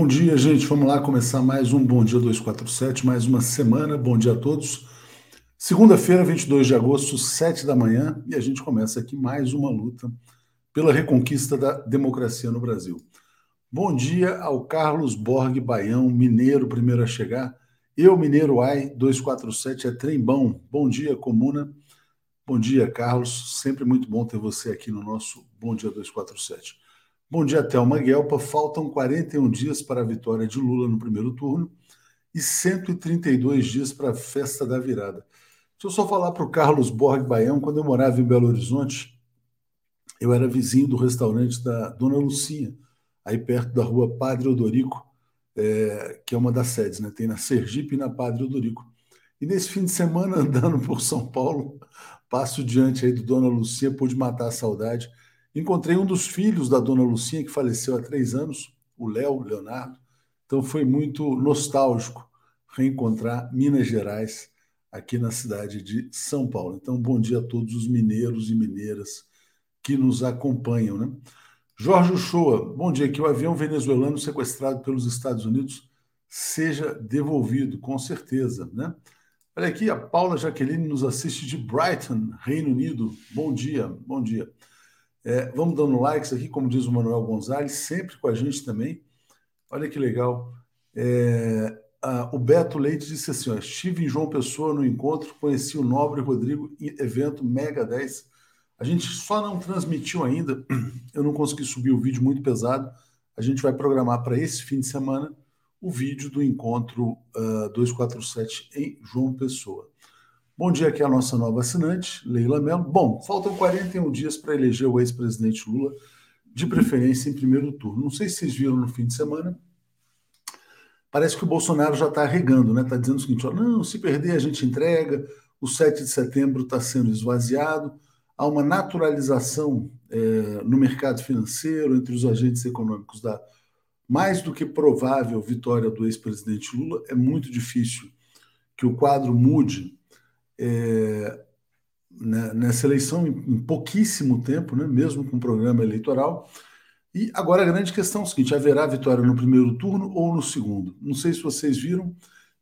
Bom dia, gente. Vamos lá começar mais um Bom Dia 247, mais uma semana. Bom dia a todos. Segunda-feira, 22 de agosto, 7 da manhã, e a gente começa aqui mais uma luta pela reconquista da democracia no Brasil. Bom dia ao Carlos Borg Baião, mineiro, primeiro a chegar. Eu, mineiro AI 247, é trembão. Bom dia, comuna. Bom dia, Carlos. Sempre muito bom ter você aqui no nosso Bom Dia 247. Bom dia, Thelma Guelpa. Faltam 41 dias para a vitória de Lula no primeiro turno e 132 dias para a festa da virada. Deixa eu só falar para o Carlos Borg Baião, quando eu morava em Belo Horizonte, eu era vizinho do restaurante da Dona Lucinha, aí perto da rua Padre Odorico, é, que é uma das sedes, né? Tem na Sergipe e na Padre Odorico. E nesse fim de semana, andando por São Paulo, passo diante aí do Dona Lucinha, pude matar a saudade. Encontrei um dos filhos da Dona Lucinha, que faleceu há três anos, o Léo Leonardo. Então foi muito nostálgico reencontrar Minas Gerais aqui na cidade de São Paulo. Então, bom dia a todos os mineiros e mineiras que nos acompanham. Né? Jorge Uchoa, bom dia. Que o avião venezuelano sequestrado pelos Estados Unidos seja devolvido, com certeza. Né? Olha aqui, a Paula Jaqueline nos assiste de Brighton, Reino Unido. Bom dia, bom dia. É, vamos dando likes aqui, como diz o Manuel Gonzalez, sempre com a gente também. Olha que legal. É, ah, o Beto Leite disse assim: ó, estive em João Pessoa no encontro, conheci o Nobre Rodrigo, evento Mega 10. A gente só não transmitiu ainda, eu não consegui subir o vídeo muito pesado. A gente vai programar para esse fim de semana o vídeo do encontro uh, ah, 247 em João Pessoa. Bom dia aqui a nossa nova assinante, Leila Mello. Bom, faltam 41 dias para eleger o ex-presidente Lula, de preferência em primeiro turno. Não sei se vocês viram no fim de semana, parece que o Bolsonaro já está regando, né? Está dizendo o seguinte: ó, não, se perder a gente entrega, o 7 de setembro está sendo esvaziado, há uma naturalização é, no mercado financeiro entre os agentes econômicos da mais do que provável vitória do ex-presidente Lula. É muito difícil que o quadro mude é, nessa eleição em, em pouquíssimo tempo, né? mesmo com programa eleitoral. E agora a grande questão é o seguinte: haverá vitória no primeiro turno ou no segundo? Não sei se vocês viram,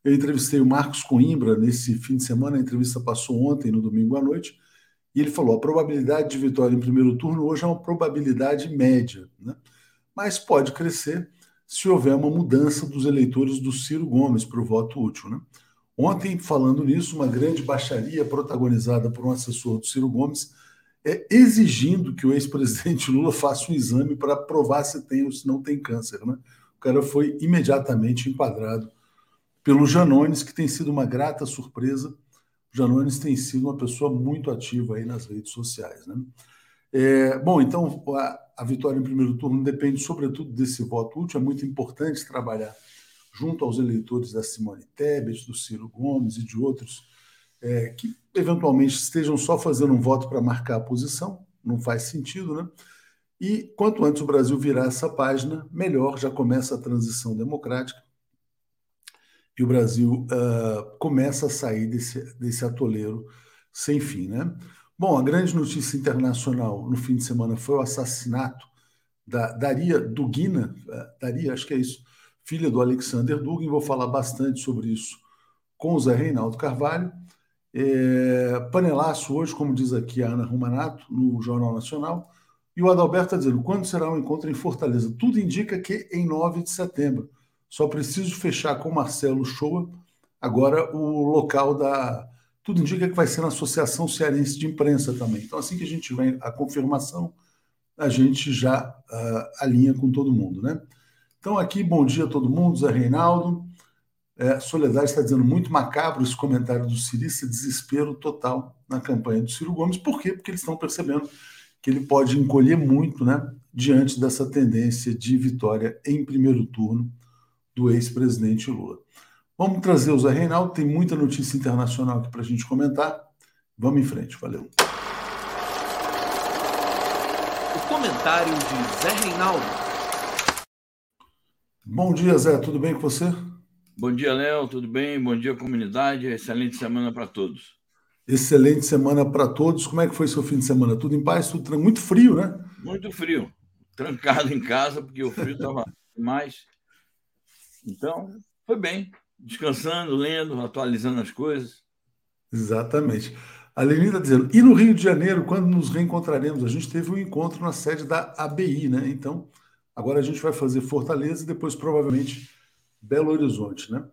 eu entrevistei o Marcos Coimbra nesse fim de semana, a entrevista passou ontem, no domingo à noite, e ele falou: a probabilidade de vitória em primeiro turno hoje é uma probabilidade média, né? mas pode crescer se houver uma mudança dos eleitores do Ciro Gomes para o voto útil. Né? Ontem, falando nisso, uma grande baixaria protagonizada por um assessor do Ciro Gomes é, exigindo que o ex-presidente Lula faça um exame para provar se tem ou se não tem câncer. Né? O cara foi imediatamente enquadrado pelo Janones, que tem sido uma grata surpresa. O Janones tem sido uma pessoa muito ativa aí nas redes sociais. Né? É, bom, então a, a, vitória em primeiro turno depende sobretudo desse voto útil. É muito importante trabalhar junto aos eleitores da Simone Tebet, do Ciro Gomes e de outros é, que eventualmente estejam só fazendo um voto para marcar a posição, não faz sentido, né? E quanto antes o Brasil virar essa página, melhor, já começa a transição democrática e o Brasil uh, começa a sair desse, desse atoleiro sem fim, né? Bom, a grande notícia internacional no fim de semana foi o assassinato da Daria Dugina, uh, Daria, acho que é isso, filha do Alexander Dugin, vou falar bastante sobre isso com o Zé Reinaldo Carvalho. É, panelaço hoje, como diz aqui a Ana Romanato, no Jornal Nacional. E o Adalberto está dizendo: quando será o um encontro em Fortaleza? Tudo indica que em 9 de setembro. Só preciso fechar com o Marcelo Shoa agora o local da. Tudo indica que vai ser na Associação Cearense de Imprensa também. Então, assim que a gente tiver a confirmação, a gente já uh, alinha com todo mundo, né? Então, aqui, bom dia a todo mundo, Zé Reinaldo. É, Soledade está dizendo muito macabro esse comentário do Cirista, desespero total na campanha do Ciro Gomes. Por quê? Porque eles estão percebendo que ele pode encolher muito né, diante dessa tendência de vitória em primeiro turno do ex-presidente Lula. Vamos trazer o Zé Reinaldo, tem muita notícia internacional aqui para a gente comentar. Vamos em frente, valeu. O comentário de Zé Reinaldo. Bom dia, Zé, tudo bem com você? Bom dia, Léo, tudo bem? Bom dia, comunidade. Excelente semana para todos. Excelente semana para todos. Como é que foi seu fim de semana? Tudo em paz? Tudo muito frio, né? Muito frio. Trancado em casa, porque o frio estava demais. Então, foi bem. Descansando, lendo, atualizando as coisas. Exatamente. A Lenin está dizendo, e no Rio de Janeiro, quando nos reencontraremos? A gente teve um encontro na sede da ABI, né? Então, agora a gente vai fazer Fortaleza e depois provavelmente Belo Horizonte, né?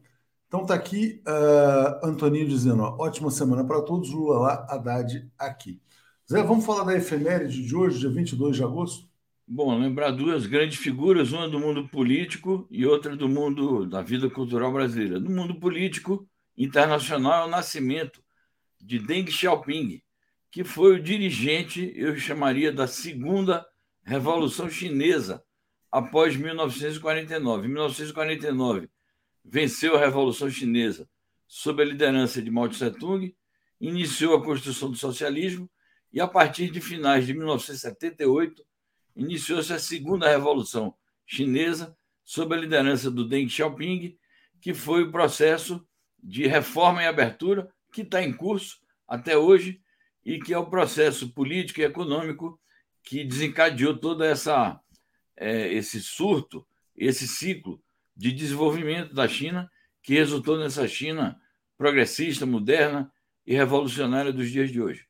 Então tá aqui uh, Antoninho dizendo, ó, ótima semana para todos, Lula lá, Haddad aqui. Zé, vamos falar da efeméride de hoje, dia 22 de agosto? Bom, lembrar duas grandes figuras, uma do mundo político e outra do mundo da vida cultural brasileira. No mundo político internacional é o nascimento de Deng Xiaoping, que foi o dirigente, eu chamaria, da segunda Revolução Chinesa após 1949. Em 1949, venceu a Revolução Chinesa sob a liderança de Mao Tse-tung, iniciou a construção do socialismo e, a partir de finais de 1978, iniciou-se a segunda Revolução Chinesa sob a liderança do Deng Xiaoping, que foi o processo de reforma e abertura que está em curso até hoje e que é o processo político e econômico que desencadeou toda essa é, esse surto, esse ciclo de desenvolvimento da China que resultou nessa China progressista, moderna e revolucionária dos dias de hoje.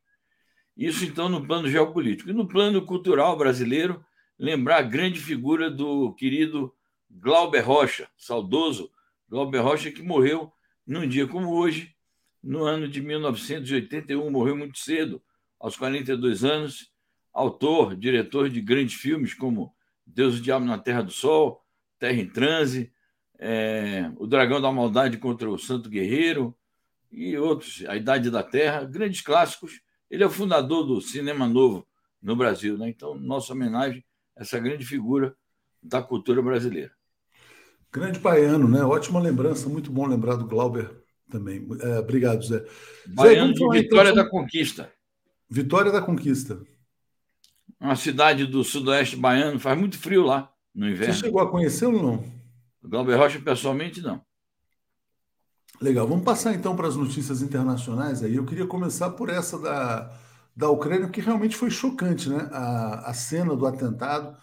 Isso, então, no plano geopolítico. E no plano cultural brasileiro, lembrar a grande figura do querido Glauber Rocha, saudoso Glauber Rocha, que morreu num dia como hoje, no ano de 1981, morreu muito cedo, aos 42 anos, autor, diretor de grandes filmes como Deus e o Diabo na Terra do Sol, Terra em Transe, é, O Dragão da Maldade contra o Santo Guerreiro e outros, A Idade da Terra, grandes clássicos. Ele é o fundador do cinema novo no Brasil, né? então nossa homenagem a essa grande figura da cultura brasileira. Grande baiano, né? Ótima lembrança, muito bom lembrar do Glauber também. É, obrigado, Zé. Baiano Zé, de então, Vitória então, da Conquista. Vitória da Conquista uma cidade do sudoeste baiano, faz muito frio lá no inverno. Você chegou a conhecê-lo ou não? Glauber Rocha, pessoalmente, não. Legal, vamos passar então para as notícias internacionais aí. Eu queria começar por essa da, da Ucrânia, que realmente foi chocante, né? A, a cena do atentado.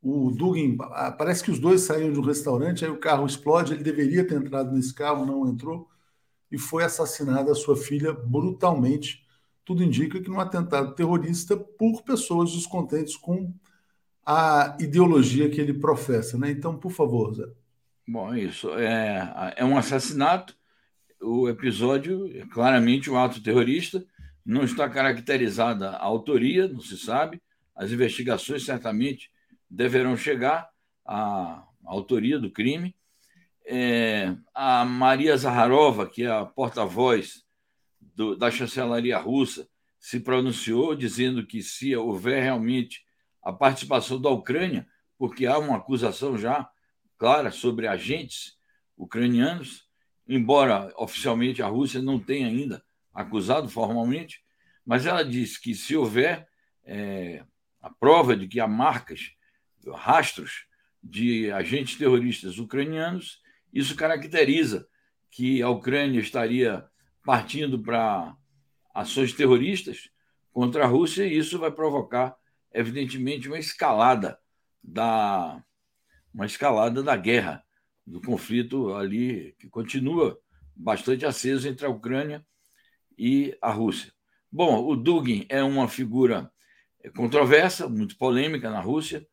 O Dugin, parece que os dois saíram de um restaurante, aí o carro explode, ele deveria ter entrado nesse carro, não entrou, e foi assassinada a sua filha brutalmente tudo indica que num atentado terrorista por pessoas descontentes com a ideologia que ele professa. Né? Então, por favor, Zé. Bom, isso. É, é um assassinato. O episódio é claramente um ato terrorista. Não está caracterizada a autoria, não se sabe. As investigações certamente deverão chegar à autoria do crime. É, a Maria Zaharova, que é a porta-voz do, da chancelaria russa se pronunciou dizendo que se houver realmente a participação da Ucrânia, porque há uma acusação já clara sobre agentes ucranianos, embora oficialmente a Rússia não tenha ainda acusado formalmente, mas ela disse que se houver é, a prova de que há marcas, rastros de agentes terroristas ucranianos, isso caracteriza que a Ucrânia estaria partindo para ações terroristas contra a Rússia, e isso vai provocar, evidentemente, uma escalada da uma escalada da guerra, do conflito ali que continua bastante aceso entre a Ucrânia e a Rússia. Bom, o Dugin é uma figura controversa, muito polêmica na Rússia.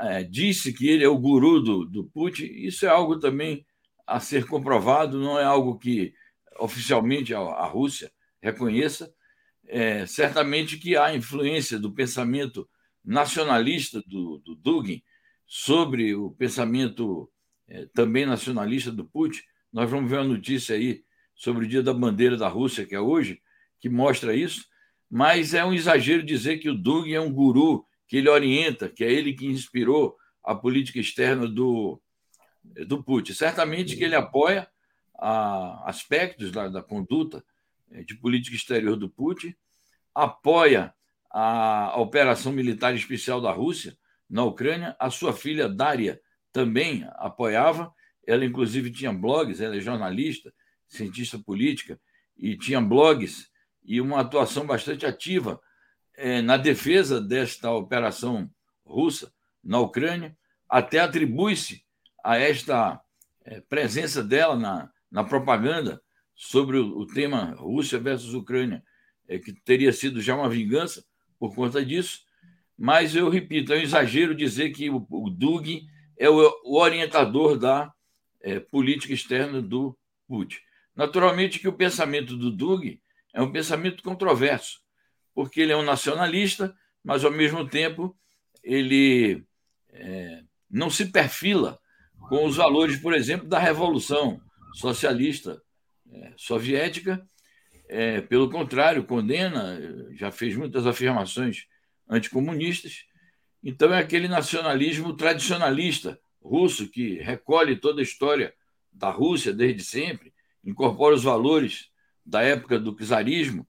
É, disse que ele é o guru do, do Putin. Isso é algo também a ser comprovado, não é algo que oficialmente a, a Rússia reconheça, é, certamente que há influência do pensamento nacionalista do, do Dugin sobre o pensamento é, também nacionalista do Putin. Nós vamos ver uma notícia aí sobre o Dia da Bandeira da Rússia, que é hoje, que mostra isso, mas é um exagero dizer que o Dugin é um guru, que ele orienta, que é ele que inspirou a política externa do, do Putin. Certamente que ele apoia a aspectos da, da conduta eh, de política exterior do Putin, apoia a, a operação militar especial da Rússia na Ucrânia. A sua filha Daria também apoiava. Ela, inclusive, tinha blogs, ela é jornalista, cientista política, e tinha blogs e uma atuação bastante ativa é, na defesa desta operação russa na Ucrânia. Até atribui-se a esta é, presença dela na, na propaganda sobre o, tema Rússia versus Ucrânia, é, que teria sido já uma vingança por conta disso. Mas eu repito, é um exagero dizer que o, o Dug é o, o orientador da é, política externa do Putin. Naturalmente que o pensamento do Dug é um pensamento controverso, porque ele é um nacionalista, mas ao mesmo tempo ele é, não se perfila com os valores, por exemplo, da revolução socialista é, soviética. É, pelo contrário, condena, já fez muitas afirmações anticomunistas. Então, é aquele nacionalismo tradicionalista russo que recolhe toda a história da Rússia desde sempre, incorpora os valores da época do czarismo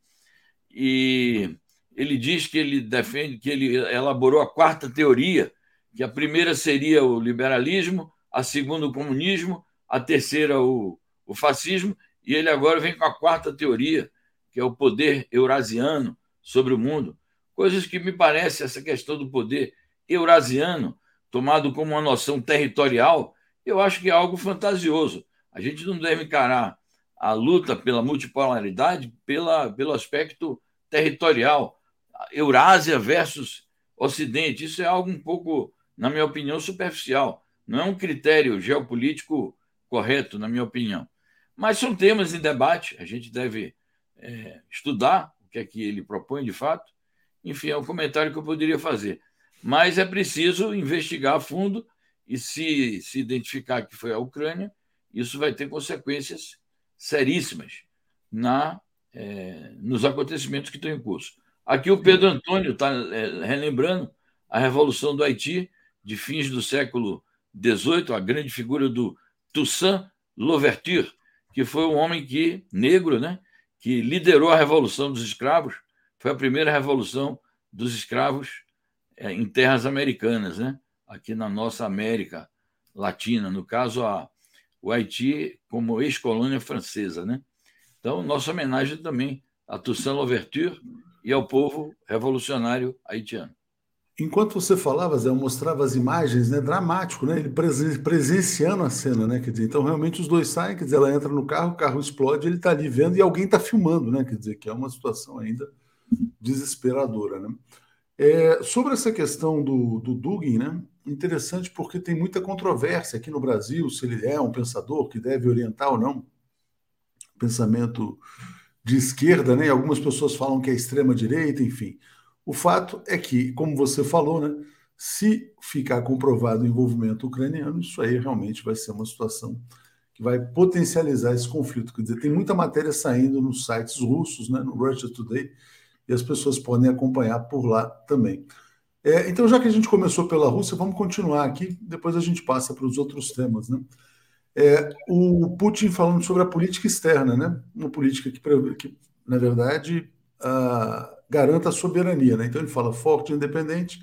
e ele diz que ele defende que ele elaborou a quarta teoria, que a primeira seria o liberalismo, a segunda o comunismo, a terceira o, o fascismo, e ele agora vem com a quarta teoria, que é o poder eurasiano sobre o mundo. Coisas que me parece essa questão do poder eurasiano, tomado como uma noção territorial, eu acho que é algo fantasioso. A gente não deve encarar a luta pela multipolaridade pela, pelo aspecto territorial. Eurásia versus Ocidente. Isso é algo um pouco, na minha opinião, superficial. Não é um critério geopolítico correto, na minha opinião. Mas são temas em debate, a gente deve é, estudar o que é que ele propõe de fato. Enfim, é um comentário que eu poderia fazer. Mas é preciso investigar a fundo e se, se identificar que foi a Ucrânia, isso vai ter consequências seríssimas na, é, nos acontecimentos que estão em curso. Aqui o Pedro Antônio está é, relembrando a Revolução do Haiti de fins do século XVIII, a grande figura do Toussaint Louverture, que foi um homem que negro, né, que liderou a Revolução dos Escravos, foi a primeira revolução dos escravos é, em terras americanas, né, aqui na nossa América Latina, no caso a, o Haiti como ex-colônia francesa, né? Então, nossa homenagem também a Toussaint Louverture e ao povo revolucionário haitiano. Enquanto você falava, Zé, eu mostrava as imagens, né? Dramático, né? Ele presenciando a cena, né? Quer dizer, então realmente os dois saem, quer dizer, ela entra no carro, o carro explode, ele está ali vendo e alguém está filmando, né? Quer dizer, que é uma situação ainda desesperadora, né? É, sobre essa questão do, do Dugin, né? Interessante porque tem muita controvérsia aqui no Brasil se ele é um pensador que deve orientar ou não pensamento de esquerda, né? Algumas pessoas falam que é extrema direita, enfim. O fato é que, como você falou, né, se ficar comprovado o envolvimento ucraniano, isso aí realmente vai ser uma situação que vai potencializar esse conflito. Quer dizer, tem muita matéria saindo nos sites russos, né, no Russia Today, e as pessoas podem acompanhar por lá também. É, então, já que a gente começou pela Rússia, vamos continuar aqui, depois a gente passa para os outros temas. Né? É, o Putin falando sobre a política externa, né? uma política que, que na verdade, uh, garanta a soberania. Né? Então ele fala forte e independente,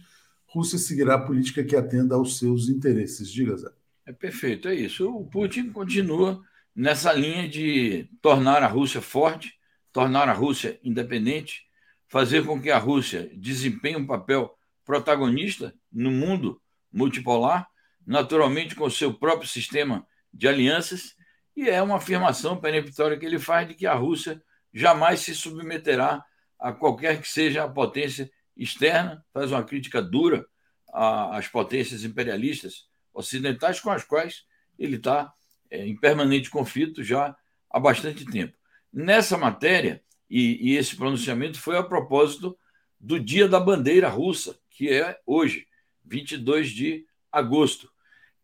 Rússia seguirá a política que atenda aos seus interesses. Diga, Zé. É perfeito, é isso. O Putin continua nessa linha de tornar a Rússia forte, tornar a Rússia independente, fazer com que a Rússia desempenhe um papel protagonista no mundo multipolar, naturalmente com seu próprio sistema de alianças, e é uma afirmação peremptória que ele faz de que a Rússia jamais se submeterá a qualquer que seja a potência externa, faz uma crítica dura às potências imperialistas ocidentais com as quais ele está é, em permanente conflito já há bastante tempo. Nessa matéria, e, e, esse pronunciamento foi a propósito do Dia da Bandeira Russa, que é hoje, 22 de agosto.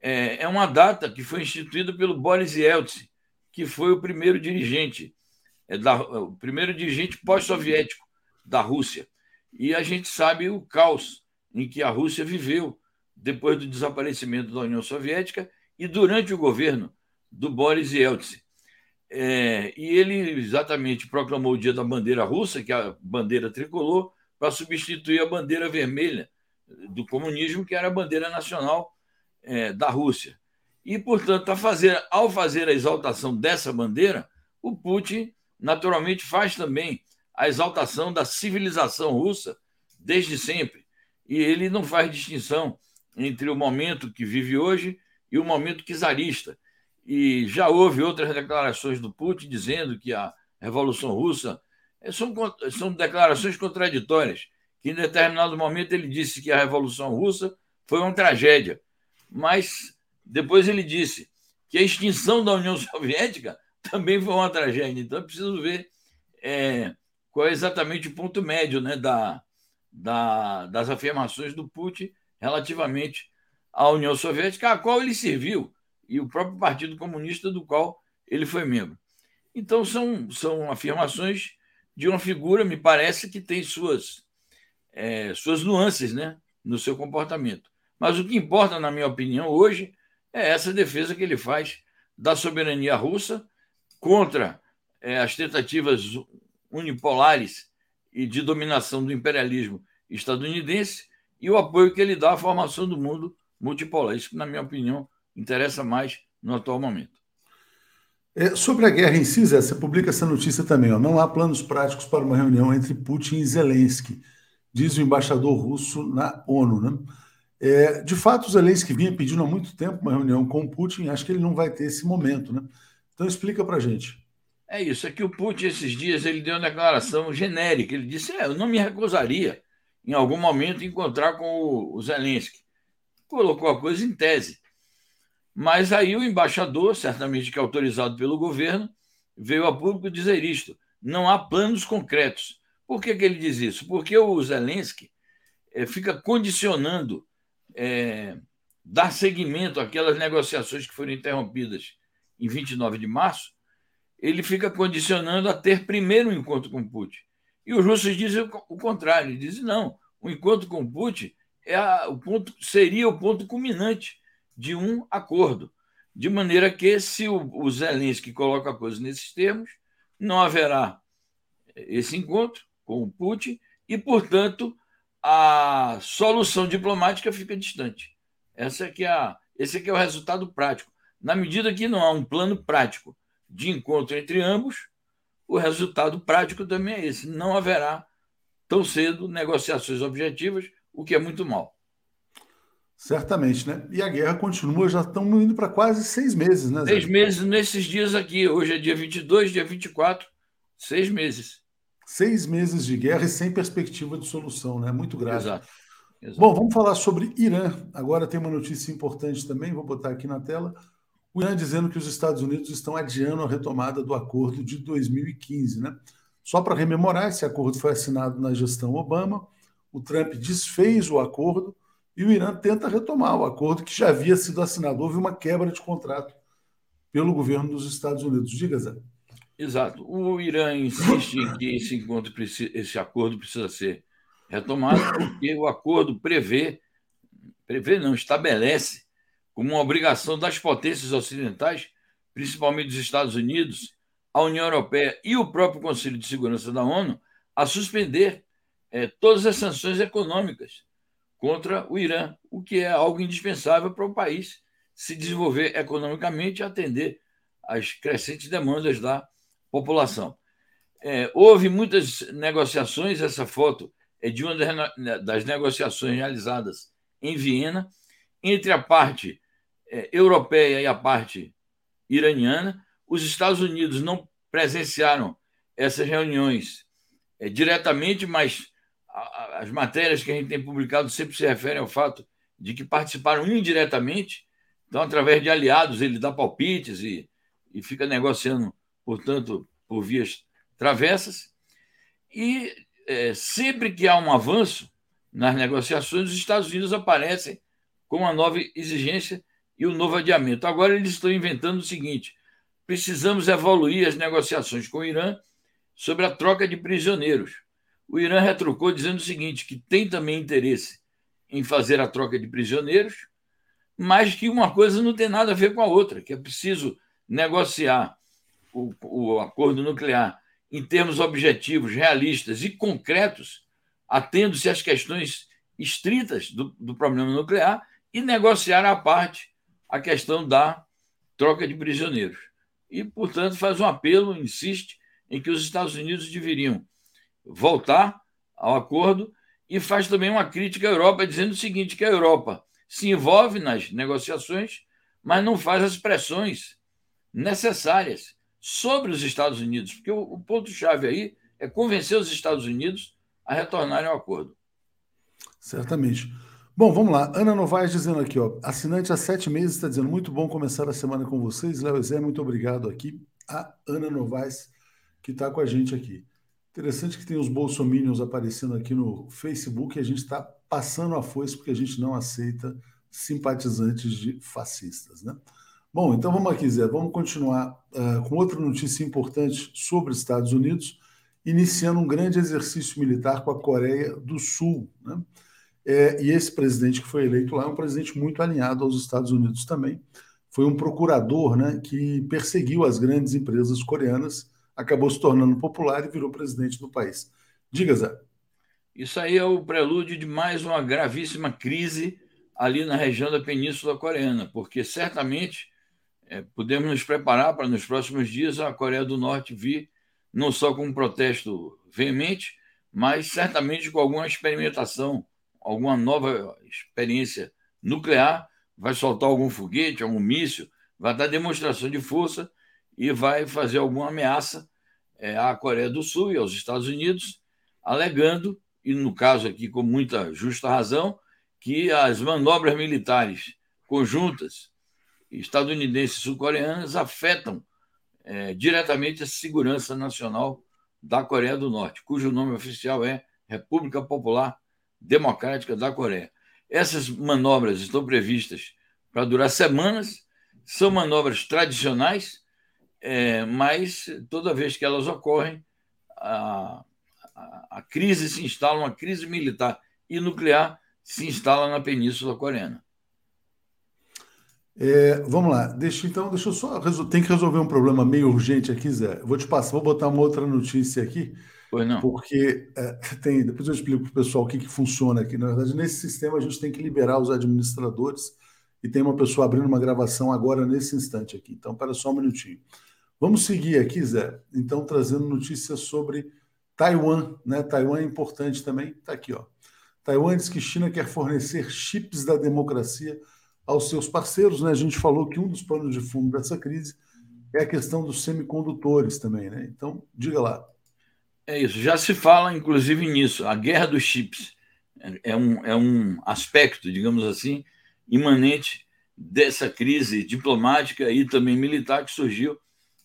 É, é uma data que foi instituída pelo Boris Yeltsin, que foi o primeiro dirigente, é, da, o primeiro dirigente pós-soviético da Rússia. E a gente sabe o caos em que a Rússia viveu depois do desaparecimento da União Soviética e durante o governo do Boris Yeltsin. É, e ele exatamente proclamou o Dia da Bandeira Russa, que é a bandeira tricolor, para substituir a bandeira vermelha do comunismo, que era a bandeira nacional é, da Rússia. E, portanto, fazer, ao fazer a exaltação dessa bandeira, o Putin naturalmente faz também a exaltação da civilização russa desde sempre. E ele não faz distinção entre o momento que vive hoje e o momento czarista. e já houve outras declarações do Putin dizendo que a Revolução Russa é, são, são declarações contraditórias, que em determinado momento ele disse que a Revolução Russa foi uma tragédia, mas depois ele disse que a extinção da União Soviética também foi uma tragédia. Então, é preciso ver é, qual é exatamente o ponto médio né, da, da, das afirmações do Putin relativamente à União Soviética, a qual ele serviu, e o próprio Partido Comunista, do qual ele foi membro. Então, são, são afirmações de uma figura, me parece, que tem suas, é, suas nuances né, no seu comportamento. Mas o que importa, na minha opinião, hoje, é essa defesa que ele faz da soberania russa contra é, as tentativas unipolares e de dominação do imperialismo estadunidense e o apoio que ele dá à formação do mundo multipolar. Isso, na minha opinião, interessa mais no atual momento. É, sobre a guerra em si, Zé, você publica essa notícia também. Ó, não há planos práticos para uma reunião entre Putin e Zelensky, diz o embaixador russo na ONU. Né? É, de fato, Zelensky vinha pedindo há muito tempo uma reunião com Putin, acho que ele não vai ter esse momento. Né? Então explica para gente. É isso, é que o Putin, esses dias, ele deu uma declaração genérica. Ele disse: é, eu não me recusaria em algum momento encontrar com o Zelensky. Colocou a coisa em tese. Mas aí o embaixador, certamente que é autorizado pelo governo, veio a público dizer isto: não há planos concretos. Por que, que ele diz isso? Porque o Zelensky é, fica condicionando é, dar seguimento àquelas negociações que foram interrompidas em 29 de março, ele fica condicionando a ter primeiro um encontro com Putin. E os russos dizem o contrário, dizem não, o encontro com Putin é a, o ponto, seria o ponto culminante de um acordo. De maneira que, se o, o Zelensky coloca a coisa nesses termos, não haverá esse encontro com o Putin e, portanto, a solução diplomática fica distante. Essa é que é a, esse é que é o resultado prático. Na medida que não há um plano prático de encontro entre ambos, o resultado prático também é esse. Não haverá tão cedo negociações objetivas, o que é muito mal. Certamente, né? E a guerra continua, já estamos indo para quase seis meses, né? Zé? Seis meses nesses dias aqui. Hoje é dia 22, dia 24, seis meses. Seis meses de guerra e sem perspectiva de solução, né? Muito grave. Exato. Exato. Bom, vamos falar sobre Irã. Agora tem uma notícia importante também, vou botar aqui na tela. O Irã dizendo que os Estados Unidos estão adiando a retomada do acordo de 2015, né? Só para rememorar, esse acordo foi assinado na gestão Obama. O Trump desfez o acordo e o Irã tenta retomar o acordo que já havia sido assinado. Houve uma quebra de contrato pelo governo dos Estados Unidos. Diga, Zé. Exato. O Irã insiste em que esse, encontro, esse acordo precisa ser retomado, porque o acordo prevê, prevê não, estabelece como uma obrigação das potências ocidentais, principalmente dos Estados Unidos, a União Europeia e o próprio Conselho de Segurança da ONU, a suspender é, todas as sanções econômicas contra o Irã, o que é algo indispensável para o país se desenvolver economicamente e atender às crescentes demandas da população. É, houve muitas negociações, essa foto é de uma das negociações realizadas em Viena, entre a parte é, europeia e a parte iraniana. Os Estados Unidos não presenciaram essas reuniões é, diretamente, mas as matérias que a gente tem publicado sempre se referem ao fato de que participaram indiretamente, então, através de aliados, ele dá palpites e, e fica negociando, portanto, por vias travessas. E é, sempre que há um avanço nas negociações, os Estados Unidos aparecem com uma nova exigência e um novo adiamento. Agora, eles estão inventando o seguinte: precisamos evoluir as negociações com o Irã sobre a troca de prisioneiros o Irã retrucou dizendo o seguinte: que tem também interesse em fazer a troca de prisioneiros, mas que uma coisa não tem nada a ver com a outra, que é preciso negociar o, o acordo nuclear em termos objetivos, realistas e concretos, atendo-se às questões estritas do, do problema nuclear e negociar à parte a questão da troca de prisioneiros. E, portanto, faz um apelo, insiste, em que os Estados Unidos deveriam voltar ao acordo e faz também uma crítica à Europa, dizendo o seguinte: que a Europa se envolve nas negociações, mas não faz as pressões necessárias sobre os Estados Unidos, porque o, o ponto-chave aí é convencer os Estados Unidos a retornarem ao acordo. Certamente. Bom, vamos lá. Ana Novaes dizendo aqui, ó, assinante há sete meses, está dizendo muito bom começar a semana com vocês. Léo Zé, muito obrigado aqui. A Ana Novaes, que está com a gente aqui. Interessante que tem os bolsominions aparecendo aqui no Facebook e a gente está passando a foice porque a gente não aceita simpatizantes de fascistas, né? Bom, então vamos aqui, Zé, vamos continuar uh, com outra notícia importante sobre os Estados Unidos, iniciando um grande exercício militar com a Coreia do Sul, né? É, e esse presidente que foi eleito lá é um presidente muito alinhado aos Estados Unidos também. Foi um procurador né, que perseguiu as grandes empresas coreanas, acabou se tornando popular e virou presidente do país. Diga, Zé. Isso aí é o prelúdio de mais uma gravíssima crise ali na região da Península Coreana, porque certamente é, podemos nos preparar para nos próximos dias a Coreia do Norte vir não só com um protesto veemente, mas certamente com alguma experimentação alguma nova experiência nuclear, vai soltar algum foguete, algum míssil, vai dar demonstração de força e vai fazer alguma ameaça é, à Coreia do Sul e aos Estados Unidos, alegando, e no caso aqui com muita justa razão, que as manobras militares conjuntas estadunidenses e sul-coreanas afetam é, diretamente a segurança nacional da Coreia do Norte, cujo nome oficial é República Popular Democrática da Coreia. Essas manobras estão previstas para durar semanas, são manobras tradicionais, é, mas toda vez que elas ocorrem, a, a, a crise se instala, uma crise militar e nuclear se instala na Península Coreana. É, vamos lá, deixa então, deixa eu só tem que resolver um problema meio urgente aqui, Zé. vou te passar, vou botar uma outra notícia aqui Pois não. Porque é, tem, depois eu explico para o pessoal o que, que funciona aqui. Na verdade, nesse sistema a gente tem que liberar os administradores e tem uma pessoa abrindo uma gravação agora nesse instante aqui. Então, para só um minutinho. Vamos seguir aqui, Zé. Então, trazendo notícias sobre Taiwan, né? Taiwan é importante também. Está aqui, ó. Taiwan diz que China quer fornecer chips da democracia aos seus parceiros, né? A gente falou que um dos planos de fundo dessa crise é a questão dos semicondutores também, né? Então, diga lá. É isso, já se fala inclusive nisso. A guerra dos chips é um, é um aspecto, digamos assim, imanente dessa crise diplomática e também militar que surgiu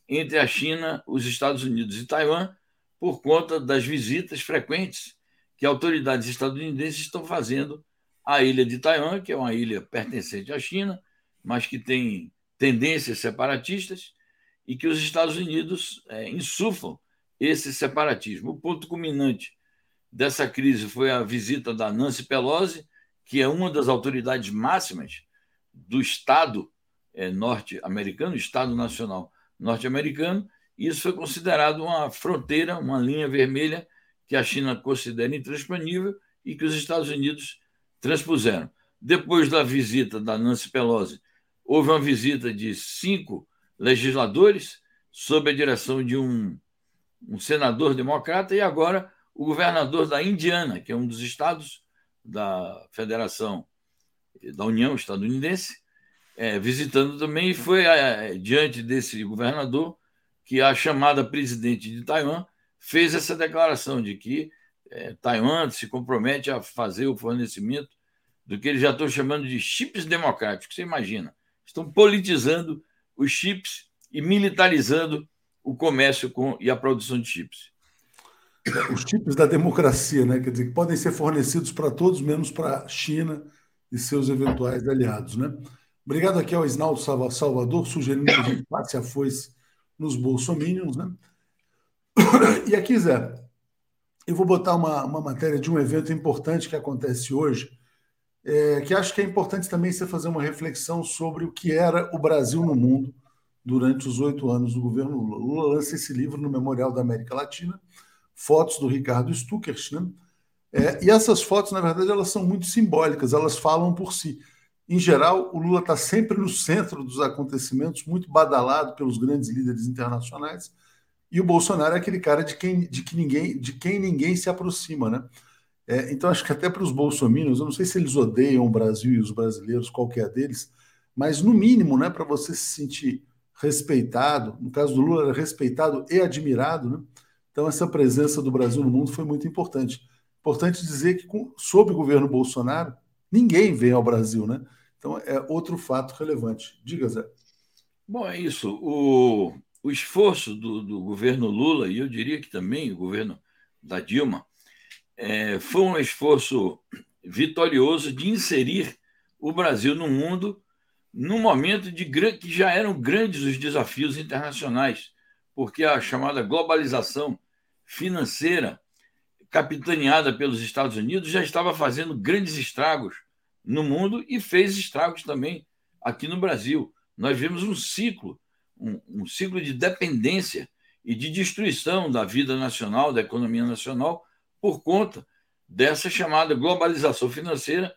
entre a China, os Estados Unidos e Taiwan por conta das visitas frequentes que autoridades estadunidenses estão fazendo à ilha de Taiwan, que é uma ilha pertencente à China, mas que tem tendências separatistas e que os Estados Unidos é, insuflam esse separatismo. O ponto culminante dessa crise foi a visita da Nancy Pelosi, que é uma das autoridades máximas do Estado é, norte-americano, Estado Nacional norte-americano, isso foi considerado uma fronteira, uma linha vermelha que a China considera intransponível e que os Estados Unidos transpuseram. Depois da visita da Nancy Pelosi, houve uma visita de cinco legisladores sob a direção de um um senador democrata, e agora o governador da Indiana, que é um dos estados da Federação da União Estadunidense, é, visitando também, e foi é, diante desse governador que a chamada presidente de Taiwan fez essa declaração de que é, Taiwan se compromete a fazer o fornecimento do que eles já estão chamando de chips democráticos. Você imagina? Estão politizando os chips e militarizando o comércio com, e a produção de chips. Os chips da democracia, né? Quer dizer, que podem ser fornecidos para todos, menos para a China e seus eventuais aliados, né? Obrigado aqui ao Isnaldo Salvador, sugerindo que a gente passe a foice nos bolsominions, né? E aqui, Zé, eu vou botar uma, uma matéria de um evento importante que acontece hoje, é, que acho que é importante também você fazer uma reflexão sobre o que era o Brasil no mundo durante os oito anos do governo Lula. Lula lança esse livro no Memorial da América Latina, fotos do Ricardo Stuckert, né? É, e essas fotos, na verdade, elas são muito simbólicas, elas falam por si. Em geral, o Lula está sempre no centro dos acontecimentos, muito badalado pelos grandes líderes internacionais, e o Bolsonaro é aquele cara de quem, de que ninguém, de quem ninguém se aproxima, né? É, então, acho que até para os bolsominions, eu não sei se eles odeiam o Brasil e os brasileiros, qualquer deles, mas no mínimo, né, para você se sentir respeitado. No caso do Lula, era respeitado e admirado. Né? Então, essa presença do Brasil no mundo foi muito importante. Importante dizer que, sob o governo Bolsonaro, ninguém vem ao Brasil. Né? Então, é outro fato relevante. Diga, Zé. Bom, é isso. O, o esforço do, do governo Lula, e eu diria que também o governo da Dilma, é, foi um esforço vitorioso de inserir o Brasil no mundo num momento de que já eram grandes os desafios internacionais, porque a chamada globalização financeira, capitaneada pelos Estados Unidos, já estava fazendo grandes estragos no mundo e fez estragos também aqui no Brasil. Nós vimos um ciclo, um, um ciclo de dependência e de destruição da vida nacional, da economia nacional, por conta dessa chamada globalização financeira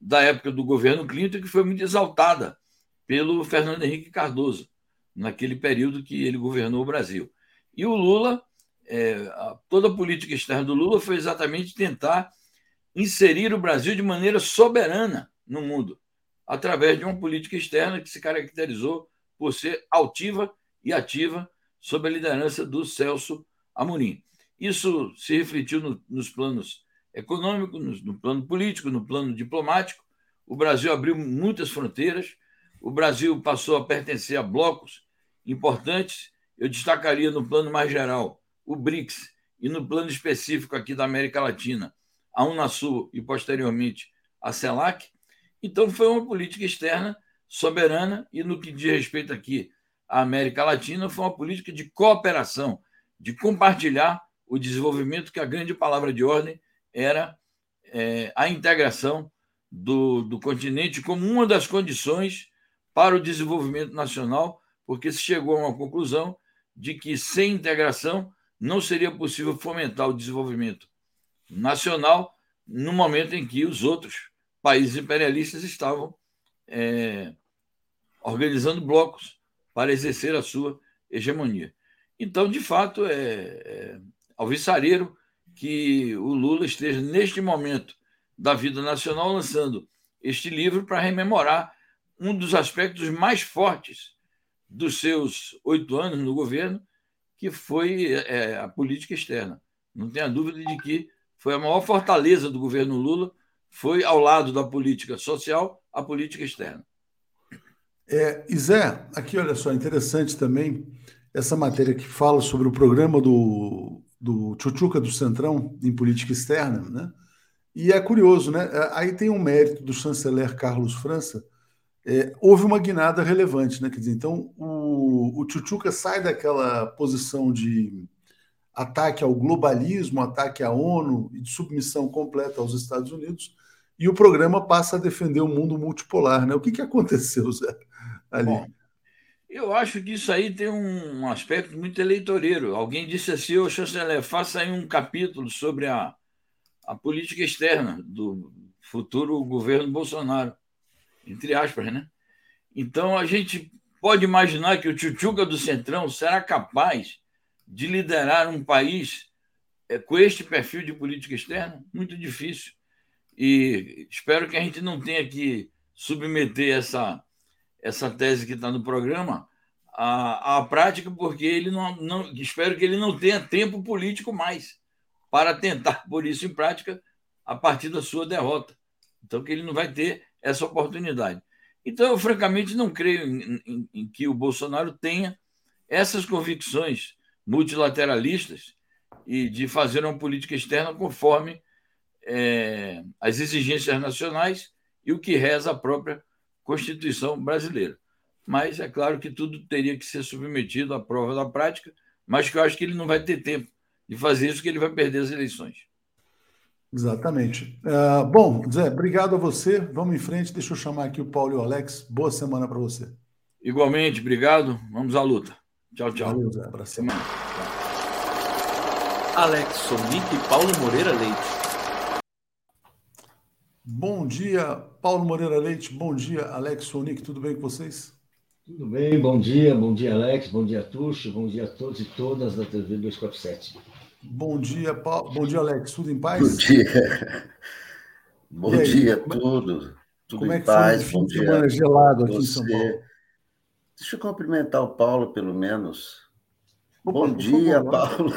da época do governo Clinton, que foi muito exaltada pelo Fernando Henrique Cardoso, naquele período que ele governou o Brasil. E o Lula, é, toda a política externa do Lula foi exatamente tentar inserir o Brasil de maneira soberana no mundo, através de uma política externa que se caracterizou por ser altiva e ativa sob a liderança do Celso Amorim. Isso se refletiu no, nos planos econômico, no, no plano político, no plano diplomático. O Brasil abriu muitas fronteiras, o Brasil passou a pertencer a blocos importantes. Eu destacaria no plano mais geral o BRICS e no plano específico aqui da América Latina, a Unasul e posteriormente a CELAC. Então foi uma política externa soberana e no que diz respeito aqui à América Latina foi uma política de cooperação, de compartilhar o desenvolvimento que a grande palavra de ordem era é, a integração do, do continente como uma das condições para o desenvolvimento nacional, porque se chegou a uma conclusão de que sem integração não seria possível fomentar o desenvolvimento nacional no momento em que os outros países imperialistas estavam é, organizando blocos para exercer a sua hegemonia. Então, de fato, é, é alvissareiro que o Lula esteja, neste momento da vida nacional, lançando este livro para rememorar um dos aspectos mais fortes dos seus oito anos no governo, que foi é, a política externa. Não tenha dúvida de que foi a maior fortaleza do governo Lula, foi ao lado da política social, a política externa. É, e Zé, aqui olha só, interessante também essa matéria que fala sobre o programa do do Tchutchuca do Centrão em política externa, né? E é curioso, né? É, aí tem um mérito do chanceler Carlos França. É, houve uma guinada relevante, né? Quer dizer, então o, o Tchutchuca sai daquela posição de ataque ao globalismo, ataque à ONU e de submissão completa aos Estados Unidos, e o programa passa a defender o mundo multipolar, né? O que, que aconteceu, Zé? Ali? Bom, eu acho que isso aí tem um aspecto muito eleitoreiro. Alguém disse assim, ô chanceler, faça aí um capítulo sobre a, a política externa do futuro governo Bolsonaro, entre aspas, né? Então a gente pode imaginar que o Tchutchuca do Centrão será capaz de liderar um país é, com este perfil de política externa? Muito difícil. E espero que a gente não tenha que submeter essa essa tese que está no programa à, à prática, porque ele não, não. Espero que ele não tenha tempo político mais para tentar pôr isso em prática a partir da sua derrota. Então, que ele não vai ter essa oportunidade. Então, eu francamente não creio em, em, em que o Bolsonaro tenha essas convicções multilateralistas e de fazer uma política externa conforme é, as exigências nacionais e o que reza a própria Constituição brasileira. Mas é claro que tudo teria que ser submetido à prova da prática, mas que eu acho que ele não vai ter tempo de fazer isso, que ele vai perder as eleições. Exatamente. Uh, bom, Zé, obrigado a você. Vamos em frente. Deixa eu chamar aqui o Paulo e o Alex. Boa semana para você. Igualmente, obrigado. Vamos à luta. Tchau, tchau. Valeu, Zé. Para semana. Alex Sonic e Paulo Moreira Leite. Bom dia, Paulo Moreira Leite. Bom dia, Alex Sonic. Tudo bem com vocês? Tudo bem, bom dia, bom dia, Alex, bom dia, Tuxo, bom dia a todos e todas da TV 247. Bom dia, Paulo. Bom dia, Alex. Tudo em paz? Bom dia. Bom dia, é tudo. Tudo como em é que paz. Foi um fim de semana gelado aqui em São Paulo? Deixa eu cumprimentar o Paulo, pelo menos. Opa, Bom dia, favor, Paulo.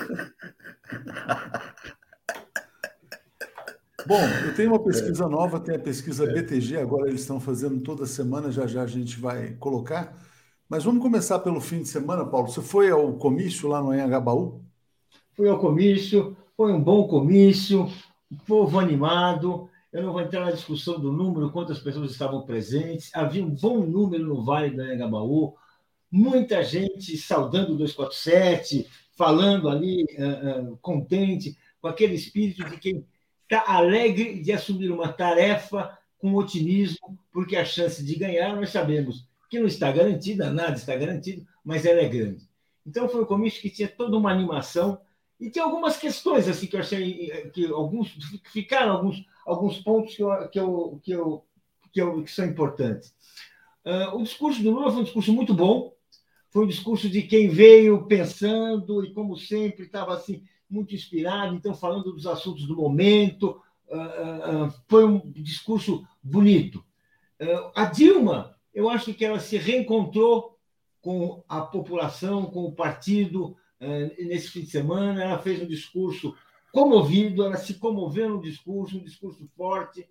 Bom, eu tenho uma pesquisa nova, tem a pesquisa BTG, agora eles estão fazendo toda semana, já já a gente vai colocar. Mas vamos começar pelo fim de semana, Paulo. Você foi ao comício lá no Anhangabaú? Fui ao comício, foi um bom comício, povo animado. Eu não vou entrar na discussão do número, quantas pessoas estavam presentes. Havia um bom número no Vale do Anhangabaú, muita gente saudando o 247, falando ali, uh, uh, contente, com aquele espírito de quem está alegre de assumir uma tarefa com otimismo, porque a chance de ganhar, nós sabemos que não está garantida, nada está garantido, mas ela é grande. Então, foi um comício que tinha toda uma animação e tem algumas questões assim que eu achei que alguns ficaram alguns, alguns pontos que eu, que eu, que eu, que, eu, que são importantes. Uh, o discurso do Lula foi um discurso muito bom, foi um discurso de quem veio pensando e, como sempre, estava assim muito inspirado, então falando dos assuntos do momento. Uh, uh, foi um discurso bonito. a Dilma, eu acho que ela se reencontrou com a população, com o partido nesse fim de semana. Ela fez um discurso comovido, ela se comoveu no discurso, um discurso forte,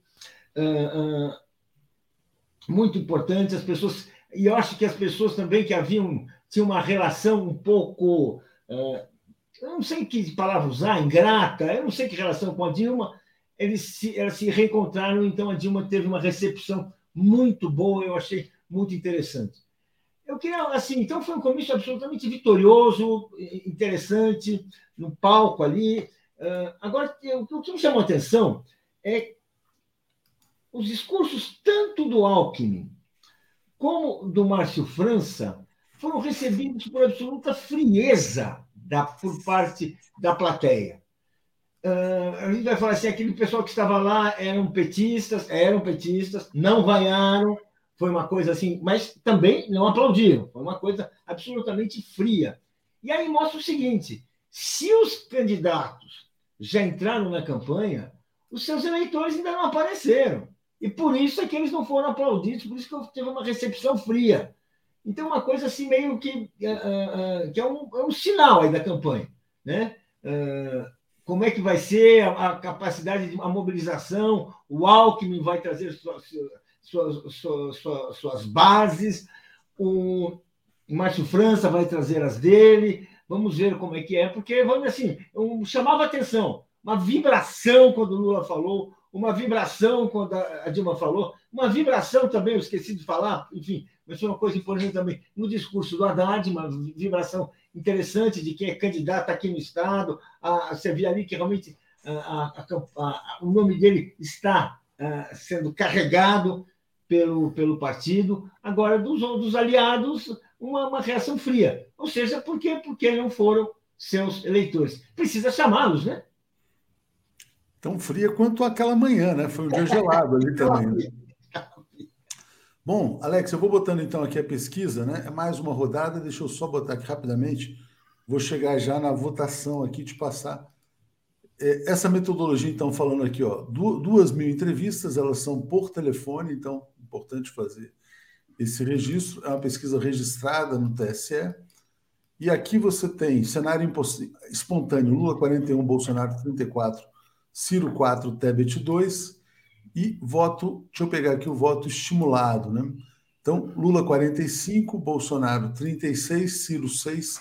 muito importante. As pessoas e eu acho que as pessoas também que haviam tinham uma relação um pouco eu não sei que palavra usar, ingrata, eu não sei que relação com a Dilma, eles se, elas se reencontraram, então a Dilma teve uma recepção muito boa, eu achei muito interessante. Eu queria, assim, então foi um comício absolutamente vitorioso, interessante, no palco ali. Agora, o que me chamou a atenção é os discursos tanto do Alckmin como do Márcio França foram recebidos por absoluta frieza da, por parte da plateia. Uh, a gente vai falar assim, aquele pessoal que estava lá eram petistas, eram petistas, não vaiaram, foi uma coisa assim, mas também não aplaudiram, foi uma coisa absolutamente fria. E aí mostra o seguinte: se os candidatos já entraram na campanha, os seus eleitores ainda não apareceram. E por isso é que eles não foram aplaudidos, por isso que teve uma recepção fria. Então, uma coisa assim meio que, uh, uh, que é, um, é um sinal aí da campanha. Né? Uh, como é que vai ser a, a, capacidade de a mobilização, o Alckmin vai trazer suas, suas, bases, o Márcio França vai trazer as dele, vamos ver como é que é, porque, vamos assim, um, chamava atenção, uma vibração quando o Lula falou, uma vibração quando a Dilma falou, uma vibração também, eu esqueci de falar, enfim, mas foi uma coisa importante também no discurso do Haddad, uma vibração interessante de quem é candidato aqui no Estado. A, você vê ali que realmente a, a, o nome dele está sendo carregado pelo, pelo partido. Agora, dos, dos aliados, uma, uma reação fria. Ou seja, por quê? Porque não foram seus eleitores. Precisa chamá-los, né? Tão fria quanto aquela manhã, né? Foi um dia gelado ali também. Bom, Alex, eu vou botando então aqui a pesquisa, né? É mais uma rodada, deixa eu só botar aqui rapidamente. Vou chegar já na votação aqui, te passar. É, essa metodologia, então, falando aqui, ó, duas mil entrevistas, elas são por telefone, então, importante fazer esse registro. É uma pesquisa registrada no TSE. E aqui você tem cenário espontâneo: Lula 41, Bolsonaro 34, Ciro 4, Tebet 2 e voto, deixa eu pegar aqui o voto estimulado, né? Então, Lula 45, Bolsonaro 36, Ciro 6,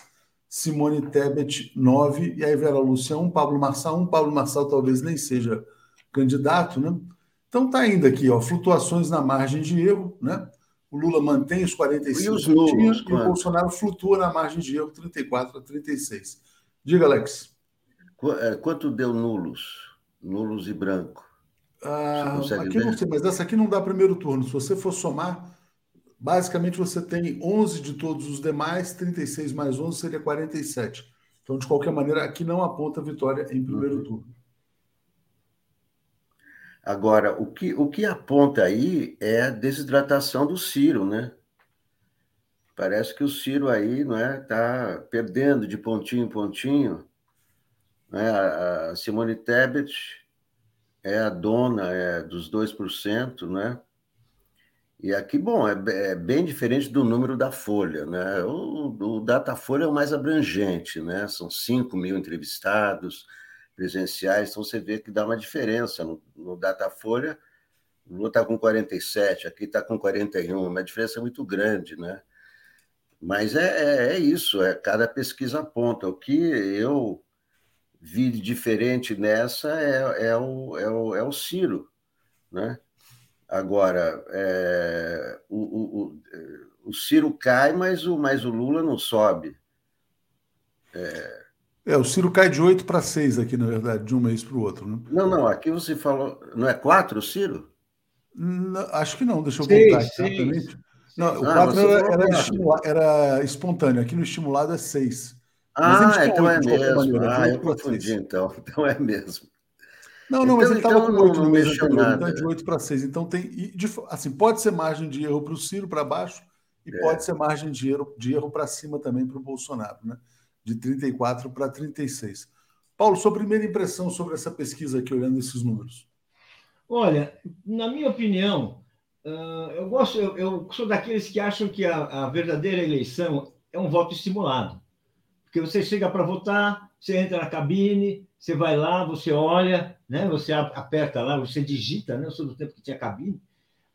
Simone Tebet 9, e aí Vera Lúcia 1, Pablo Marçal 1, Pablo Marçal talvez nem seja candidato, né? Então tá indo aqui, ó, flutuações na margem de erro, né? O Lula mantém os 45 e, os nulos, e o Bolsonaro flutua na margem de erro 34 a 36. Diga, Alex. É, quanto deu nulos? Nulos e branco? Ah, aqui ver? não sei, mas essa aqui não dá primeiro turno. Se você for somar, basicamente você tem 11 de todos os demais, 36 mais 11 seria 47. Então, de qualquer maneira, aqui não aponta vitória em primeiro uhum. turno. Agora, o que, o que aponta aí é a desidratação do Ciro, né? Parece que o Ciro aí não é tá perdendo de pontinho em pontinho. Né? A Simone Tebet é a dona é, dos 2%, né? E aqui, bom, é, é, bem diferente do número da Folha, né? O, o Datafolha é o mais abrangente, né? São 5 mil entrevistados presenciais, então você vê que dá uma diferença. No, no Datafolha, o Lula está com 47, aqui está com 41, uma diferença muito grande, né? Mas é, é, é, isso, é cada pesquisa aponta. O que eu vi diferente nessa é, é, o, é, o, é o Ciro, né? Agora, é, o, o, o, Ciro cai, mas o, mas o Lula não sobe. É, é o Ciro cai de 8 para 6 aqui, na verdade, de um mês para o outro. Né? Não, não, aqui você falou. Não é 4 o Ciro? Não, acho que não, deixa eu voltar exatamente. Não, o ah, 4 era, era, era, espontâneo, aqui no estimulado é 6. Ah, então é mesmo. Ah, eu confundi, então. Então é mesmo. Não, não, então, mas ele estava então, com 8 no mês anterior, então é de 8 para 6. Então tem. De, assim, pode ser margem de erro para o Ciro para baixo e é. pode ser margem de erro, de erro para cima também para o Bolsonaro, né? De 34 para 36. Paulo, sua primeira impressão sobre essa pesquisa aqui, olhando esses números? Olha, na minha opinião, eu gosto, eu, eu sou daqueles que acham que a, a verdadeira eleição é um voto estimulado. Porque você chega para votar, você entra na cabine, você vai lá, você olha, né? Você aperta lá, você digita, né? Eu sou do tempo que tinha cabine.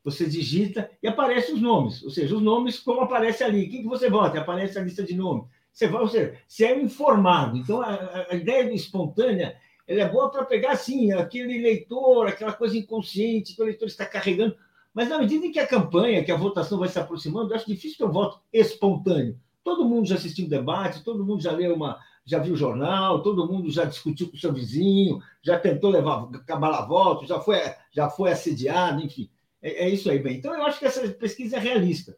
Você digita e aparecem os nomes, ou seja, os nomes como aparece ali. Quem que você vota? Aparece a lista de nomes. Você vai, ou seja, você é informado. Então, a, a ideia espontânea ela é boa para pegar, assim, aquele eleitor, aquela coisa inconsciente que o eleitor está carregando. Mas na medida em que a campanha, que a votação vai se aproximando, eu acho difícil ter um voto espontâneo. Todo mundo já assistiu debate, todo mundo já leu uma, já viu jornal, todo mundo já discutiu com o seu vizinho, já tentou levar cabalar voto, já foi, já foi assediado, enfim. É, é, isso aí, bem. Então, eu acho que essa pesquisa é realista.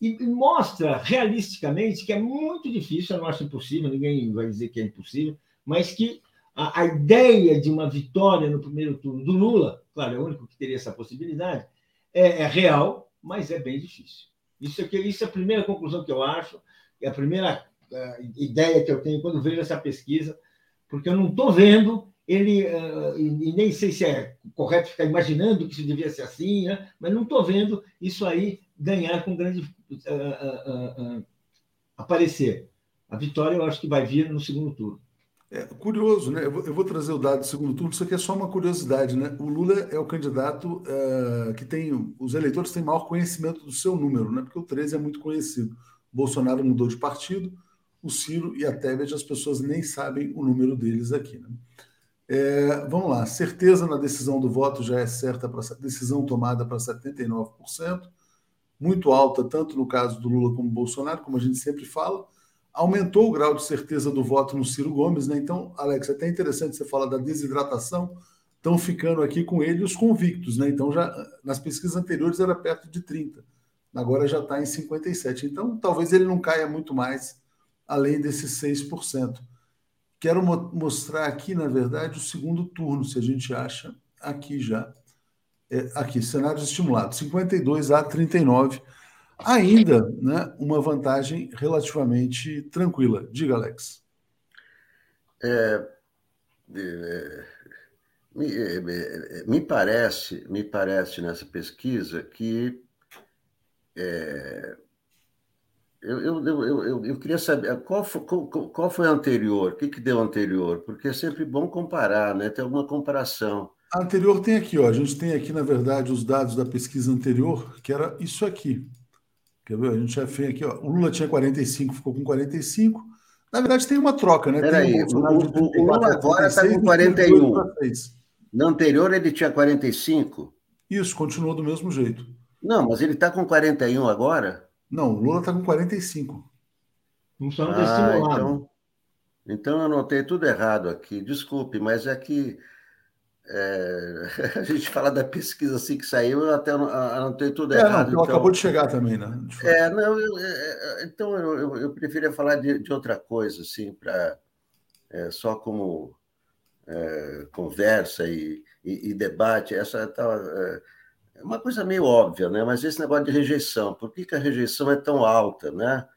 E mostra realisticamente que é muito difícil, eu não acho impossível, ninguém vai dizer que é impossível, mas que a, a ideia de uma vitória no primeiro turno do Lula, claro, é o único que teria essa possibilidade, é, é real, mas é bem difícil. Isso é, que, isso é a primeira conclusão que eu acho, é a primeira ideia que eu tenho quando vejo essa pesquisa, porque eu não estou vendo ele, uh, e, nem sei se é correto ficar imaginando que isso devia ser assim, né? mas não estou vendo isso aí ganhar com grande uh, uh, aparecer. A vitória eu acho que vai vir no segundo turno. É curioso, né? Eu vou, eu vou, trazer o dado do segundo turno, isso aqui é só uma curiosidade, né? O Lula é o candidato que tem. Os eleitores têm maior conhecimento do seu número, né? Porque o 13 é muito conhecido. Bolsonaro mudou de partido, o Ciro e a Tebet, as pessoas nem sabem o número deles aqui. Né? É, vamos lá, certeza na decisão do voto já é certa, para decisão tomada para 79%, muito alta, tanto no caso do Lula como Bolsonaro, como a gente sempre fala. Aumentou o grau de certeza do voto no Ciro Gomes, né? Então, Alex, é até interessante você falar da desidratação, estão ficando aqui com ele os convictos, né? Então, já nas pesquisas anteriores era perto de 30, agora já está em 57. Então, talvez ele não caia muito mais além desses 6%. Quero mo mostrar aqui, na verdade, o segundo turno, se a gente acha aqui já. É, aqui, cenários estimulados, 52 a 39. Ainda né, uma vantagem relativamente tranquila. Diga, Alex. É, é, me, é, é, me, parece, me parece nessa pesquisa que é, eu, eu, eu, eu, queria saber qual foi, qual, qual foi a anterior, o que, que deu anterior, porque é sempre bom comparar, né? Ter alguma comparação. A anterior tem aqui, ó. A gente tem aqui, na verdade, os dados da pesquisa anterior, que era isso aqui. Quer ver? A gente já fez aqui, ó. O Lula tinha 45, ficou com 45. Na verdade, tem uma troca, né? Peraí, o, o, o, Lula agora está com 41. No anterior ele tinha 45? Isso, continuou do mesmo jeito. Não, mas ele está com 41 agora? Não, o Lula está com 45. Não só não ah, então, então eu anotei tudo errado aqui. Desculpe, mas é que é, a gente fala da pesquisa assim que saiu, eu até anotei tudo é, errado. Não, então, acabou de chegar também, né? É, não, eu, é, é, então eu, eu, eu, preferia falar de, de outra coisa, assim, para é, só como é, conversa e, e, e, debate. Essa tal. Uma coisa meio óbvia, né? Mas esse negócio de rejeição, por que, que a rejeição é tão alta, né?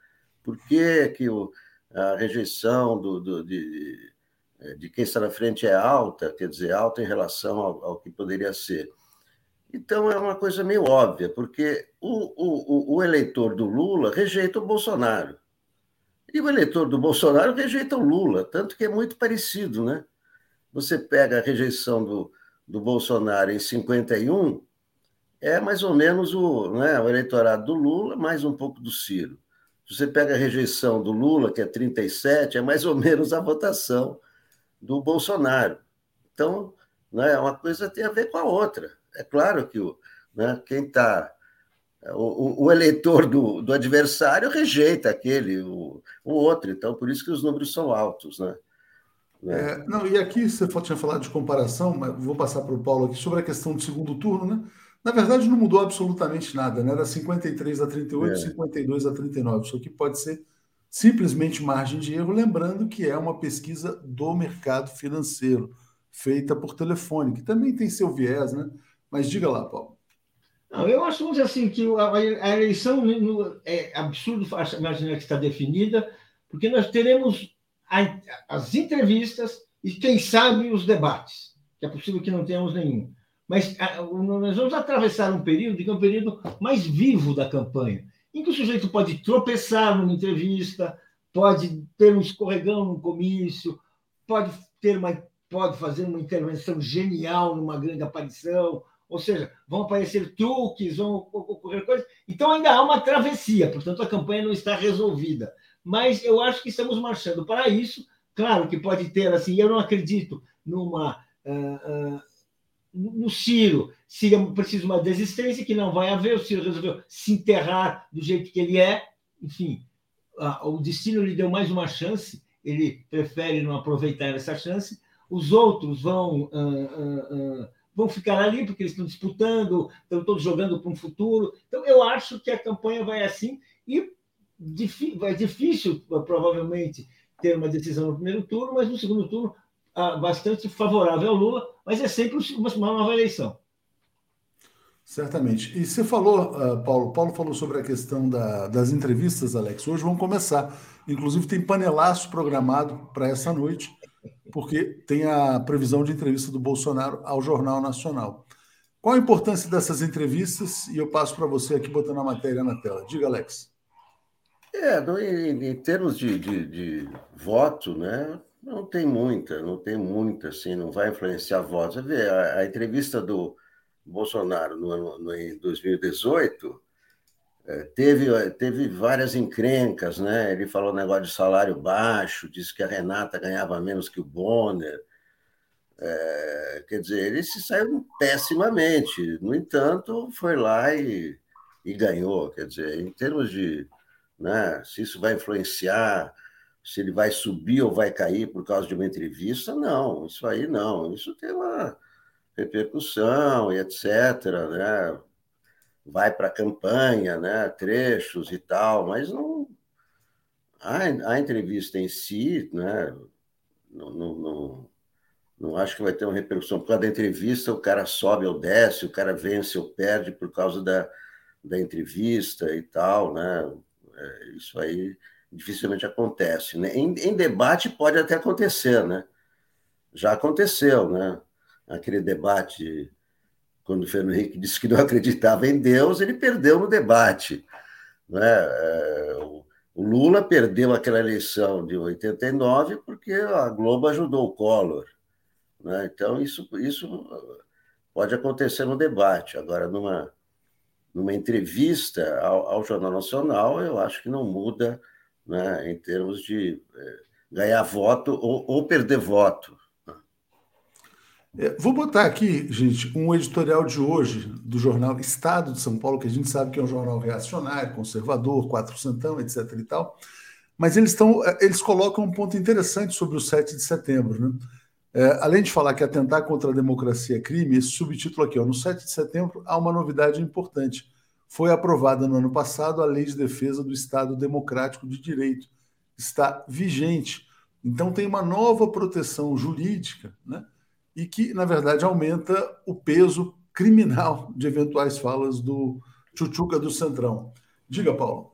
Por que, que o, a rejeição do, do, de, de quem está na frente é alta, quer dizer, alta em relação ao, ao que poderia ser? Então é uma coisa meio óbvia, porque o, o, o eleitor do Lula rejeita o Bolsonaro. E o eleitor do Bolsonaro rejeita o Lula, tanto que é muito parecido, né? Você pega a rejeição do, do Bolsonaro em 51, é mais ou menos o, né, o eleitorado do Lula, mais um pouco do Ciro. Você pega a rejeição do Lula, que é 37, é mais ou menos a votação do Bolsonaro. Então, né, uma coisa tem a ver com a outra. É claro que o, né, quem está. O, o, eleitor do, do adversário rejeita aquele, o, o outro, então por isso que os números são altos. Né? É, não, e aqui você tinha falado de comparação, mas vou passar para o Paulo aqui sobre a questão do segundo turno, né? Na verdade, não mudou absolutamente nada, né? Era 53 a 38, é. 52 a 39. Isso aqui pode ser simplesmente margem de erro, lembrando que é uma pesquisa do mercado financeiro, feita por telefone, que também tem seu viés, né? Mas diga lá, Paulo. Não, eu acho assim que a, eleição é absurdo imaginar que está definida, porque nós teremos as entrevistas e, quem sabe, os debates, que é possível que não tenhamos nenhum. Mas nós vamos atravessar um período que é um período mais vivo da campanha, em que o sujeito pode tropeçar numa entrevista, pode ter um escorregão no comício, pode ter uma, pode fazer uma intervenção genial numa grande aparição, ou seja, vão aparecer truques, vão ocorrer coisas. Então ainda há uma travessia, portanto a campanha não está resolvida. Mas eu acho que estamos marchando para isso. Claro que pode ter assim, eu não acredito numa uh, uh, no Ciro seria preciso uma desistência que não vai haver. O Ciro resolveu se enterrar do jeito que ele é. Enfim, o destino lhe deu mais uma chance. Ele prefere não aproveitar essa chance. Os outros vão uh, uh, vão ficar ali porque eles estão disputando, estão todos jogando para um futuro. Então, eu acho que a campanha vai assim e vai difícil, provavelmente, ter uma decisão no primeiro turno, mas no segundo turno bastante favorável ao Lula, mas é sempre uma nova eleição. Certamente. E você falou, uh, Paulo, Paulo falou sobre a questão da, das entrevistas, Alex. Hoje vão começar. Inclusive tem panelaço programado para essa noite, porque tem a previsão de entrevista do Bolsonaro ao Jornal Nacional. Qual a importância dessas entrevistas? E eu passo para você aqui botando a matéria na tela. Diga, Alex. É, em, em termos de, de, de voto, né? Não tem muita, não tem muita, assim, não vai influenciar votos. Você vê, a, a entrevista do Bolsonaro no, no, em 2018 é, teve, teve várias encrencas, né? Ele falou negócio de salário baixo, disse que a Renata ganhava menos que o Bonner. É, quer dizer, ele se saiu pessimamente. No entanto, foi lá e, e ganhou. Quer dizer, em termos de né, se isso vai influenciar se ele vai subir ou vai cair por causa de uma entrevista, não, isso aí não, isso tem uma repercussão e etc, né? Vai para a campanha, né? Trechos e tal, mas não a, a entrevista em si, né? Não, não, não, não, acho que vai ter uma repercussão. Por causa da entrevista, o cara sobe ou desce, o cara vence ou perde por causa da, da entrevista e tal, né? É, isso aí dificilmente acontece. Né? Em, em, debate pode até acontecer, né? Já aconteceu, né? Aquele debate, quando o Fernando Henrique disse que não acreditava em Deus, ele perdeu no debate. Né? O Lula perdeu aquela eleição de 89 porque a Globo ajudou o Collor. Né? Então, isso, isso pode acontecer no debate. Agora, numa, numa entrevista ao, ao Jornal Nacional, eu acho que não muda né, em termos de é, ganhar voto ou, ou perder voto. É, vou botar aqui, gente, um editorial de hoje do jornal Estado de São Paulo, que a gente sabe que é um jornal reacionário, conservador, quatrocentão, etc. e tal. Mas eles, estão, é, eles colocam um ponto interessante sobre o 7 de setembro. Né? É, além de falar que atentar contra a democracia é crime, esse subtítulo aqui, ó, no 7 de setembro, há uma novidade importante foi aprovada no ano passado a Lei de Defesa do Estado Democrático de Direito. Está vigente. Então, tem uma nova proteção jurídica, né? e que, na verdade, aumenta o peso criminal de eventuais falas do Chuchuca do Centrão. Diga, Paulo.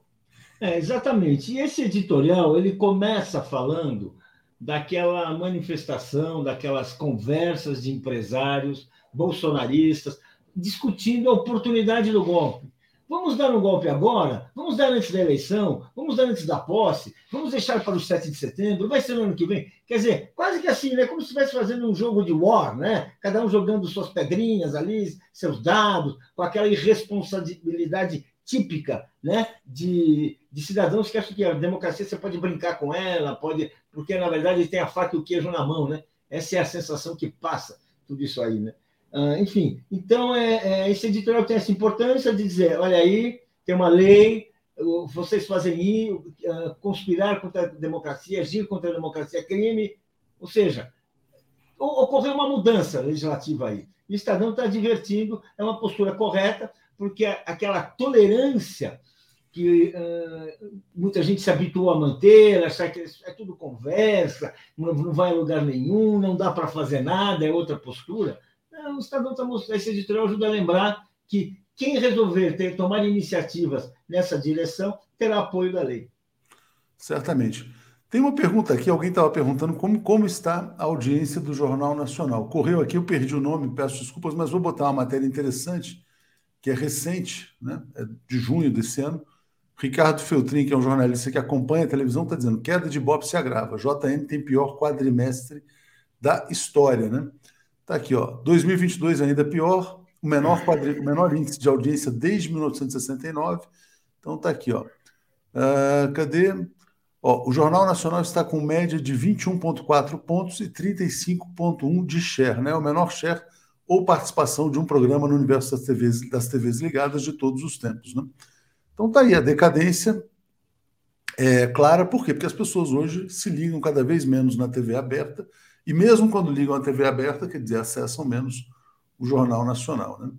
É, exatamente. E esse editorial ele começa falando daquela manifestação, daquelas conversas de empresários bolsonaristas discutindo a oportunidade do golpe. Vamos dar um golpe agora? Vamos dar antes da eleição? Vamos dar antes da posse? Vamos deixar para o 7 de setembro? Vai ser no ano que vem? Quer dizer, quase que assim, né? Como se estivesse fazendo um jogo de war, né? Cada um jogando suas pedrinhas ali, seus dados, com aquela irresponsabilidade típica né? de, de cidadãos que acham que a democracia você pode brincar com ela, pode. Porque, na verdade, tem a faca e o queijo na mão, né? Essa é a sensação que passa tudo isso aí, né? Ah, enfim, então é, é, esse editorial tem essa importância de dizer, olha aí, tem uma lei, vocês fazem ir, uh, conspirar contra a democracia, agir contra a democracia é crime, ou seja, ocorreu uma mudança legislativa aí. O Estadão está divertindo, é uma postura correta, porque aquela tolerância que uh, muita gente se habituou a manter, achar que é tudo conversa, não vai a lugar nenhum, não dá para fazer nada, é outra postura o Estadão está mostrando, esse editorial ajuda a lembrar que quem resolver ter, tomar iniciativas nessa direção terá apoio da lei. Certamente. Tem uma pergunta aqui, alguém estava perguntando como, como está a audiência do Jornal Nacional. Correu aqui, eu perdi o nome, peço desculpas, mas vou botar uma matéria interessante, que é recente, né? é de junho desse ano. Ricardo Feltrin, que é um jornalista que acompanha a televisão, está dizendo: queda de Bob se agrava. JN tem pior quadrimestre da história, né? Está aqui, ó. 2022 ainda pior, o menor, quadri... o menor índice de audiência desde 1969. Então está aqui, ó. Uh, cadê? Ó, o Jornal Nacional está com média de 21,4 pontos e 35,1 de share, né? O menor share ou participação de um programa no universo das TVs, das TVs ligadas de todos os tempos, né? Então está aí a decadência é clara, por quê? Porque as pessoas hoje se ligam cada vez menos na TV aberta e mesmo quando ligam a TV aberta, quer dizer, acessam menos o Jornal Nacional. Né?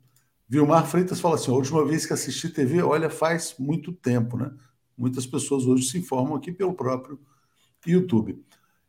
Vilmar Freitas fala assim: a última vez que assisti TV, olha, faz muito tempo, né? Muitas pessoas hoje se informam aqui pelo próprio YouTube.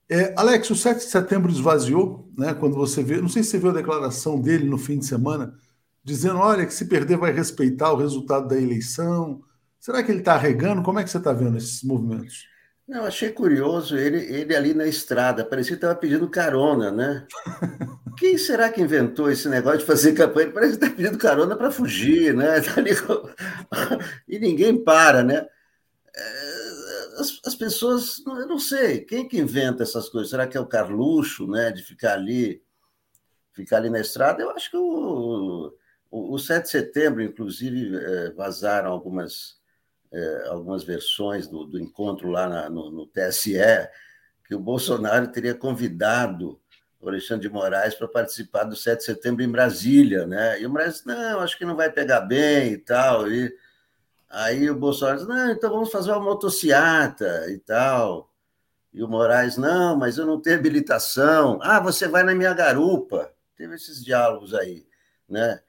É, Alex, o 7 de setembro esvaziou, né? Quando você vê, não sei se você viu a declaração dele no fim de semana, dizendo: olha, que se perder vai respeitar o resultado da eleição. Será que ele está regando? Como é que você está vendo esses movimentos? Não, achei curioso ele, ele ali na estrada, parecia que estava pedindo carona, né? Quem será que inventou esse negócio de fazer campanha? Parece que está pedindo carona para fugir, né? Tá e ninguém para, né? É, as, as, pessoas, eu não sei, quem que inventa essas coisas? Será que é o Carluxo, né? De ficar ali, ficar ali na estrada? Eu acho que o, o, o 7 de setembro, inclusive, é, vazaram algumas é, algumas versões do, do encontro lá na, no, no, TSE, que o Bolsonaro teria convidado o Alexandre de Moraes para participar do 7 de setembro em Brasília, né? E o Moraes, não, acho que não vai pegar bem e tal. E aí o Bolsonaro disse, não, então vamos fazer uma motociata e tal. E o Moraes, não, mas eu não tenho habilitação. Ah, você vai na minha garupa. Teve esses diálogos aí, né?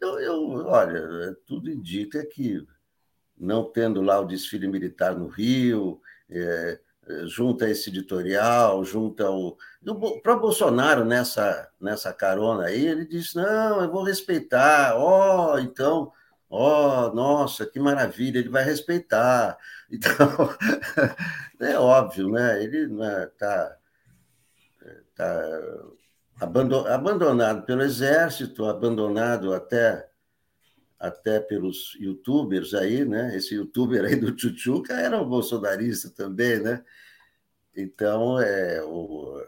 Eu, eu olha, tudo indica que não tendo lá o desfile militar no Rio, é, é junta esse editorial, junta o. Para Bolsonaro, nessa, nessa carona aí, ele disse: não, eu vou respeitar, ó, oh, então, ó, oh, nossa, que maravilha, ele vai respeitar. Então, é óbvio, né? Ele está né, tá abandonado pelo exército, abandonado até até pelos youtubers aí, né? Esse youtuber aí do Chuchuca era um bolsonarista também, né? Então, é, o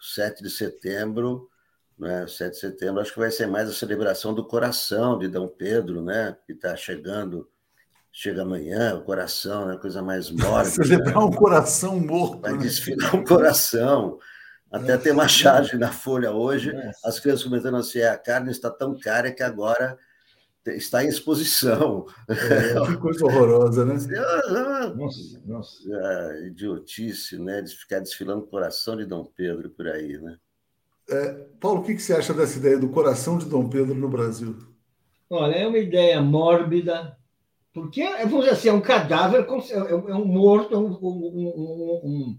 7 de setembro, né? 7 de setembro, acho que vai ser mais a celebração do coração de Dom Pedro, né? Que está chegando, chega amanhã, o coração, né? Coisa mais mórbida. Celebrar né? um coração morto. Vai né? desfilar um coração. Até tem uma charge na Folha hoje, as crianças comentando assim, é, a carne está tão cara que agora está em exposição. É, que coisa horrorosa, né? Nossa, nossa. É, idiotice, né? De ficar desfilando o coração de Dom Pedro por aí, né? É, Paulo, o que, que você acha dessa ideia do coração de Dom Pedro no Brasil? Olha, é uma ideia mórbida, porque, vamos dizer assim, é um cadáver, é um morto, é um, um, um,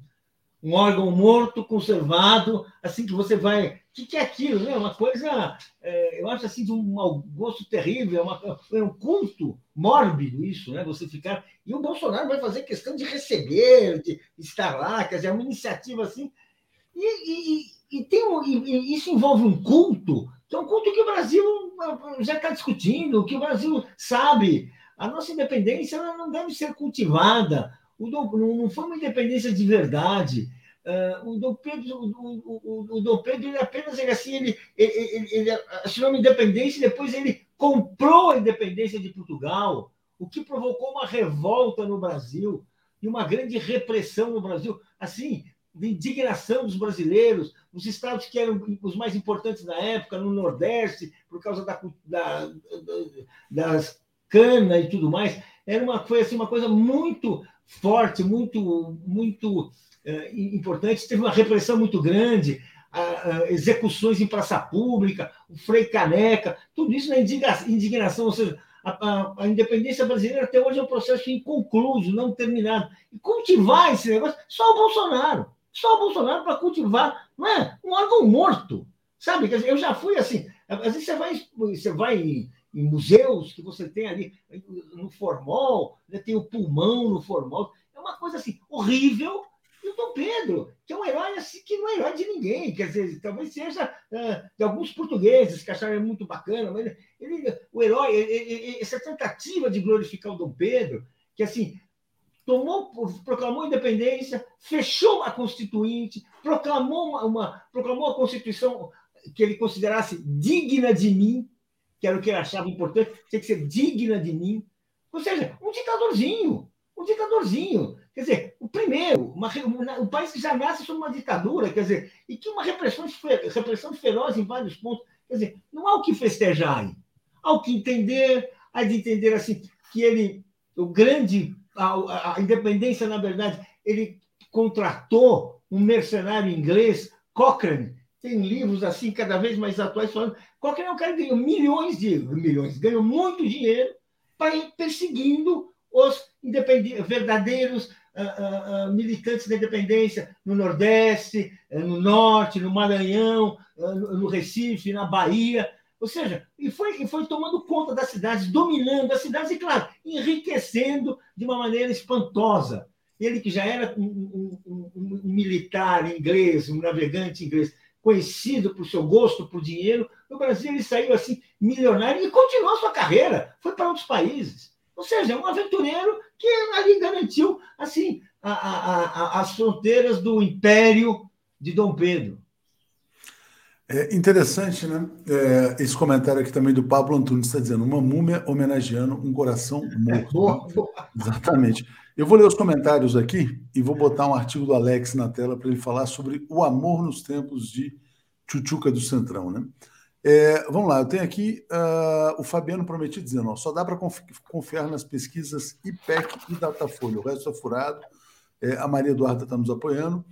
um órgão morto, conservado, assim que você vai. O que, que é aquilo? Né? Uma coisa, é, eu acho assim, de um mau gosto terrível, é, uma, é um culto mórbido isso, né? Você ficar. E o Bolsonaro vai fazer questão de receber, de estar lá, quer dizer, é uma iniciativa assim. E, e, e tem um, e, isso envolve um culto, que é um culto que o Brasil já está discutindo, que o Brasil sabe. A nossa independência não deve ser cultivada. O Dom, não foi uma independência de verdade. Uh, o Dom Pedro, o, o, o, Dom Pedro ele apenas ele, assim, ele, ele, ele, assinou uma independência e depois ele comprou a independência de Portugal, o que provocou uma revolta no Brasil e uma grande repressão no Brasil. Assim, de indignação dos brasileiros, os estados que eram os mais importantes na época, no Nordeste, por causa da, da, das canas e tudo mais, era uma, foi assim, uma coisa muito forte, muito, muito uh, importante. Teve uma repressão muito grande, execuções em praça pública, o Frei Caneca, tudo isso na indignação, ou seja, a, a, a, independência brasileira até hoje é um processo inconcluso, não terminado. E cultivar esse negócio, só o Bolsonaro. Só o Bolsonaro para cultivar não é? um órgão morto. Sabe? Eu já fui assim. Às vezes você vai, você vai em, museus que você tem ali no formol, né? tem o pulmão no formol. É uma coisa assim horrível. E o Dom Pedro, que é um herói assim, que não é herói de ninguém, quer dizer, talvez seja uh, de alguns portugueses que acharam ele muito bacana, mas ele, o herói, ele, ele, essa tentativa de glorificar o Dom Pedro, que assim, tomou, proclamou a independência, fechou a Constituinte, proclamou uma, uma, proclamou a Constituição que ele considerasse digna de mim, que era o que ele achava importante, tinha que ser digna de mim. Ou seja, um ditadorzinho, um ditadorzinho. Quer dizer, o primeiro, uma, um país que já nasce sob uma ditadura, quer dizer, e que uma repressão, repressão feroz em vários pontos. Quer dizer, não há o que festejar aí. Há o que entender, há de entender assim, que ele, o grande a, a independência, na verdade, ele contratou um mercenário inglês, Cochrane, tem livros assim cada vez mais atuais falando. É um cara que ganhou milhões de milhões, ganhou muito dinheiro para ir perseguindo os verdadeiros uh, uh, militantes da independência no Nordeste, eh, no Norte, no Maranhão, no Recife, na Bahia. Ou seja, e foi, e foi tomando conta das cidades, dominando as cidades e, claro, enriquecendo de uma maneira espantosa. Ele que já era um, um, um, um militar inglês, um navegante inglês, conhecido por seu gosto por dinheiro, no Brasil ele saiu assim milionário e continuou sua carreira, foi para outros países. Ou seja, é um aventureiro que ali garantiu assim a, a, a, as fronteiras do império de Dom Pedro. É interessante, né? É, esse comentário aqui também do Pablo Antunes está dizendo uma múmia homenageando um coração morto. Boa, boa. Exatamente. Eu vou ler os comentários aqui e vou botar um artigo do Alex na tela para ele falar sobre o amor nos tempos de Chuchuca do Centrão, né? É, vamos lá, eu tenho aqui uh, o Fabiano Prometido dizendo: ó, só dá para confiar nas pesquisas IPEC e Datafolha, o resto é furado. É, a Maria Eduarda está nos apoiando.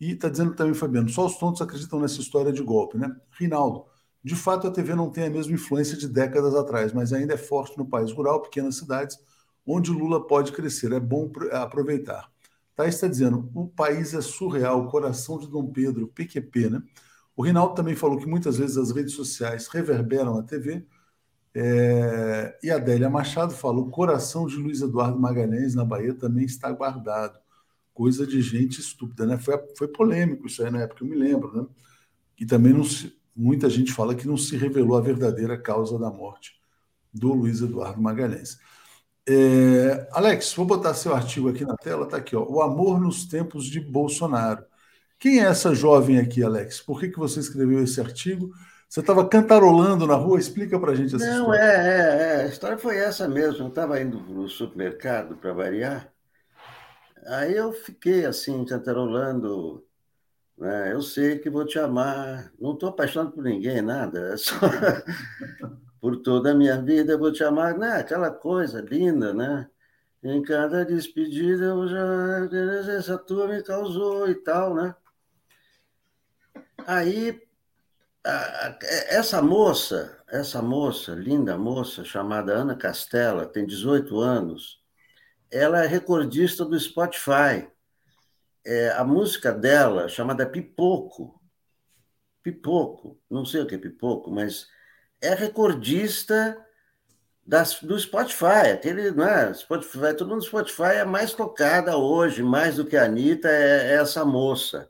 E está dizendo também, Fabiano, só os tontos acreditam nessa história de golpe, né? Rinaldo, de fato a TV não tem a mesma influência de décadas atrás, mas ainda é forte no país rural, pequenas cidades, onde Lula pode crescer. É bom aproveitar. Thais está dizendo, o país é surreal, o coração de Dom Pedro, PQP, né? O Rinaldo também falou que muitas vezes as redes sociais reverberam a TV. É... E a Adélia Machado falou: o coração de Luiz Eduardo Magalhães na Bahia também está guardado coisa de gente estúpida, né? Foi, foi polêmico isso aí na época, eu me lembro, né? E também não se, muita gente fala que não se revelou a verdadeira causa da morte do Luiz Eduardo Magalhães. É, Alex, vou botar seu artigo aqui na tela, tá aqui, ó. O amor nos tempos de Bolsonaro. Quem é essa jovem aqui, Alex? Por que, que você escreveu esse artigo? Você estava cantarolando na rua? Explica para a gente essa Não, história. É, é, é, a história foi essa mesmo. Eu estava indo no supermercado para variar Aí eu fiquei assim, cantarolando. Né? Eu sei que vou te amar. Não estou apaixonado por ninguém, nada. É só por toda a minha vida vou te amar. Né? Aquela coisa linda, né? Em cada despedida eu já. Essa tua me causou e tal, né? Aí, essa moça, essa moça, linda moça, chamada Ana Castela, tem 18 anos ela é recordista do Spotify. É, a música dela, chamada Pipoco, Pipoco, não sei o que é Pipoco, mas é recordista das, do Spotify. Aquele, não é? Spotify, todo mundo do Spotify é mais tocada hoje, mais do que a Anitta, é, é essa moça.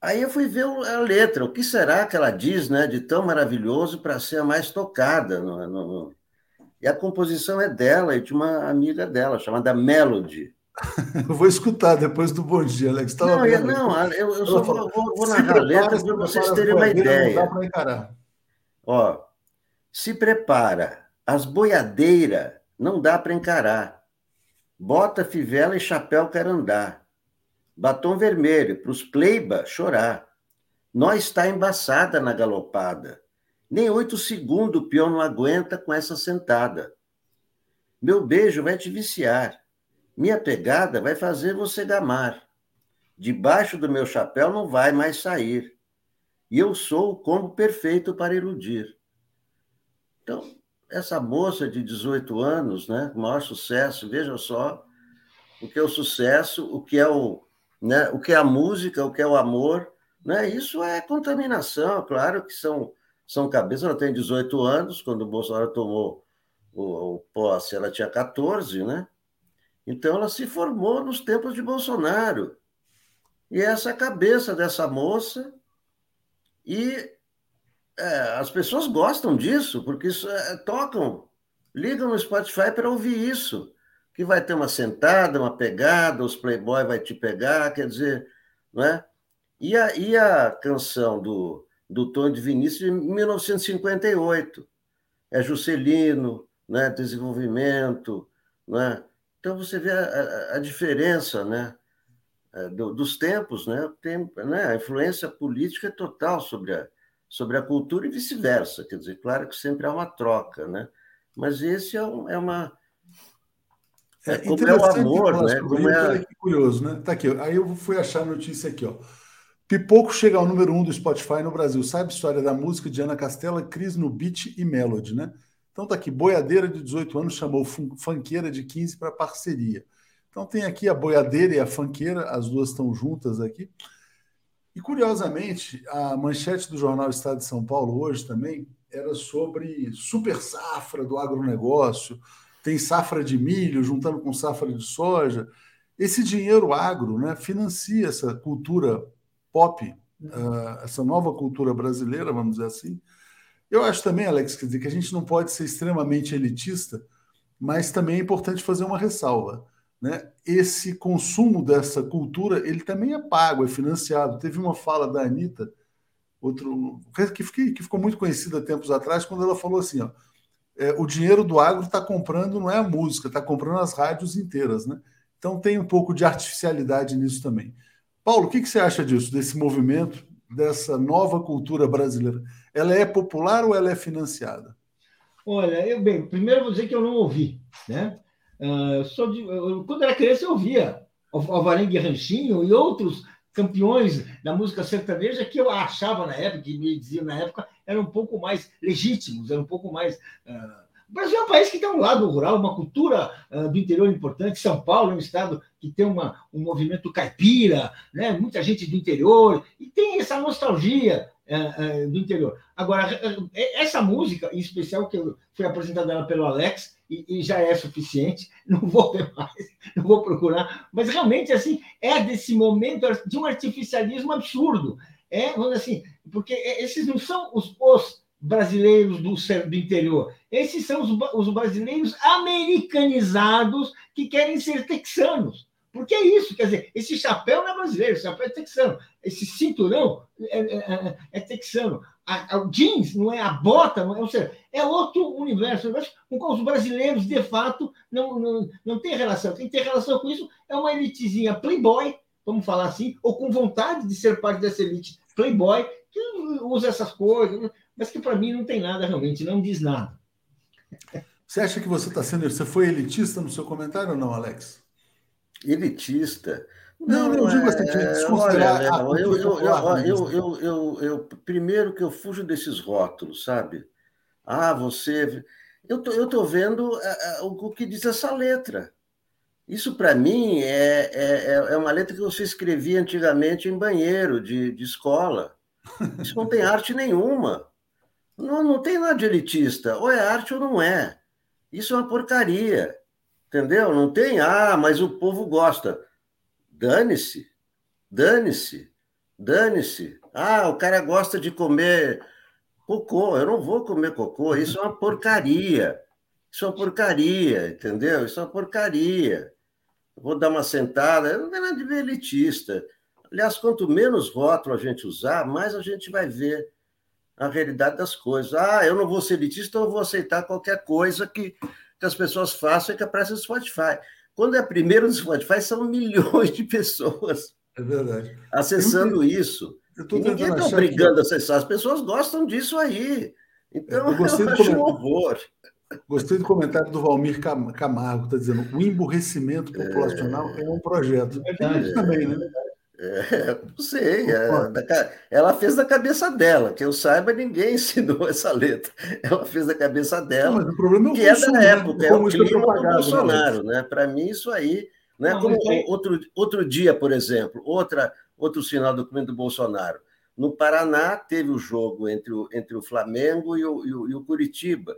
Aí eu fui ver a letra, o que será que ela diz, né, de tão maravilhoso para ser a mais tocada. No, no... E a composição é dela e de uma amiga dela, chamada Melody. Eu vou escutar depois do Bom Dia, Alex. Tava não, eu, não, eu, eu só vou, vou, vou narrar a letra para vocês terem uma ideia. Não dá para encarar. Ó, se prepara, as boiadeiras não dá para encarar. Bota, fivela e chapéu quer andar. Batom vermelho, para os pleiba chorar. Nós está embaçada na galopada. Nem oito segundos o peão não aguenta com essa sentada. Meu beijo vai te viciar. Minha pegada vai fazer você gamar. Debaixo do meu chapéu não vai mais sair. E eu sou o combo perfeito para iludir. Então, essa moça de 18 anos, né, com maior sucesso, veja só o que é o sucesso, o que é o, né, o que é a música, o que é o amor, né? Isso é contaminação, claro que são são cabeças, ela tem 18 anos, quando o Bolsonaro tomou o, o posse, ela tinha 14, né? Então ela se formou nos tempos de Bolsonaro. E essa cabeça dessa moça e é, as pessoas gostam disso, porque isso é, tocam, ligam no Spotify para ouvir isso. Que vai ter uma sentada, uma pegada, os Playboy vai te pegar, quer dizer, não é? E a, e a canção do, do Tony de Vinícius de 1958? É Juscelino, né? desenvolvimento, né? Então você vê a, a, a diferença, né? É, do, dos tempos, né? Tem, né? A influência política é total sobre a, sobre a cultura e vice-versa. Quer dizer, claro que sempre há uma troca, né? Mas esse é, um, é uma. É, como é o amor, né? Como é... Que curioso, né? Tá aqui. Aí eu fui achar a notícia aqui, ó. Pipoco chega ao número um do Spotify no Brasil. Sabe história da música de Ana Castela, Cris no Beat e Melody, né? Então tá aqui, boiadeira de 18 anos chamou fanqueira de 15 para parceria. Então tem aqui a boiadeira e a fanqueira, as duas estão juntas aqui. E curiosamente, a manchete do jornal Estado de São Paulo hoje também era sobre super safra do agronegócio, tem safra de milho juntando com safra de soja. Esse dinheiro agro né, financia essa cultura pop, uh, essa nova cultura brasileira, vamos dizer assim. Eu acho também, Alex, quer dizer, que a gente não pode ser extremamente elitista, mas também é importante fazer uma ressalva né, esse consumo dessa cultura ele também é pago, é financiado. Teve uma fala da Anitta, outro, que, fiquei, que ficou muito conhecida tempos atrás, quando ela falou assim: ó, é, o dinheiro do agro está comprando não é a música, está comprando as rádios inteiras. Né? Então tem um pouco de artificialidade nisso também. Paulo, o que, que você acha disso, desse movimento, dessa nova cultura brasileira? Ela é popular ou ela é financiada? Olha, eu bem, primeiro vou dizer que eu não ouvi, né? Uh, de, eu, quando era criança, eu via Alvarengue Ranchinho e outros campeões da música sertaneja que eu achava na época, que me diziam na época, eram um pouco mais legítimos, eram um pouco mais. Uh... O Brasil é um país que tem um lado rural, uma cultura uh, do interior importante. São Paulo é um estado que tem uma, um movimento caipira, né? muita gente do interior, e tem essa nostalgia do interior. Agora, essa música, em especial, que foi apresentada pelo Alex, e, e, já é suficiente, não vou ver mais, não vou procurar, mas realmente assim é desse momento de um artificialismo absurdo, é vamos assim, porque esses não são os, os brasileiros do, do interior, esses são os, os brasileiros americanizados que querem ser texanos. Porque é isso, quer dizer, esse chapéu não é brasileiro, esse chapéu é texano. Esse cinturão é, é, é, é texano a, a, o jeans, não é a bota, não é, ou seja, é outro universo, universo com qual os brasileiros, de fato, não, não, não tem relação. Quem tem relação com isso é uma elitezinha playboy, vamos falar assim, ou com vontade de ser parte dessa elite playboy, que usa essas coisas, mas que para mim não tem nada realmente, não diz nada. Você acha que você está sendo. Você foi elitista no seu comentário ou não, Alex? Elitista? Não, não, eu digo assim, desconsiderar. eu, eu, eu, eu, eu, eu, primeiro que eu fujo desses rótulos, sabe? Ah, você. Eu tô, eu tô vendo o que diz essa letra. Isso, para mim, é, é, é uma letra que você escrevia antigamente em banheiro de, de escola. Isso não tem arte nenhuma. Não, não tem nada de elitista. Ou é arte ou não é. Isso é uma porcaria. Entendeu? Não tem, ah, mas o povo gosta. Dane-se, dane-se. Dane-se. Ah, o cara gosta de comer cocô. Eu não vou comer cocô. Isso é uma porcaria. Isso é uma porcaria, entendeu? Isso é uma porcaria. Eu vou dar uma sentada. Não é nada de ver elitista. Aliás, quanto menos rótulo a gente usar, mais a gente vai ver a realidade das coisas. Ah, eu não vou ser elitista, então eu vou aceitar qualquer coisa que, que as pessoas façam e que aparece no Spotify. Quando é primeiro no Spotify, são milhões de pessoas é acessando eu, isso. Eu ninguém está obrigando a acessar, as pessoas gostam disso aí. Então, eu, eu acho um horror. Gostei do comentário do Valmir Camargo, está dizendo o emburrecimento populacional é, é um projeto. É verdade. também, né? É, não sei. É, ela fez da cabeça dela. Que eu saiba, ninguém ensinou essa letra. Ela fez da cabeça dela. Não, mas o problema é o que consumo, é da né? época, é o clima do né, Bolsonaro. Né? Para mim, isso aí. Né? Não, Como outro, outro dia, por exemplo, outra, outro sinal do documento do Bolsonaro. No Paraná, teve o jogo entre o, entre o Flamengo e o, e o, e o Curitiba,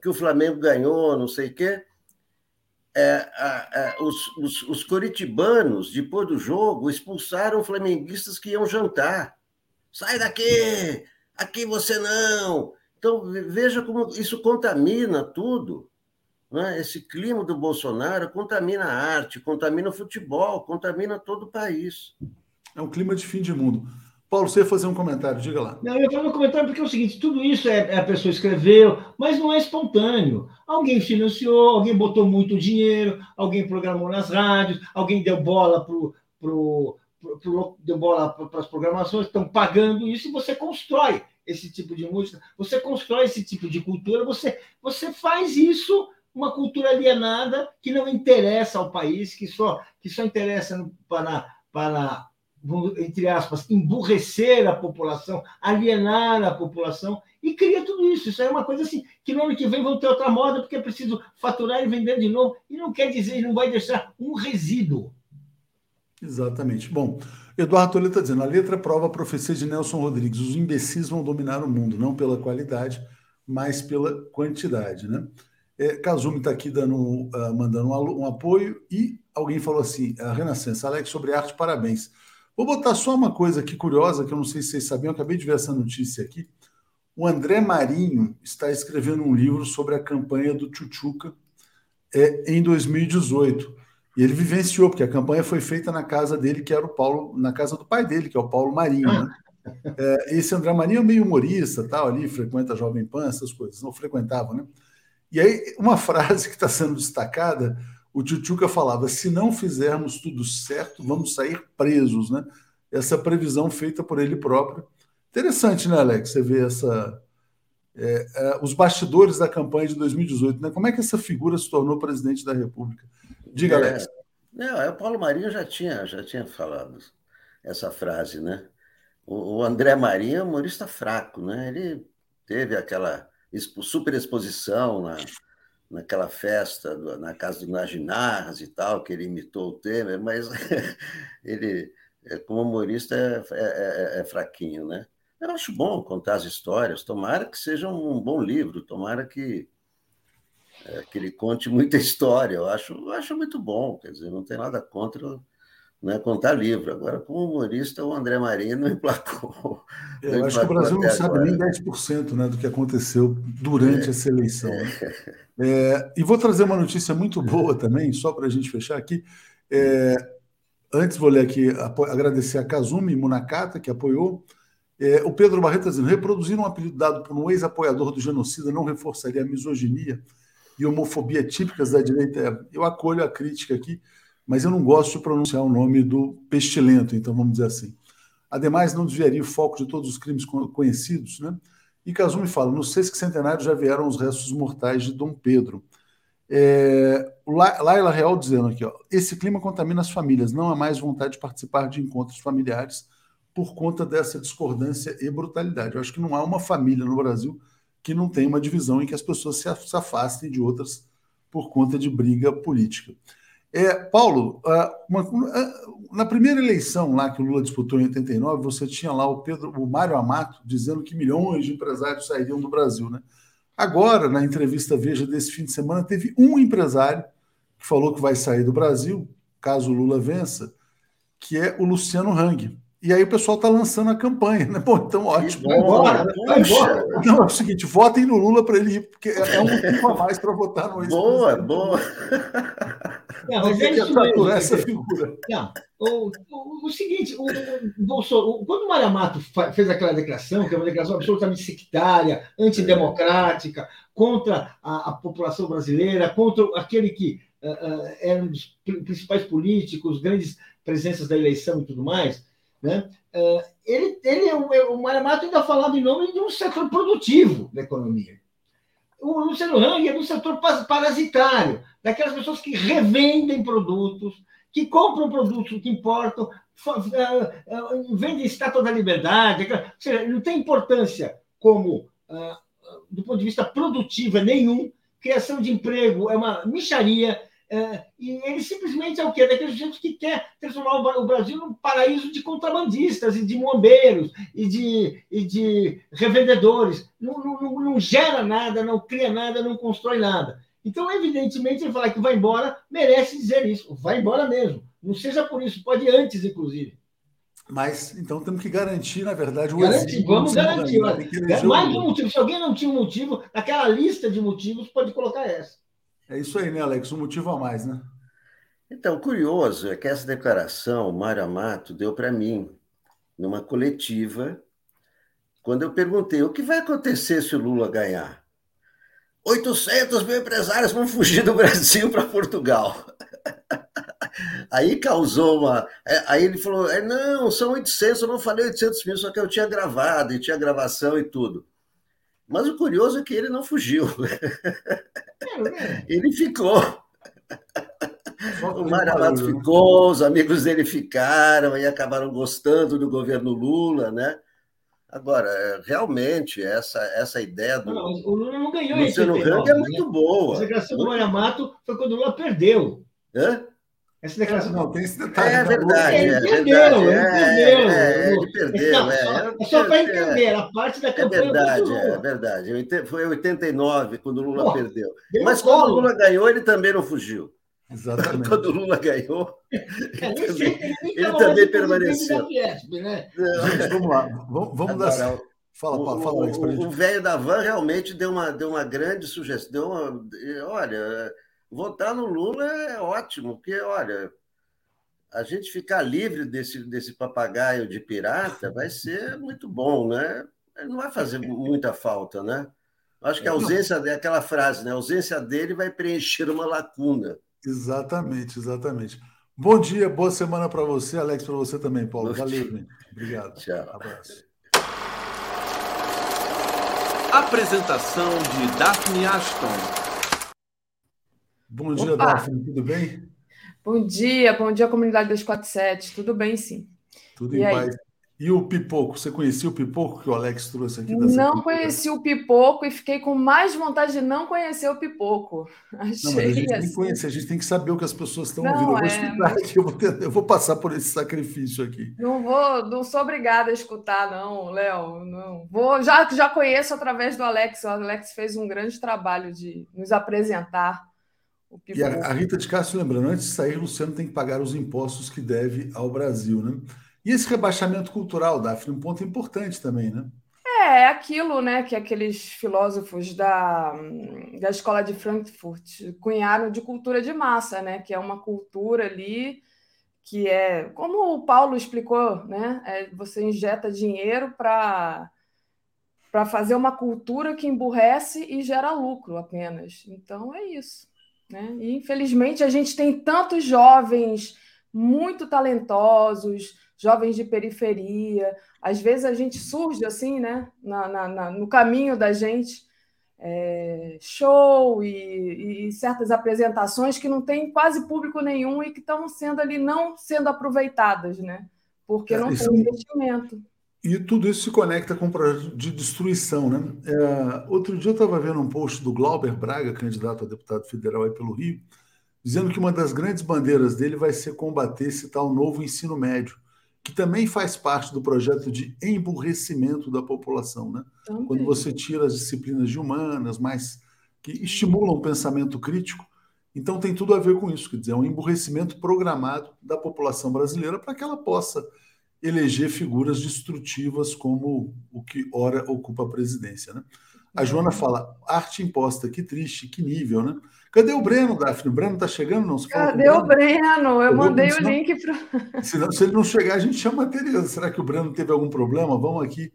que o Flamengo ganhou, não sei o quê é, a, a, os, os, os coritibanos, depois do jogo, expulsaram flamenguistas que iam jantar. Sai daqui! Aqui você não! Então, veja como isso contamina tudo. Né? Esse clima do Bolsonaro contamina a arte, contamina o futebol, contamina todo o país. É um clima de fim de mundo. Paulo, você ia fazer um comentário, diga lá. Não, eu ia fazer um comentário porque é o seguinte: tudo isso é, é, a pessoa escreveu, mas não é espontâneo. Alguém financiou, alguém botou muito dinheiro, alguém programou nas rádios, alguém deu bola pro, pro, pro, bola para as programações, estão pagando isso e você constrói esse tipo de música, você constrói esse tipo de cultura, você, você faz isso uma cultura alienada que não interessa ao país, que só, que só interessa para, para entre aspas, emburrecer a população, alienar a população e cria tudo isso. Isso é uma coisa assim, que no ano que vem vão ter outra moda porque é preciso faturar e vender de novo. E não quer dizer, não vai deixar um resíduo. Exatamente. Bom, Eduardo Toledo está dizendo, a letra prova a profecia de Nelson Rodrigues, os imbecis vão dominar o mundo, não pela qualidade, mas pela quantidade, né? É, Kazumi está aqui dando, uh, mandando um, um, apoio e alguém falou assim, a Renascença, Alex, sobre arte, parabéns. Vou botar só uma coisa aqui curiosa, que eu não sei se vocês sabiam, eu acabei de ver essa notícia aqui. O André Marinho está escrevendo um livro sobre a campanha do Chuchuca é, em 2018. E ele vivenciou, porque a campanha foi feita na casa dele, que era o Paulo, na casa do pai dele, que é o Paulo Marinho. Né? É, esse André Marinho é meio humorista, tal, ali, frequenta a Jovem Pan, essas coisas, não frequentava, né? E aí, uma frase que está sendo destacada o Tchutchuca falava: se não fizermos tudo certo, vamos sair presos, né? Essa previsão feita por ele próprio. Interessante, né, Alex? Você vê essa. É, é, os bastidores da campanha de 2018, né? Como é que essa figura se tornou presidente da República? Diga, é, Alex. Não, é, o Paulo Marinho já tinha, já tinha falado essa frase, né? O, o André Marinho é um humorista fraco, né? Ele teve aquela super exposição na, naquela festa na casa do Naginarras e tal, que ele imitou o Temer, mas ele, é, como humorista, é, é, é, é, fraquinho, né? Eu acho bom contar as histórias, tomara que seja um bom livro, tomara que, é, que ele conte muita história, eu acho, eu acho muito bom, quer dizer, não tem nada contra né, contar livro. Agora, como humorista, o André Marinho não emplacou. Eu não acho que o Brasil não sabe agora. nem 10% né, do que aconteceu durante é, essa eleição. É. É, e vou trazer uma notícia muito boa também, só para a gente fechar aqui. É, antes, vou ler aqui, agradecer a Kazumi Munakata, que apoiou. É, o Pedro Barreto está dizendo: reproduzir um apelido dado por um ex-apoiador do genocida não reforçaria a misoginia e homofobia típicas da direita. Eu acolho a crítica aqui mas eu não gosto de pronunciar o nome do pestilento, então vamos dizer assim. Ademais, não desviaria o foco de todos os crimes conhecidos, né? E Kazumi fala: no sexto centenário já vieram os restos mortais de Dom Pedro. É, Laila Real dizendo aqui: ó, esse clima contamina as famílias, não há mais vontade de participar de encontros familiares por conta dessa discordância e brutalidade. Eu acho que não há uma família no Brasil que não tenha uma divisão em que as pessoas se afastem de outras por conta de briga política. É, Paulo, ah, uma, ah, na primeira eleição lá que o Lula disputou em 89, você tinha lá o Pedro, o Mário Amato dizendo que milhões de empresários sairiam do Brasil, né? Agora, na entrevista Veja desse fim de semana, teve um empresário que falou que vai sair do Brasil, caso o Lula vença, que é o Luciano Hang. E aí o pessoal está lançando a campanha, né? Bom, então ótimo. Vai embora, vai embora. Não, é o seguinte, votem no Lula para ele ir, porque é um motivo a mais para votar no Boa, boa. Não, mas é isso mesmo. essa figura. Não, o, o, o seguinte, o, o Bolsonaro, quando o Mário Mato fez aquela declaração, que é uma declaração absolutamente sectária, antidemocrática, contra a, a população brasileira, contra aquele que uh, uh, era um dos principais políticos, grandes presenças da eleição e tudo mais, né? Uh, ele, ele, é o, o Mário Mato ainda falava em nome de um setor produtivo da economia. O Luciano Hang é do setor parasitário, daquelas pessoas que revendem produtos, que compram produtos que importam, uh, uh, vendem estátua da liberdade, ou seja, não tem importância como, do ponto de vista produtivo, nenhum, criação de emprego é uma micharia, é, e ele simplesmente é o quê? Daqueles gente que quer transformar o Brasil num paraíso de contrabandistas e de moambeiros e de, e de revendedores. Não, não, não, gera nada, não cria nada, não constrói nada. Então, evidentemente, ele falar que vai embora merece dizer isso. Vai embora mesmo. Não seja por isso, pode ir antes, inclusive. Mas então temos que garantir, na verdade, o garantir, Vamos garantir. Mais um motivo. Se alguém não tinha um motivo, naquela lista de motivos, pode colocar essa. É isso aí, né, Alex? Um motivo a mais, né? Então, curioso é que essa declaração o Mário Amato deu para mim numa coletiva, quando eu perguntei o que vai acontecer se o Lula ganhar. 800 mil empresários vão fugir do Brasil para Portugal. Aí causou uma. É, aí ele falou: é, não, são 800, eu não falei 800 mil, só que eu tinha gravado e tinha gravação e tudo. Mas o curioso é que ele não fugiu. ele ficou. O Maramato ficou, os amigos dele ficaram e acabaram gostando do governo Lula, né? Agora, realmente, essa, essa ideia do. Não, o Lula não ganhou Luciano Hang é muito né? boa. A declaração do Maramato foi quando o Lula perdeu. Hã? Essa declaração. Não, tem esse detalhe. É verdade. Ele é perdeu, verdade, ele é, perdeu. É, ele perdeu. É, só, para entender, a parte da É campanha. verdade, é verdade. Foi em 89, quando o Lula Pô, perdeu. deu Mas quando o Lula ganhou, ele também não fugiu. Exatamente. Quando o Lula ganhou, É, ele também, ele também permaneceu. Fiesp, né? Gente, vamos lá. Vamos, vamos dar. Fala, o- fala, fala, Alex, pra o- gente. O velho da van realmente deu uma, deu uma grande sugestão. Deu uma, olha, votar no Lula é ótimo, porque, olha, a gente ficar livre desse, desse papagaio de pirata vai ser muito bom, né? Ele não vai fazer muita falta, né? Acho que a ausência, é aquela frase, né? A ausência dele vai preencher uma lacuna. Exatamente, exatamente. Bom dia, boa semana para você, Alex, para você também, Paulo. Bom Valeu, gente. Obrigado. Tchau. Abraço. Apresentação de Daphne Ashton. Bom dia, Opa! Daphne, tudo bem? Bom dia, bom dia, comunidade 247. Tudo bem, sim. Tudo E em aí? paz. E o Pipoco? Você conhecia o Pipoco que o Alex trouxe aqui? Não conheci o Pipoco e fiquei com mais vontade de não conhecer o Pipoco. Não, mas a Achei gente tem que assim. conhecer, a gente tem que saber o que as pessoas estão Não, ouvindo. Eu vou é, explicar aqui, eu vou, tentar- eu vou passar por esse sacrifício aqui. Não vou, não sou obrigada a escutar, não, Léo. Não vou, já já conheço através do Alex. O Alex fez um grande trabalho de nos apresentar E a, a Rita de Castro lembrando, antes de sair, Luciano tem que pagar os impostos que deve ao Brasil, né? E esse rebaixamento cultural, Daphne, um ponto importante também, né? É, é aquilo, né, que aqueles filósofos da, da escola de Frankfurt cunharam de cultura de massa, né, que é uma cultura ali que é, como o Paulo explicou, né, é, você injeta dinheiro para para fazer uma cultura que emburrece e gera lucro apenas. Então é isso, né? E infelizmente a gente tem tantos jovens muito talentosos, jovens de periferia, às vezes a gente surge assim, né, na, na- na- no caminho da gente, é, show e, e certas apresentações que não tem quase público nenhum e que estão sendo ali não sendo aproveitadas, né? Porque É, não isso- tem investimento. E tudo isso se conecta com o projeto de destruição, né? É, outro dia eu estava vendo um post do Glauber Braga, candidato a deputado federal aí pelo Rio, dizendo que uma das grandes bandeiras dele vai ser combater esse tal novo ensino médio, que também faz parte do projeto de emburrecimento da população, né? Também. Quando você tira as disciplinas de humanas, mais que estimulam o pensamento crítico, então tem tudo a ver com isso, quer dizer, é um emburrecimento programado da população brasileira para que ela possa eleger figuras destrutivas como o que ora ocupa a presidência. Né? A Joana fala, arte imposta, que triste, que nível, né? Cadê o Breno, Daphne? O Breno está chegando? Não? Cadê o Breno? Eu, mandei o link para. Se, se ele não chegar, a gente chama a Tereza. Será que o Breno teve algum problema? Vamos aqui.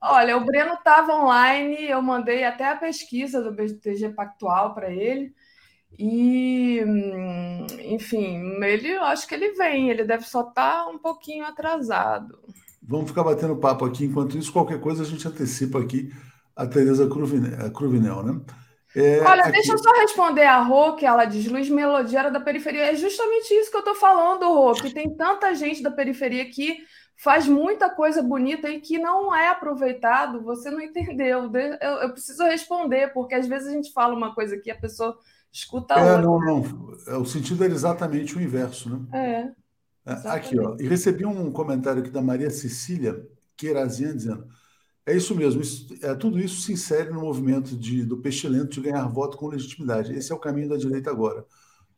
Olha, o Breno estava online, eu mandei até a pesquisa do BTG Pactual para ele. E, enfim, ele, eu acho que ele vem, ele deve só estar tá um pouquinho atrasado. Vamos ficar batendo papo aqui. Enquanto isso, qualquer coisa a gente antecipa aqui a Tereza Cruvinel, né? É, Olha, aqui... deixa eu só responder a Rô, que ela diz, Luiz Melodia era da periferia. É justamente isso que eu estou falando, Rô, que tem tanta gente da periferia que faz muita coisa bonita e que não é aproveitado. Você não entendeu. Eu, eu preciso responder, porque às vezes a gente fala uma coisa aqui, a pessoa escuta é, outra. Não, não. É, o sentido é exatamente o inverso, né? É. é aqui, ó. E recebi um comentário aqui da Maria Cecília Queirazinha dizendo é isso mesmo. Isso, é, tudo isso se insere no movimento de, do pestilento de ganhar voto com legitimidade. Esse é o caminho da direita agora.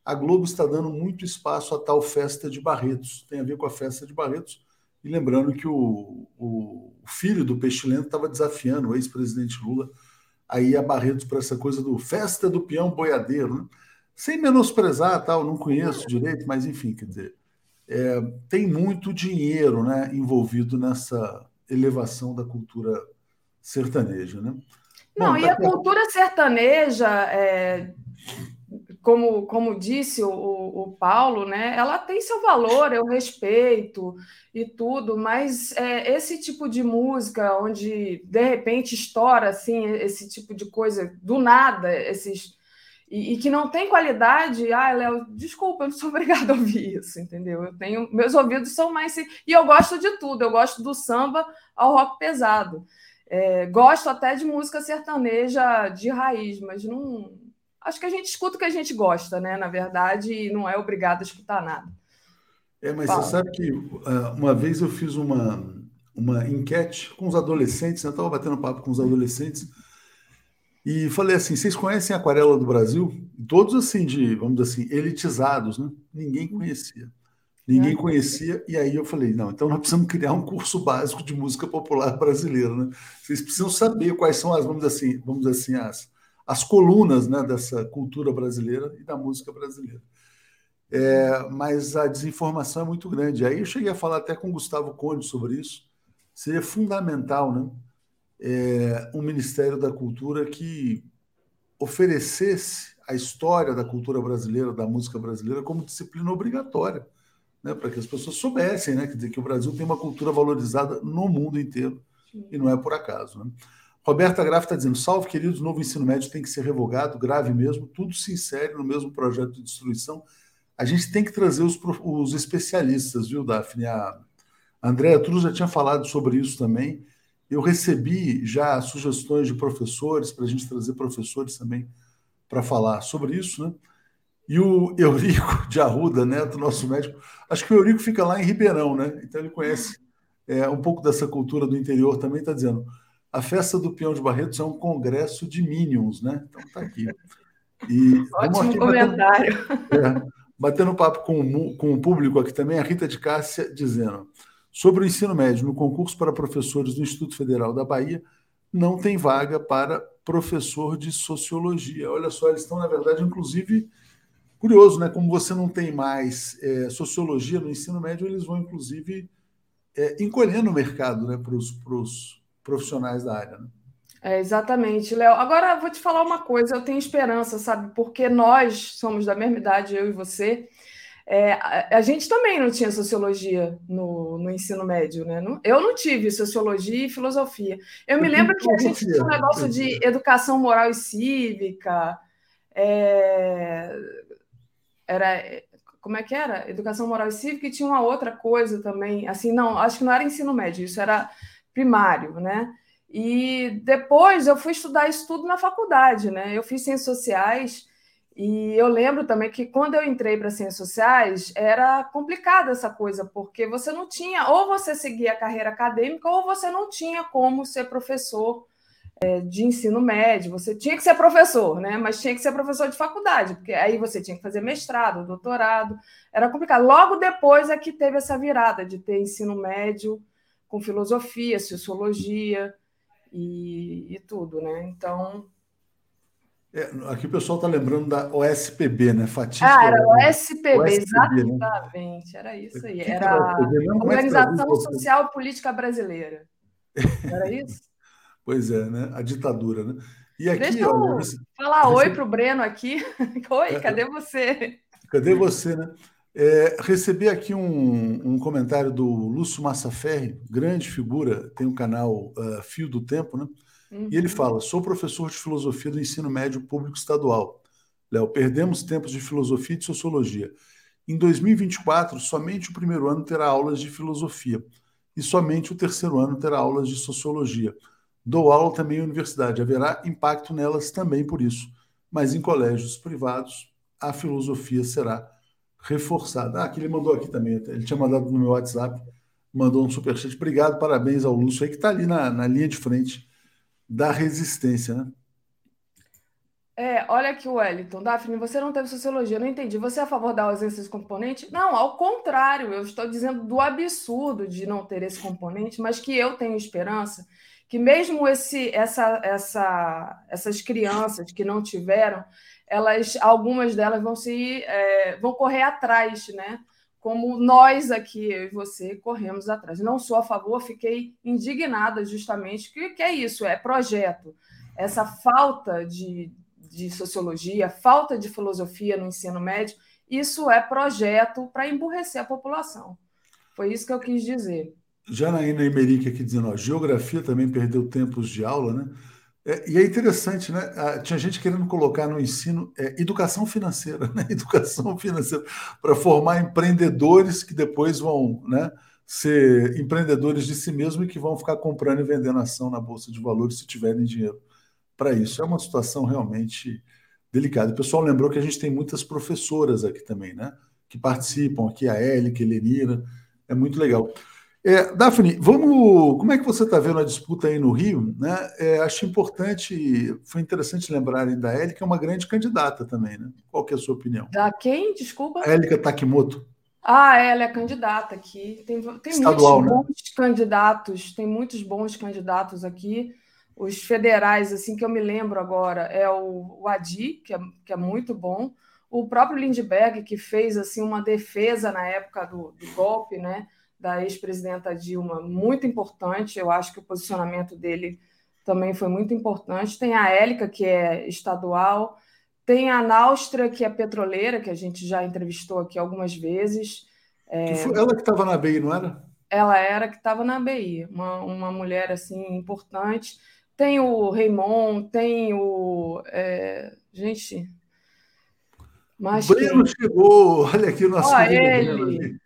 A Globo está dando muito espaço a tal festa de Barretos. Tem a ver com a festa de Barretos. E lembrando que o, o, o filho do pestilento estava desafiando o ex-presidente Lula aí a Barretos para essa coisa do festa do peão boiadeiro. Né? Sem menosprezar, tal, não conheço direito, mas enfim, quer dizer, é, tem muito dinheiro né, envolvido nessa elevação da cultura sertaneja, né? Não, Bom, e a cultura sertaneja, é, como, como disse o, o, Paulo, né, ela tem seu valor, eu respeito e tudo, mas é, esse tipo de música, onde de repente estoura assim, esse tipo de coisa do nada, esses e, e, que não tem qualidade, ah, Léo, desculpa, eu não sou obrigada a ouvir isso, entendeu? Eu tenho, meus ouvidos são mais. E eu gosto de tudo, eu gosto do samba ao rock pesado. É, gosto até de música sertaneja de raiz, mas não. Acho que a gente escuta o que a gente gosta, né? Na verdade, e não é obrigado a escutar nada. É, mas Fala. você sabe que uh, uma vez eu fiz uma, uma enquete com os adolescentes, né? eu estava batendo papo com os adolescentes e falei assim: vocês conhecem a Aquarela do Brasil? Todos assim, de, vamos dizer assim, elitizados, né? Ninguém conhecia. Ninguém é. conhecia, e aí eu falei: não, então nós precisamos criar um curso básico de música popular brasileira, né? Vocês precisam saber quais são as, vamos dizer assim, vamos dizer assim, as, as colunas né, dessa cultura brasileira e da música brasileira. É, mas a desinformação é muito grande. Aí eu cheguei a falar até com o Gustavo Conde sobre isso. Seria fundamental, né? é, um Ministério da Cultura que oferecesse a história da cultura brasileira, da música brasileira, como disciplina obrigatória, né, para que as pessoas soubessem né, dizer, que o Brasil tem uma cultura valorizada no mundo inteiro, e não é por acaso. Né? Roberta Graf está dizendo: salve, queridos, novo ensino médio tem que ser revogado, grave mesmo, tudo se insere no mesmo projeto de destruição. A gente tem que trazer os, os especialistas, viu, Daphne? A Andréa Truz já tinha falado sobre isso também. Eu recebi já sugestões de professores para a gente trazer professores também para falar sobre isso, né? E o Eurico de Arruda, neto, nosso médico, acho que o Eurico fica lá em Ribeirão, né? Então ele conhece é, um pouco dessa cultura do interior também, está dizendo. A festa do Peão de Barretos é um congresso de Minions, né? Então tá aqui. E Ótimo comentário. Batendo, é, batendo papo com, com o público aqui também, a Rita de Cássia dizendo: Sobre o ensino médio, no concurso para professores do Instituto Federal da Bahia, não tem vaga para professor de sociologia. Olha só, eles estão, na verdade, inclusive, curioso, né? Como você não tem mais é, sociologia no ensino médio, eles vão, inclusive, é, encolhendo o mercado né, para os profissionais da área. Né? É, exatamente, Léo. Agora, vou te falar uma coisa, eu tenho esperança, sabe? Porque nós somos da mesma idade, eu e você, é, a, a, gente também não tinha sociologia no, no ensino médio, né? Não, eu não tive sociologia e filosofia. Eu me lembro que a gente tinha um negócio de educação moral e cívica. É, era como é que era? Educação moral e cívica e tinha uma outra coisa também. Assim, não, acho que não era ensino médio, isso era primário, né? E depois eu fui estudar isso tudo na faculdade, né? Eu fiz ciências sociais e eu lembro também que quando eu entrei para ciências sociais, era complicada essa coisa, porque você não tinha, ou você seguia a carreira acadêmica, ou você não tinha como ser professor é, de ensino médio. Você tinha que ser professor, né? Mas tinha que ser professor de faculdade, porque aí você tinha que fazer mestrado, doutorado. Era complicado. Logo depois é que teve essa virada de ter ensino médio com filosofia, sociologia e, e tudo, né? Então. É, aqui o pessoal está lembrando da OSPB, né? Fatídica. Ah, era OSPB, OSPB exatamente. Né? Era isso aí. Era a é Organização Social Política Brasileira. Era isso? Pois é, né? A ditadura, né? E aqui, Deixa eu olha, falar oi para o Breno aqui. oi, é, cadê você? Cadê você, né? É, recebi aqui um, um, comentário do Lúcio Massaferri, grande figura, tem um canal uh, Fio do Tempo, né? Uhum. E ele fala: sou professor de filosofia do ensino médio público estadual. Léo, perdemos tempos de filosofia e de sociologia. Em 2024, somente o primeiro ano terá aulas de filosofia e somente o terceiro ano terá aulas de sociologia. Dou aula também em universidade, haverá impacto nelas também por isso, mas em colégios privados a filosofia será reforçada. Ah, que ele mandou aqui também, ele tinha mandado no meu WhatsApp, mandou um superchat. Obrigado, parabéns ao Lúcio aí, que está ali na, na linha de frente da resistência, né? É, olha aqui o Wellington. Daphne, você não teve sociologia, não entendi. Você é a favor da ausência desse componente? Não, ao contrário, eu estou dizendo do absurdo de não ter esse componente, mas que eu tenho esperança que mesmo esse, essa, essa, essas crianças que não tiveram, elas, algumas delas vão se é, vão correr atrás, né? Como nós aqui, eu e você, corremos atrás. Não sou a favor, fiquei indignada justamente que, que é isso, é projeto. Essa falta de, de sociologia, falta de filosofia no ensino médio, isso é projeto para emburrecer a população. Foi isso que eu quis dizer. Janaína Emerick aqui dizendo, ó, geografia também perdeu tempos de aula, né? É, e é interessante, né? Ah, tinha gente querendo colocar no ensino é, educação financeira, né? Educação financeira para formar empreendedores que depois vão, né? Ser empreendedores de si mesmo e que vão ficar comprando e vendendo ação na bolsa de valores se tiverem dinheiro para isso. É uma situação realmente delicada. O pessoal lembrou que a gente tem muitas professoras aqui também, né? Que participam aqui, a Élica, a Helenira, é muito legal. É, Daphne, vamos. Como é que você está vendo a disputa aí no Rio? Né? É, acho importante, foi interessante lembrarem da Élica, é uma grande candidata também, né? Qual que é a sua opinião? Da quem? Desculpa. A Élica Takimoto. Ah, ela é candidata aqui. Tem, tem Estadual, muitos né? bons candidatos, tem muitos bons candidatos aqui. Os federais, assim, que eu me lembro agora, é o, o Adi, que é, que é muito bom. O próprio Lindbergh, que fez assim uma defesa na época do, do golpe, né? Da ex-presidenta Dilma muito importante. Eu acho que o posicionamento dele também foi muito importante. Tem a Élica, que é estadual, tem a Náustra, que é petroleira, que a gente já entrevistou aqui algumas vezes. É... Ela que estava na BI, não era? Ela era que estava na BI, uma, uma mulher assim importante. Tem o Raymond, tem o. É... Gente. Mas o Breno que... chegou, olha aqui o nosso. Olha ele.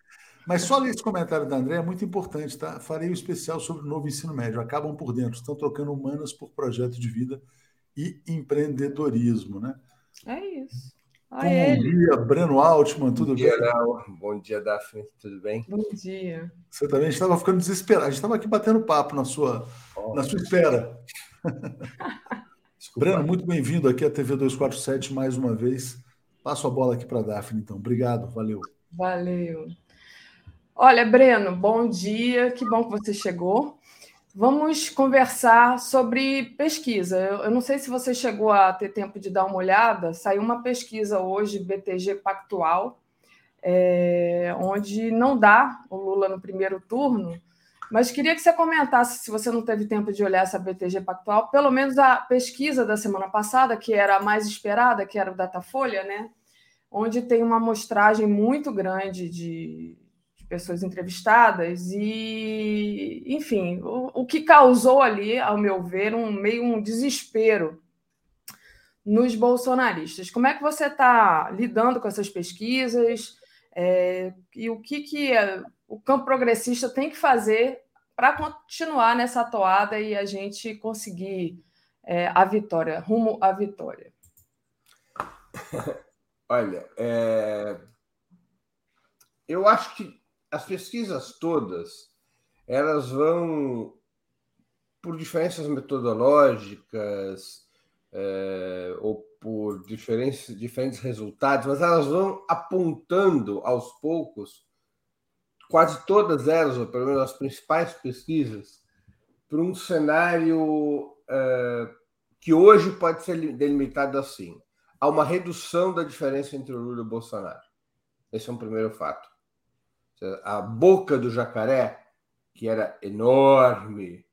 Mas só ler esse comentário da André é muito importante, tá? Farei um especial sobre o novo ensino médio. Acabam por dentro, estão trocando humanas por projeto de vida e empreendedorismo, né? É isso. Bom dia, Breno Altman, tudo Bom dia, bem? Bom dia, Daphne, tudo bem? Bom dia. Você também estava ficando desesperado. A gente estava aqui batendo papo na sua, oh, na sua espera. Breno, muito bem-vindo aqui à TV 247 mais uma vez. Passo a bola aqui para a Daphne, então. Obrigado, valeu. Valeu. Olha, Breno, bom dia, que bom que você chegou. Vamos conversar sobre pesquisa. Eu, eu, não sei se você chegou a ter tempo de dar uma olhada, saiu uma pesquisa hoje, BTG Pactual, é, onde não dá o Lula no primeiro turno, mas queria que você comentasse, se você não teve tempo de olhar essa BTG Pactual, pelo menos a pesquisa da semana passada, que era a mais esperada, que era o Datafolha, né? onde tem uma amostragem muito grande de pessoas entrevistadas e, enfim, o, o, que causou ali, ao meu ver, um meio um desespero nos bolsonaristas. Como é que você está lidando com essas pesquisas é, e o que, que é, o campo progressista tem que fazer para continuar nessa toada e a gente conseguir é, a vitória, rumo à vitória? Olha, é... eu acho que as pesquisas todas elas vão por diferenças metodológicas é, ou por diferentes, diferentes resultados, mas elas vão apontando aos poucos, quase todas elas, ou pelo menos as principais pesquisas, para um cenário é, que hoje pode ser delimitado assim: há uma redução da diferença entre o Lula e o Bolsonaro. Esse é um primeiro fato. A boca do jacaré, que era enorme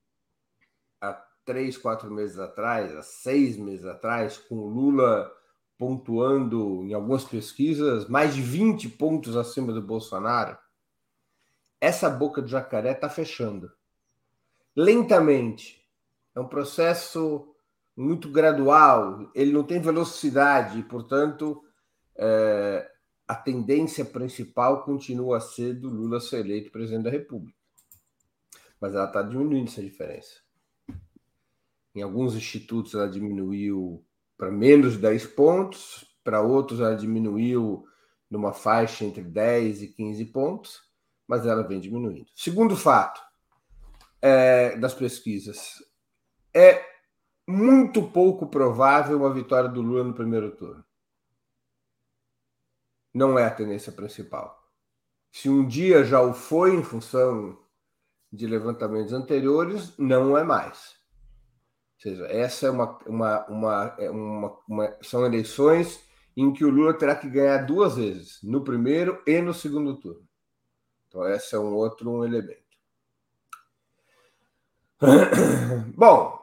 há três, quatro meses atrás, há seis meses atrás, com o Lula pontuando em algumas pesquisas mais de 20 pontos acima do Bolsonaro, essa boca do jacaré está fechando. Lentamente. É um processo muito gradual, ele não tem velocidade, e, portanto, é, a tendência principal continua a ser do Lula ser eleito presidente da República. Mas ela está diminuindo essa diferença. Em alguns institutos ela diminuiu para menos de 10 pontos, para outros ela diminuiu numa faixa entre 10 e 15 pontos, mas ela vem diminuindo. Segundo fato é, das pesquisas, é muito pouco provável uma vitória do Lula no primeiro turno. Não é a tendência principal. Se um dia já o foi em função de levantamentos anteriores, não é mais. Ou seja, essa é uma, uma, uma, é uma, uma são eleições em que o Lula terá que ganhar duas vezes, no primeiro e no segundo turno. Então, esse é um outro elemento. Bom,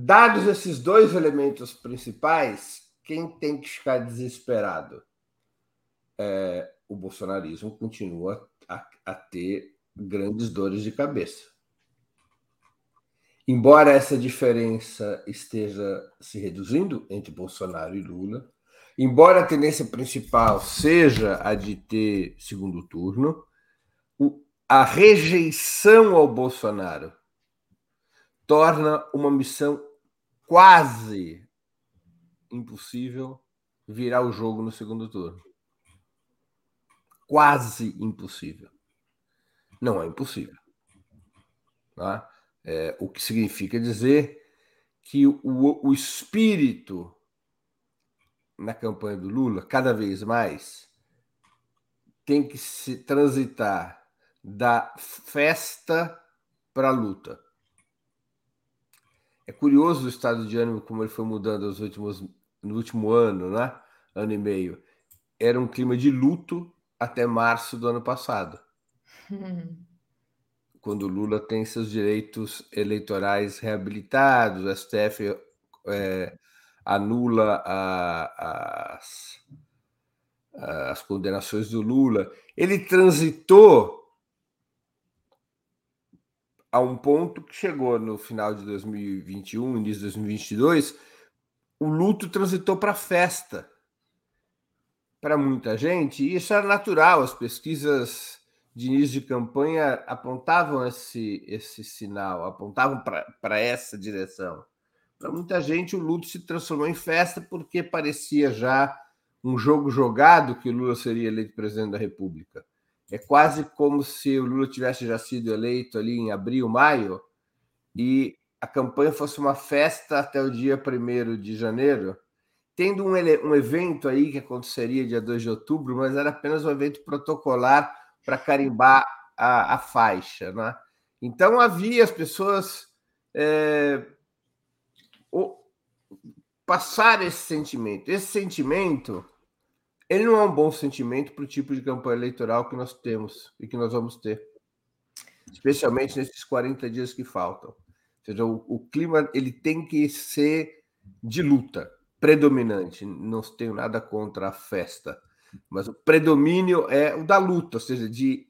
Dados esses dois elementos principais, quem tem que ficar desesperado? É, o bolsonarismo continua a, a ter grandes dores de cabeça. Embora essa diferença esteja se reduzindo entre Bolsonaro e Lula, embora a tendência principal seja a de ter segundo turno, a rejeição ao Bolsonaro torna uma missão quase impossível virar o jogo no segundo turno. Quase impossível. Não é impossível. Tá? É, o que significa dizer que o, o espírito na campanha do Lula, cada vez mais, tem que se transitar da festa para a luta. É curioso o estado de ânimo como ele foi mudando nos últimos, no último ano, né? Ano e meio. Era um clima de luto até março do ano passado. Quando o Lula tem seus direitos eleitorais reabilitados, o STF é, anula a, as, as condenações do Lula. Ele transitou a um ponto que chegou no final de 2021, início de 2022, o luto transitou para festa. Para muita gente, e isso era natural, as pesquisas de início de campanha apontavam esse, esse sinal, apontavam para essa direção. Para muita gente, o luto se transformou em festa porque parecia já um jogo jogado que Lula seria eleito presidente da República. É quase como se o Lula tivesse já sido eleito ali em abril, maio, e a campanha fosse uma festa até o dia 1 de janeiro, tendo um, um evento aí que aconteceria dia 2 de outubro, mas era apenas um evento protocolar para carimbar a, a, faixa. Né? Então havia as pessoas é, o, passar esse sentimento. Esse sentimento ele não é um bom sentimento para o tipo de campanha eleitoral que nós temos e que nós vamos ter, especialmente nesses 40 dias que faltam. Ou seja, o, o clima ele tem que ser de luta, predominante. Não tenho nada contra a festa, mas o predomínio é o da luta, ou seja, de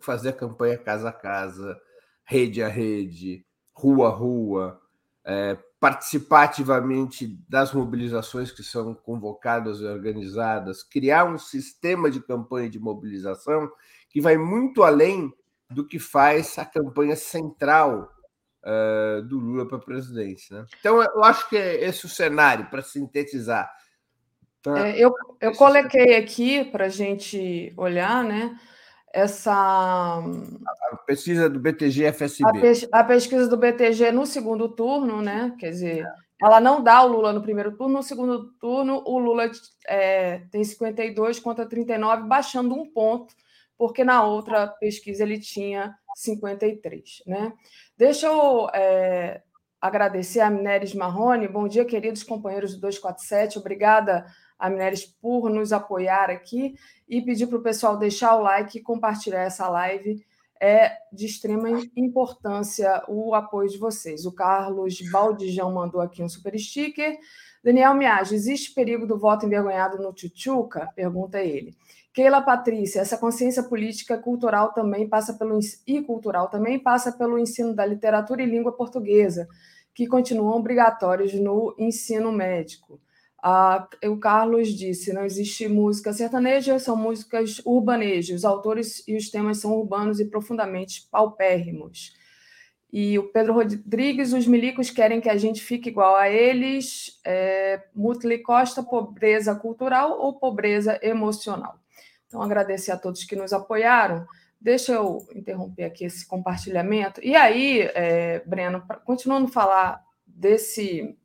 fazer a campanha casa a casa, rede a rede, rua a rua, é, participar ativamente das mobilizações que são convocadas e organizadas, criar um sistema de campanha de mobilização que vai muito além do que faz a campanha central uh, do Lula para a presidência. Né? Então, eu acho que é esse o cenário, para sintetizar. Tá? É, eu, eu coloquei aqui para a gente olhar, né? essa. A pesquisa do BTG FSB. A, pes a, pesquisa do BTG no segundo turno, né? Quer dizer, ela não dá o Lula no primeiro turno, no segundo turno o Lula é, tem 52 contra 39, baixando um ponto, porque na outra pesquisa ele tinha 53, né? Deixa eu é, agradecer a Mineres Marrone. Bom dia, queridos companheiros do 247. Obrigada Mineres por nos apoiar aqui e pedir para o pessoal deixar o like e compartilhar essa live. É de extrema importância o apoio de vocês. O Carlos Baldijão mandou aqui um super sticker. Daniel Miage, existe perigo do voto envergonhado no Tchutchuca? Pergunta ele. Keila Patrícia, essa consciência política cultural também passa pelo e cultural também passa pelo ensino da literatura e língua portuguesa, que continuam obrigatórios no ensino médico. Ah, o Carlos disse: não existe música sertaneja, são músicas urbanejas. Os autores e os temas são urbanos e profundamente paupérrimos. E o Pedro Rodrigues: os milicos querem que a gente fique igual a eles. É, Mutli Costa: pobreza cultural ou pobreza emocional? Então, agradecer a todos que nos apoiaram. Deixa eu interromper aqui esse compartilhamento. E aí, é, Breno, continuando a falar desse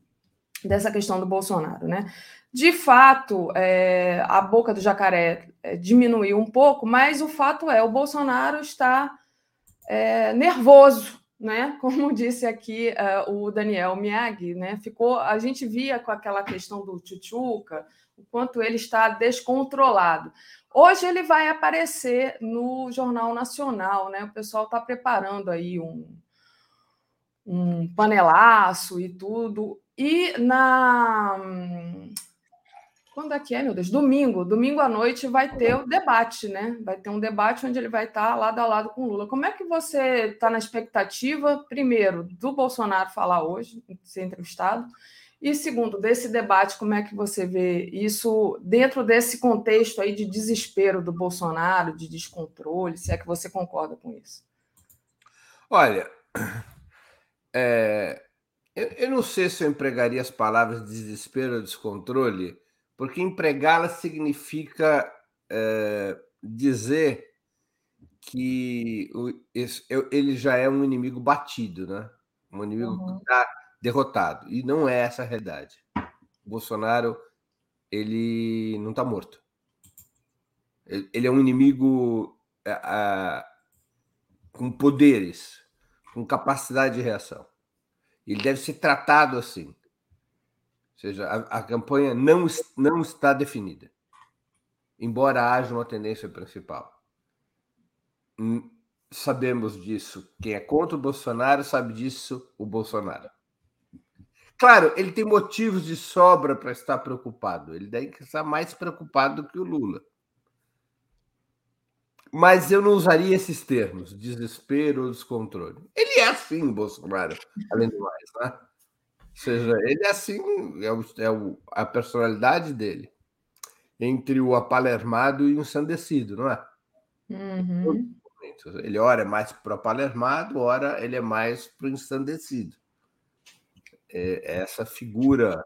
dessa questão do Bolsonaro, né? De fato, é, a boca do jacaré é, diminuiu um pouco, mas o fato é o Bolsonaro está é, nervoso, né? Como disse aqui é, o Daniel Miag, né? Ficou, a gente via com aquela questão do Tchutchuca, o quanto ele está descontrolado. Hoje ele vai aparecer no Jornal Nacional, né? O pessoal está preparando aí um, um panelaço e tudo. E na. Quando é que é, meu Deus? Domingo. Domingo à noite vai ter o debate, né? Vai ter um debate onde ele vai estar lado a lado com Lula. Como é que você está na expectativa, primeiro, do Bolsonaro falar hoje, ser entrevistado, e segundo, desse debate, como é que você vê isso dentro desse contexto aí de desespero do Bolsonaro, de descontrole, se é que você concorda com isso? Olha, é, eu, eu, não sei se eu empregaria as palavras desespero ou descontrole, porque empregá-las significa é, dizer que o, esse, ele já é um inimigo batido, né? Um inimigo uhum. que está derrotado. E não é essa a realidade. O Bolsonaro, ele não está morto. Ele, é um inimigo é, com poderes, com capacidade de reação. Ele deve ser tratado assim. Ou seja, a, a campanha não, não está definida, embora haja uma tendência principal. Sabemos disso. Quem é contra o Bolsonaro sabe disso o Bolsonaro. Claro, ele tem motivos de sobra para estar preocupado. Ele deve estar mais preocupado do que o Lula. Mas eu não usaria esses termos, desespero ou descontrole. Ele é assim, Bolsonaro, além do mais, né? Ou seja, ele é assim, é, o, é o, a personalidade dele. Entre o apalermado e o ensandecido, não é? Uhum. Ele ora é mais para o apalermado, ora ele é mais para o ensandecido. É, é essa figura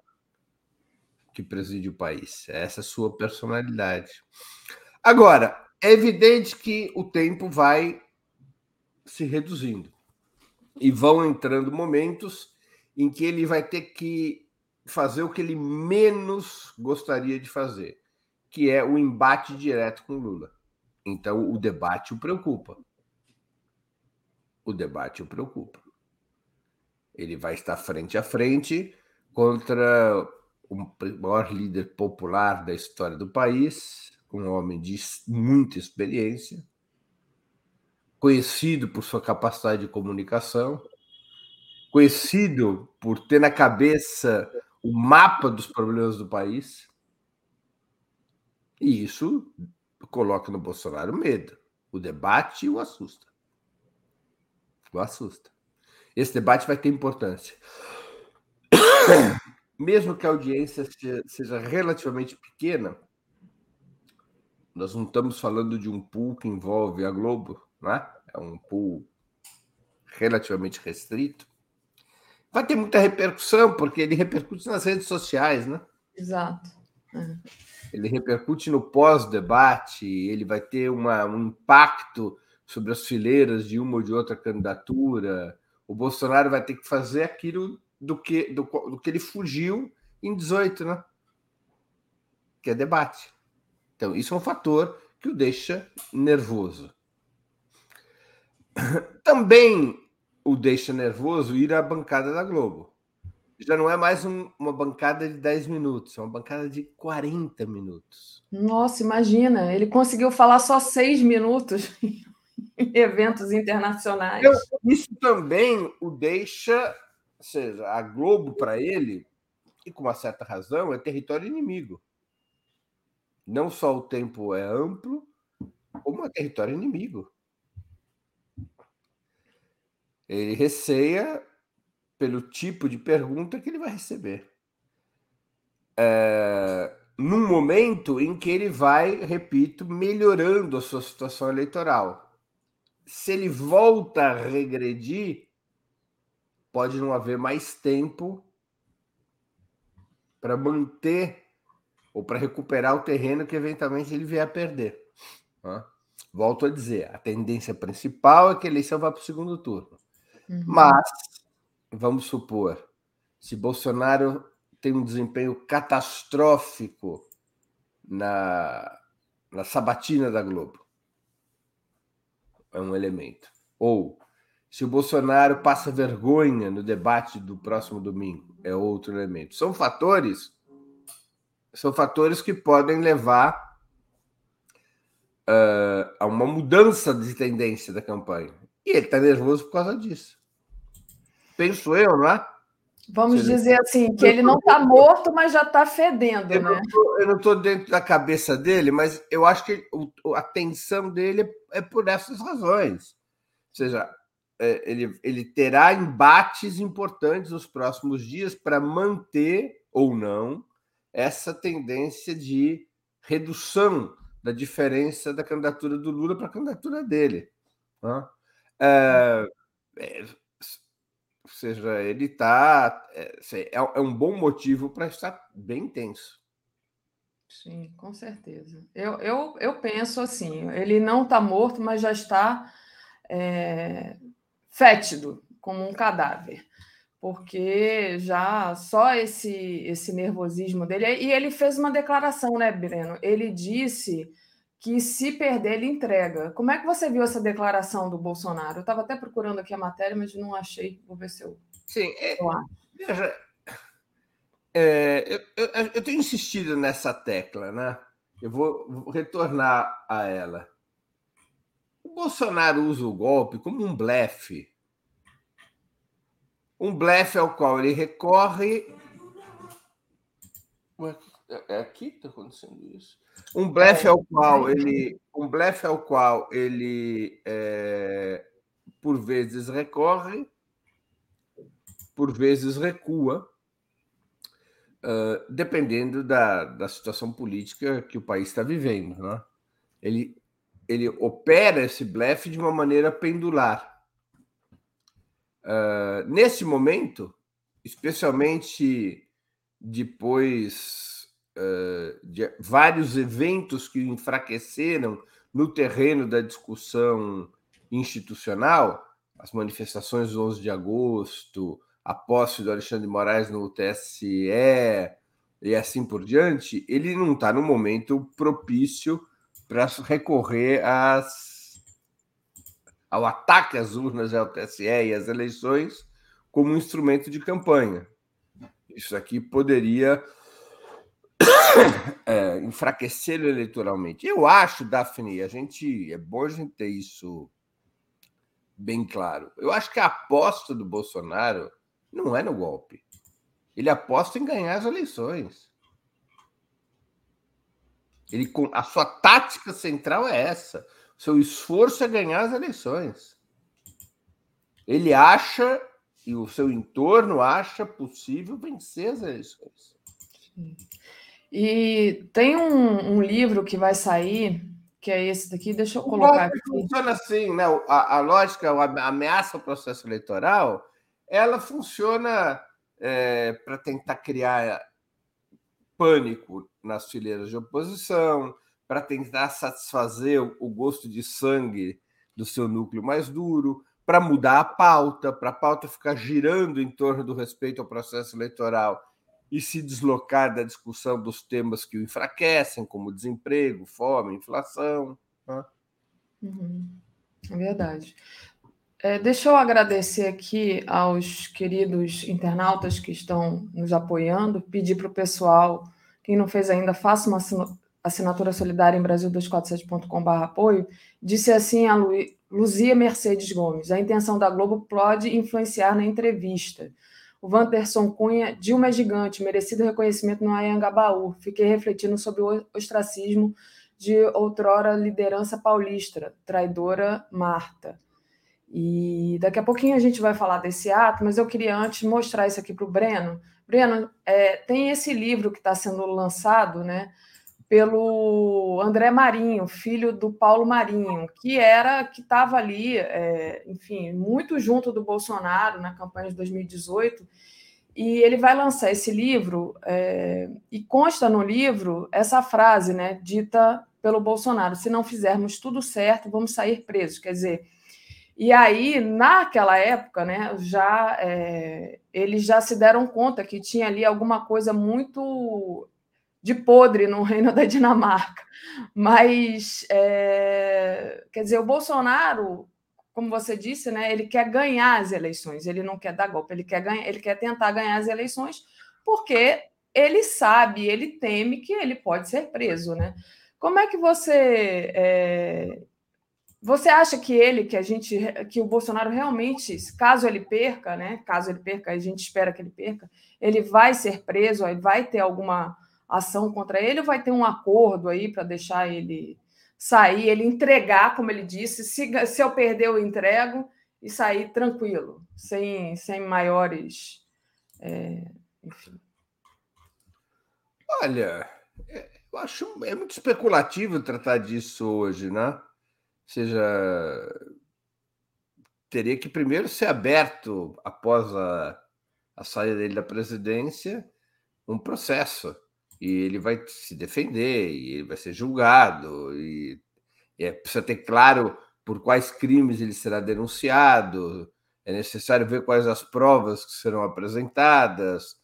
que preside o país, é essa sua personalidade. Agora, é evidente que o tempo vai se reduzindo e vão entrando momentos em que ele vai ter que fazer o que ele menos gostaria de fazer, que é o embate direto com Lula. Então o debate o preocupa. O debate o preocupa. Ele vai estar frente a frente contra o maior líder popular da história do país, um homem de muita experiência, conhecido por sua capacidade de comunicação, conhecido por ter na cabeça o mapa dos problemas do país. E isso coloca no Bolsonaro medo. O debate o assusta. O assusta. Esse debate vai ter importância. Mesmo que a audiência seja relativamente pequena, nós não estamos falando de um pool que envolve a Globo, né? é um pool relativamente restrito. Vai ter muita repercussão, porque ele repercute nas redes sociais, né? Exato. Uhum. Ele repercute no pós-debate, ele vai ter uma, um impacto sobre as fileiras de uma ou de outra candidatura. O Bolsonaro vai ter que fazer aquilo do que, do, do que ele fugiu em 18, né? Que é debate. Então, isso é um fator que o deixa nervoso. Também o deixa nervoso ir à bancada da Globo. Já não é mais um, uma bancada de 10 minutos, é uma bancada de 40 minutos. Nossa, imagina, ele conseguiu falar só seis minutos eventos internacionais. Então, isso também o deixa, ou seja, a Globo para ele, e com uma certa razão, é território inimigo. Não só o tempo é amplo, como é território inimigo. Ele receia pelo tipo de pergunta que ele vai receber. É, num momento em que ele vai, repito, melhorando a sua situação eleitoral. Se ele volta a regredir, pode não haver mais tempo para manter ou para recuperar o terreno que eventualmente ele vier a perder. Volto a dizer, a tendência principal é que a eleição vá para o segundo turno. Uhum. Mas, vamos supor, se Bolsonaro tem um desempenho catastrófico na, na sabatina da Globo, é um elemento. Ou se o Bolsonaro passa vergonha no debate do próximo domingo, é outro elemento. São fatores, são fatores que podem levar uh, a uma mudança de tendência da campanha. E ele está nervoso por causa disso penso eu, não é? Vamos dizer assim, que ele não está morto, mas já está fedendo, eu né? Não eu não estou dentro da cabeça dele, mas eu acho que a tensão dele é por essas razões. Ou seja, é, ele, ele terá embates importantes nos próximos dias para manter ou não essa tendência de redução da diferença da candidatura do Lula para a candidatura dele. Né? É, ou seja, ele está. É, é, é um bom motivo para estar bem tenso. Sim, com certeza. Eu, eu, eu penso assim: ele não está morto, mas já está é, fétido, como um cadáver. Porque já só esse, esse nervosismo dele. E ele fez uma declaração, né, Breno? Ele disse que se perder, ele entrega. Como é que você viu essa declaração do Bolsonaro? Eu estava até procurando aqui a matéria, mas não achei. Vou ver se eu. Sim, é, veja, é, eu, eu, eu, tenho insistido nessa tecla, né? Eu vou, vou retornar a ela. O Bolsonaro usa o golpe como um blefe. Um blefe ao qual ele recorre. É aqui que está acontecendo isso? Um blefe ao qual ele, um blefe ao qual ele é, por vezes recorre, por vezes recua, uh, dependendo da, da situação política que o país está vivendo. Né? Ele, ele opera esse blefe de uma maneira pendular. Uh, nesse momento, especialmente depois de vários eventos que enfraqueceram no terreno da discussão institucional, as manifestações do 11 de agosto, a posse do Alexandre de Moraes no TSE e assim por diante, ele não está no momento propício para recorrer às, ao ataque às urnas ao TSE e às eleições como instrumento de campanha. Isso aqui poderia é, enfraquecê-lo eleitoralmente. Eu acho, Daphne, a gente é bom a gente ter isso bem claro. Eu acho que a aposta do Bolsonaro não é no golpe. Ele aposta em ganhar as eleições. Ele, a sua tática central é essa. O seu esforço é ganhar as eleições. Ele acha e o seu entorno acha possível vencer as eleições. Sim. E tem um, um, livro que vai sair, que é esse daqui, deixa eu colocar aqui. Funciona assim, né? A, a lógica, a ameaça ao processo eleitoral, ela funciona é, para tentar criar pânico nas fileiras de oposição, para tentar satisfazer o gosto de sangue do seu núcleo mais duro, para mudar a pauta, para a pauta ficar girando em torno do respeito ao processo eleitoral e se deslocar da discussão dos temas que o enfraquecem, como desemprego, fome, inflação. Né? Uhum. É verdade. É, deixa eu agradecer aqui aos queridos internautas que estão nos apoiando, pedir para o pessoal, quem não fez ainda, faça uma assinatura solidária em Brasil247.com.br apoio. Disse assim a Lu, Luzia Mercedes Gomes: a intenção da Globo pode influenciar na entrevista. O Wanderson Cunha, Dilma é gigante, merecido reconhecimento no Ayangabaú. Fiquei refletindo sobre o ostracismo de outrora liderança paulista, traidora Marta. E daqui a pouquinho a gente vai falar desse ato, mas eu queria antes mostrar isso aqui para o Breno. Breno, é, tem esse livro que está sendo lançado, né, pelo André Marinho, filho do Paulo Marinho, que era que estava ali, é, enfim, muito junto do Bolsonaro na campanha de 2018. E ele vai lançar esse livro é, e consta no livro essa frase, né, dita pelo Bolsonaro: se não fizermos tudo certo, vamos sair presos. Quer dizer e aí, naquela época, né, já é, eles já se deram conta que tinha ali alguma coisa muito de podre no reino da Dinamarca. Mas, é, quer dizer, o Bolsonaro, como você disse, né, ele quer ganhar as eleições, ele não quer dar golpe, ele quer, ganhar, ele quer tentar ganhar as eleições, porque ele sabe, ele teme que ele pode ser preso. Né? Como é que você é, você acha que ele, que a gente, que o Bolsonaro realmente, caso ele perca, né? Caso ele perca, a gente espera que ele perca, ele vai ser preso, vai ter alguma ação contra ele ou vai ter um acordo aí para deixar ele sair, ele entregar, como ele disse, se, se eu perder eu entrego e sair tranquilo, sem, sem maiores, é, enfim. Olha, é, eu acho é muito especulativo tratar disso hoje, né? seja, teria que primeiro ser aberto, após a, a saída dele da presidência, um processo. E ele vai se defender, e ele vai ser julgado, e, e é, precisa ter claro por quais crimes ele será denunciado, é necessário ver quais as provas que serão apresentadas.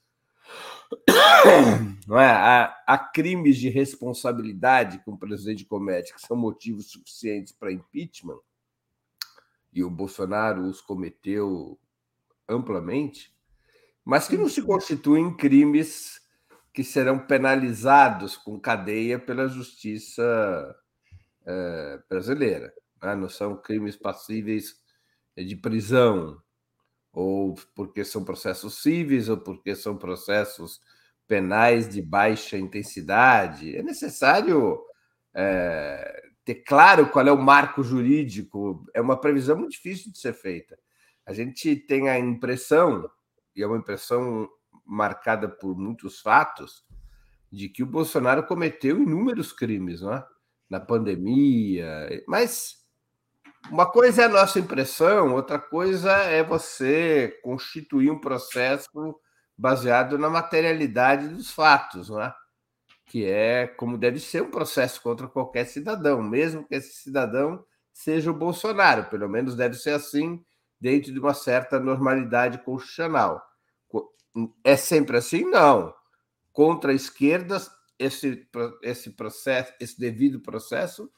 Não é? Há, há, crimes de responsabilidade que o presidente comete que são motivos suficientes para impeachment, e o Bolsonaro os cometeu amplamente, mas que não se constituem crimes que serão penalizados com cadeia pela justiça é, brasileira. Né? Não são crimes passíveis de prisão, ou porque são processos cíveis, ou porque são processos penais de baixa intensidade. É necessário é, ter claro qual é o marco jurídico. É uma previsão muito difícil de ser feita. A gente tem a impressão, e é uma impressão marcada por muitos fatos, de que o Bolsonaro cometeu inúmeros crimes, não é? Na pandemia, mas uma coisa é a nossa impressão, outra coisa é você constituir um processo baseado na materialidade dos fatos, não é? que é como deve ser um processo contra qualquer cidadão, mesmo que esse cidadão seja o Bolsonaro, pelo menos deve ser assim dentro de uma certa normalidade constitucional. É sempre assim? Não. Contra a esquerda, esse, esse processo, esse devido processo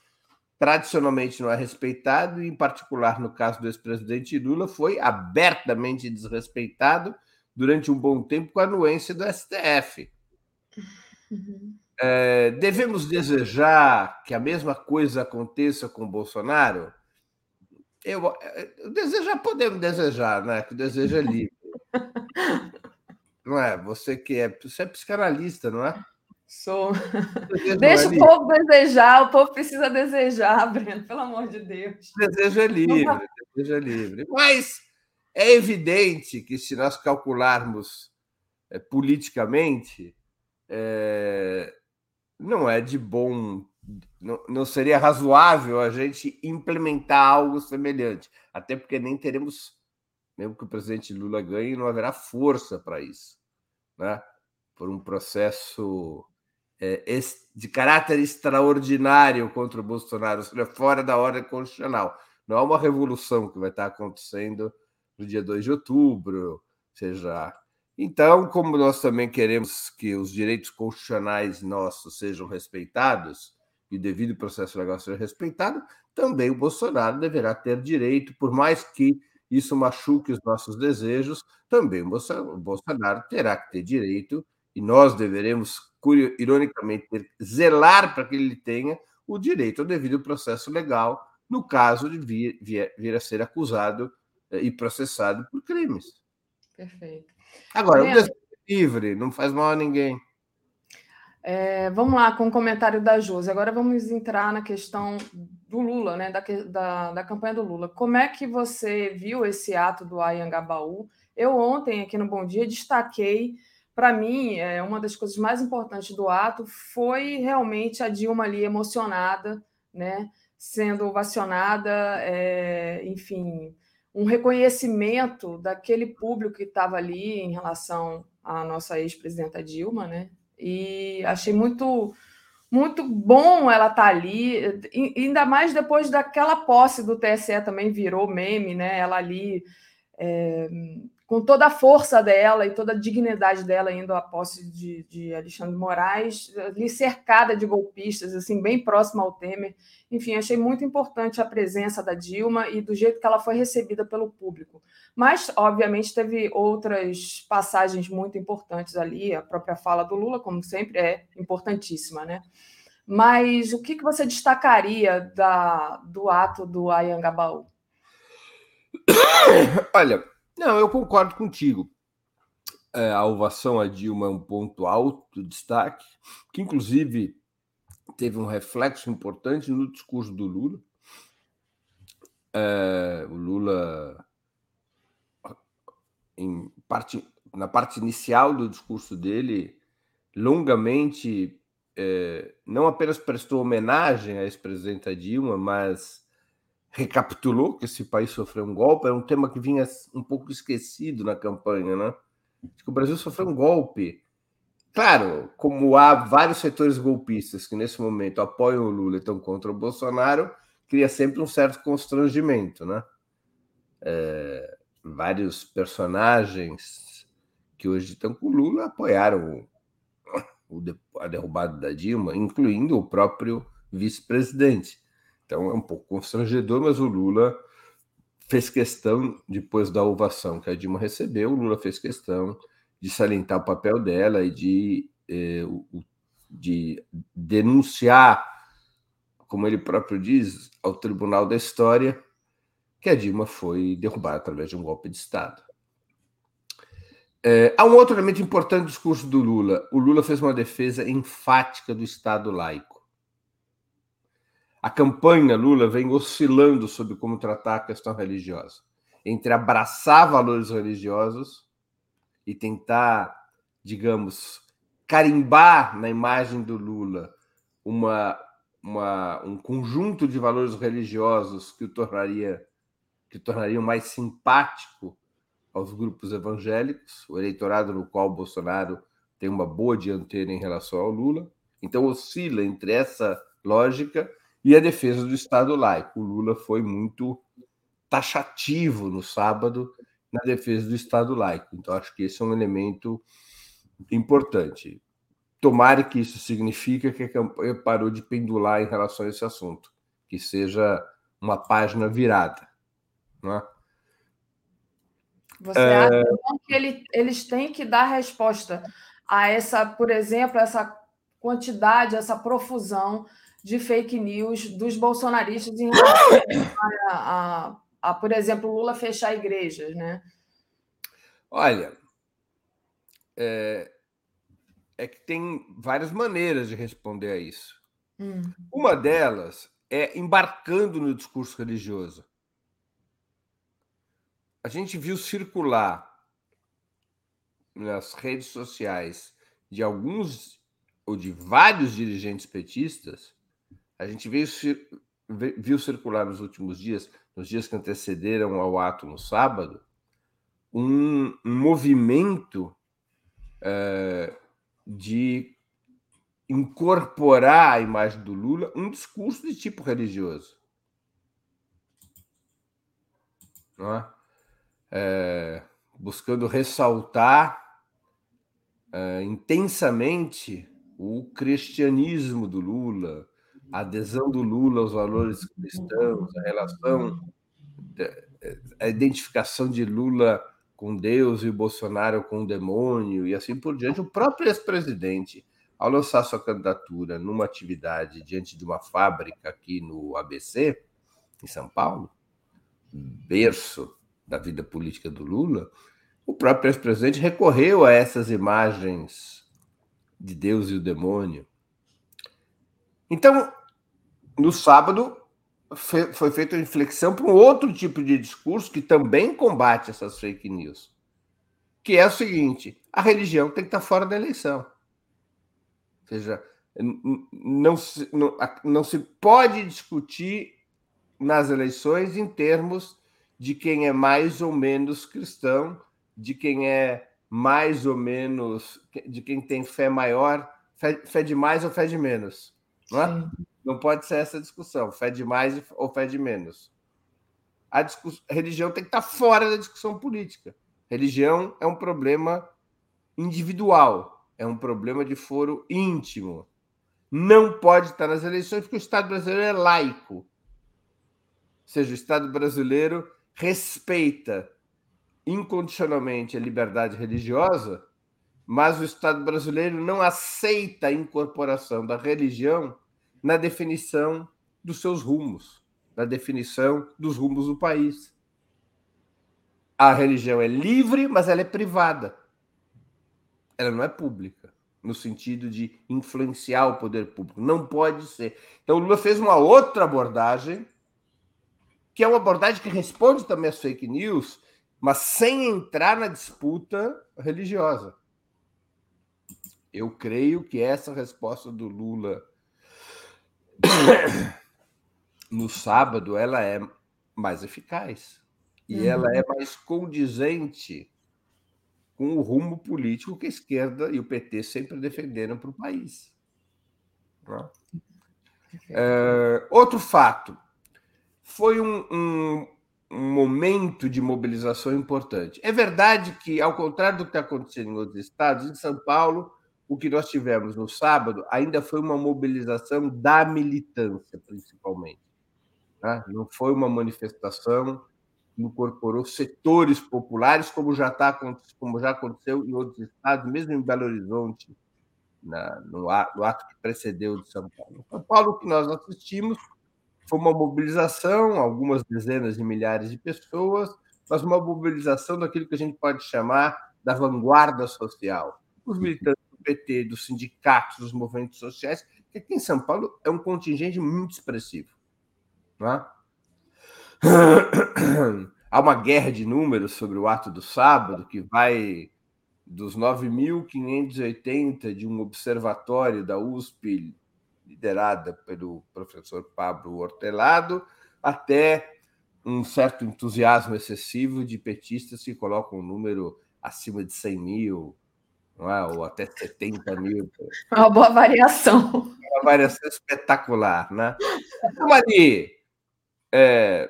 tradicionalmente não é respeitado, e, em particular no caso do ex-presidente Lula, foi abertamente desrespeitado durante um bom tempo com a anuência do STF. Uhum. É, devemos desejar que a mesma coisa aconteça com Bolsonaro? Eu, eu desejar, podemos desejar, né? Que o desejo é livre. não é? Você que é, você é psicanalista, não é? Sou. Deixa o povo desejar, o povo precisa desejar, Breno, pelo amor de Deus. Desejo é livre, desejo é livre. Mas é evidente que se nós calcularmos é, politicamente, é, não é de bom, não, não seria razoável a gente implementar algo semelhante, até porque nem teremos, mesmo que o presidente Lula ganhe, não haverá força para isso, né? por um processo é, de caráter extraordinário contra o Bolsonaro, ou seja, fora da ordem constitucional. Não é uma revolução que vai estar acontecendo no dia 2 de outubro, seja. Então, como nós também queremos que os direitos constitucionais nossos sejam respeitados e o devido processo legal seja respeitado, também o Bolsonaro deverá ter direito, por mais que isso machuque os nossos desejos, também o Bolsonaro terá que ter direito, e nós deveremos, ironicamente, zelar para que ele tenha o direito ao devido processo legal, no caso de vir, vir, vir a ser acusado eh, e processado por crimes. Perfeito. Agora, o é livre, não faz mal a ninguém. É, vamos lá com o comentário da Josi. Agora vamos entrar na questão do Lula, né? Da, da, da campanha do Lula. Como é que você viu esse ato do Ayangabaú? Eu ontem, aqui no Bom Dia, destaquei, para mim, é, uma das coisas mais importantes do ato foi realmente a Dilma ali emocionada, né? Sendo ovacionada, é, enfim, um reconhecimento daquele público que estava ali em relação à nossa ex-presidenta Dilma, né? E achei muito muito bom ela estar tá ali, ainda mais depois daquela posse do TSE também virou meme, né? Ela ali é, com toda a força dela e toda a dignidade dela indo à posse de, de Alexandre Moraes, ali cercada de golpistas, assim, bem próxima ao Temer. Enfim, achei muito importante a presença da Dilma e do jeito que ela foi recebida pelo público. Mas, obviamente, teve outras passagens muito importantes ali, a própria fala do Lula, como sempre, é importantíssima, né? Mas o que, que você destacaria da, do ato do Ayangabaú? Olha, não, eu concordo contigo. É, a ovação a Dilma é um ponto alto, destaque, que inclusive teve um reflexo importante no discurso do Lula. É, o Lula, em parte, na parte inicial do discurso dele, longamente é, não apenas prestou homenagem à ex-presidenta Dilma, mas recapitulou que esse país sofreu um golpe, era um tema que vinha um pouco esquecido na campanha, né? que o Brasil sofreu um golpe. Claro, como há vários setores golpistas que nesse momento apoiam o Lula e estão contra o Bolsonaro, cria sempre um certo constrangimento, né? É, vários personagens que hoje estão com o Lula apoiaram o, a derrubada da Dilma, incluindo o próprio vice-presidente. Então é um pouco constrangedor, mas o Lula fez questão, depois da ovação que a Dilma recebeu, o Lula fez questão de salientar o papel dela e de, eh, de denunciar, como ele próprio diz, ao Tribunal da História, que a Dilma foi derrubada através de um golpe de Estado. É, há um outro elemento importante do discurso do Lula. O Lula fez uma defesa enfática do Estado laico. A campanha Lula vem oscilando sobre como tratar a questão religiosa, entre abraçar valores religiosos e tentar, digamos, carimbar na imagem do Lula uma, uma, um conjunto de valores religiosos que o tornaria que tornariam mais simpático aos grupos evangélicos, o eleitorado no qual o Bolsonaro tem uma boa dianteira em relação ao Lula. Então oscila entre essa lógica e a defesa do Estado laico. O Lula foi muito taxativo no sábado na defesa do Estado laico. Então, acho que esse é um elemento importante. Tomara que isso signifique que a campanha parou de pendular em relação a esse assunto, que seja uma página virada. Não é? Você é... acha que ele, eles têm que dar resposta a essa, por exemplo, essa quantidade, essa profusão de fake news dos bolsonaristas em relação a, a, a, por exemplo, Lula fechar igrejas, né? Olha, é, é que tem várias maneiras de responder a isso. Hum. Uma delas é embarcando no discurso religioso. A gente viu circular nas redes sociais de alguns ou de vários dirigentes petistas a gente viu, viu circular nos últimos dias, nos dias que antecederam ao ato no sábado, um, um movimento é, de incorporar à imagem do Lula um discurso de tipo religioso. É? É, buscando ressaltar é, intensamente o cristianismo do Lula, a adesão do Lula aos valores cristãos, a relação, a identificação de Lula com Deus e Bolsonaro com o demônio e assim por diante. O próprio ex-presidente, ao lançar sua candidatura numa atividade diante de uma fábrica aqui no ABC, em São Paulo, berço da vida política do Lula, o próprio ex-presidente recorreu a essas imagens de Deus e o demônio. Então, no sábado, foi feita uma inflexão para um outro tipo de discurso que também combate essas fake news, que é o seguinte: a religião tem que estar fora da eleição. Ou seja, não se, não, não se pode discutir nas eleições em termos de quem é mais ou menos cristão, de quem é mais ou menos, de quem tem fé maior, fé, fé de mais ou fé de menos. Não, é? não pode ser essa discussão, fé de mais ou fé de menos. A, discuss... a religião tem que estar fora da discussão política. Religião é um problema individual, é um problema de foro íntimo. Não pode estar nas eleições porque o Estado brasileiro é laico. Ou seja, o Estado brasileiro respeita incondicionalmente a liberdade religiosa, mas o Estado brasileiro não aceita a incorporação da religião na definição dos seus rumos, na definição dos rumos do país. A religião é livre, mas ela é privada. Ela não é pública, no sentido de influenciar o poder público. Não pode ser. Então, o Lula fez uma outra abordagem, que é uma abordagem que responde também às fake news, mas sem entrar na disputa religiosa. Eu creio que essa resposta do Lula no sábado ela é mais eficaz e uhum. ela é mais condizente com o rumo político que a esquerda e o PT sempre defenderam para o país. É, outro fato foi um, um, um, momento de mobilização importante. É verdade que, ao contrário do que está acontecendo em outros estados, em São Paulo o que nós tivemos no sábado ainda foi uma mobilização da militância, principalmente. Tá? Não foi uma manifestação que incorporou setores populares, como já, tá, como já aconteceu em outros estados, mesmo em Belo Horizonte, na, no, ato, que precedeu de São Paulo. São Paulo, o que nós assistimos foi uma mobilização, algumas dezenas de milhares de pessoas, mas uma mobilização daquilo que a gente pode chamar da vanguarda social. Os militantes PT, dos sindicatos, dos movimentos sociais, que aqui em São Paulo é um contingente muito expressivo. É? Há uma guerra de números sobre o ato do sábado, que vai dos 9.580 de um observatório da USP, liderada pelo professor Pablo Hortelado, até um certo entusiasmo excessivo de petistas que colocam um número acima de 100 mil, não é? ou até 70 mil. Uma boa variação. Uma variação espetacular, né? Então, ali, é,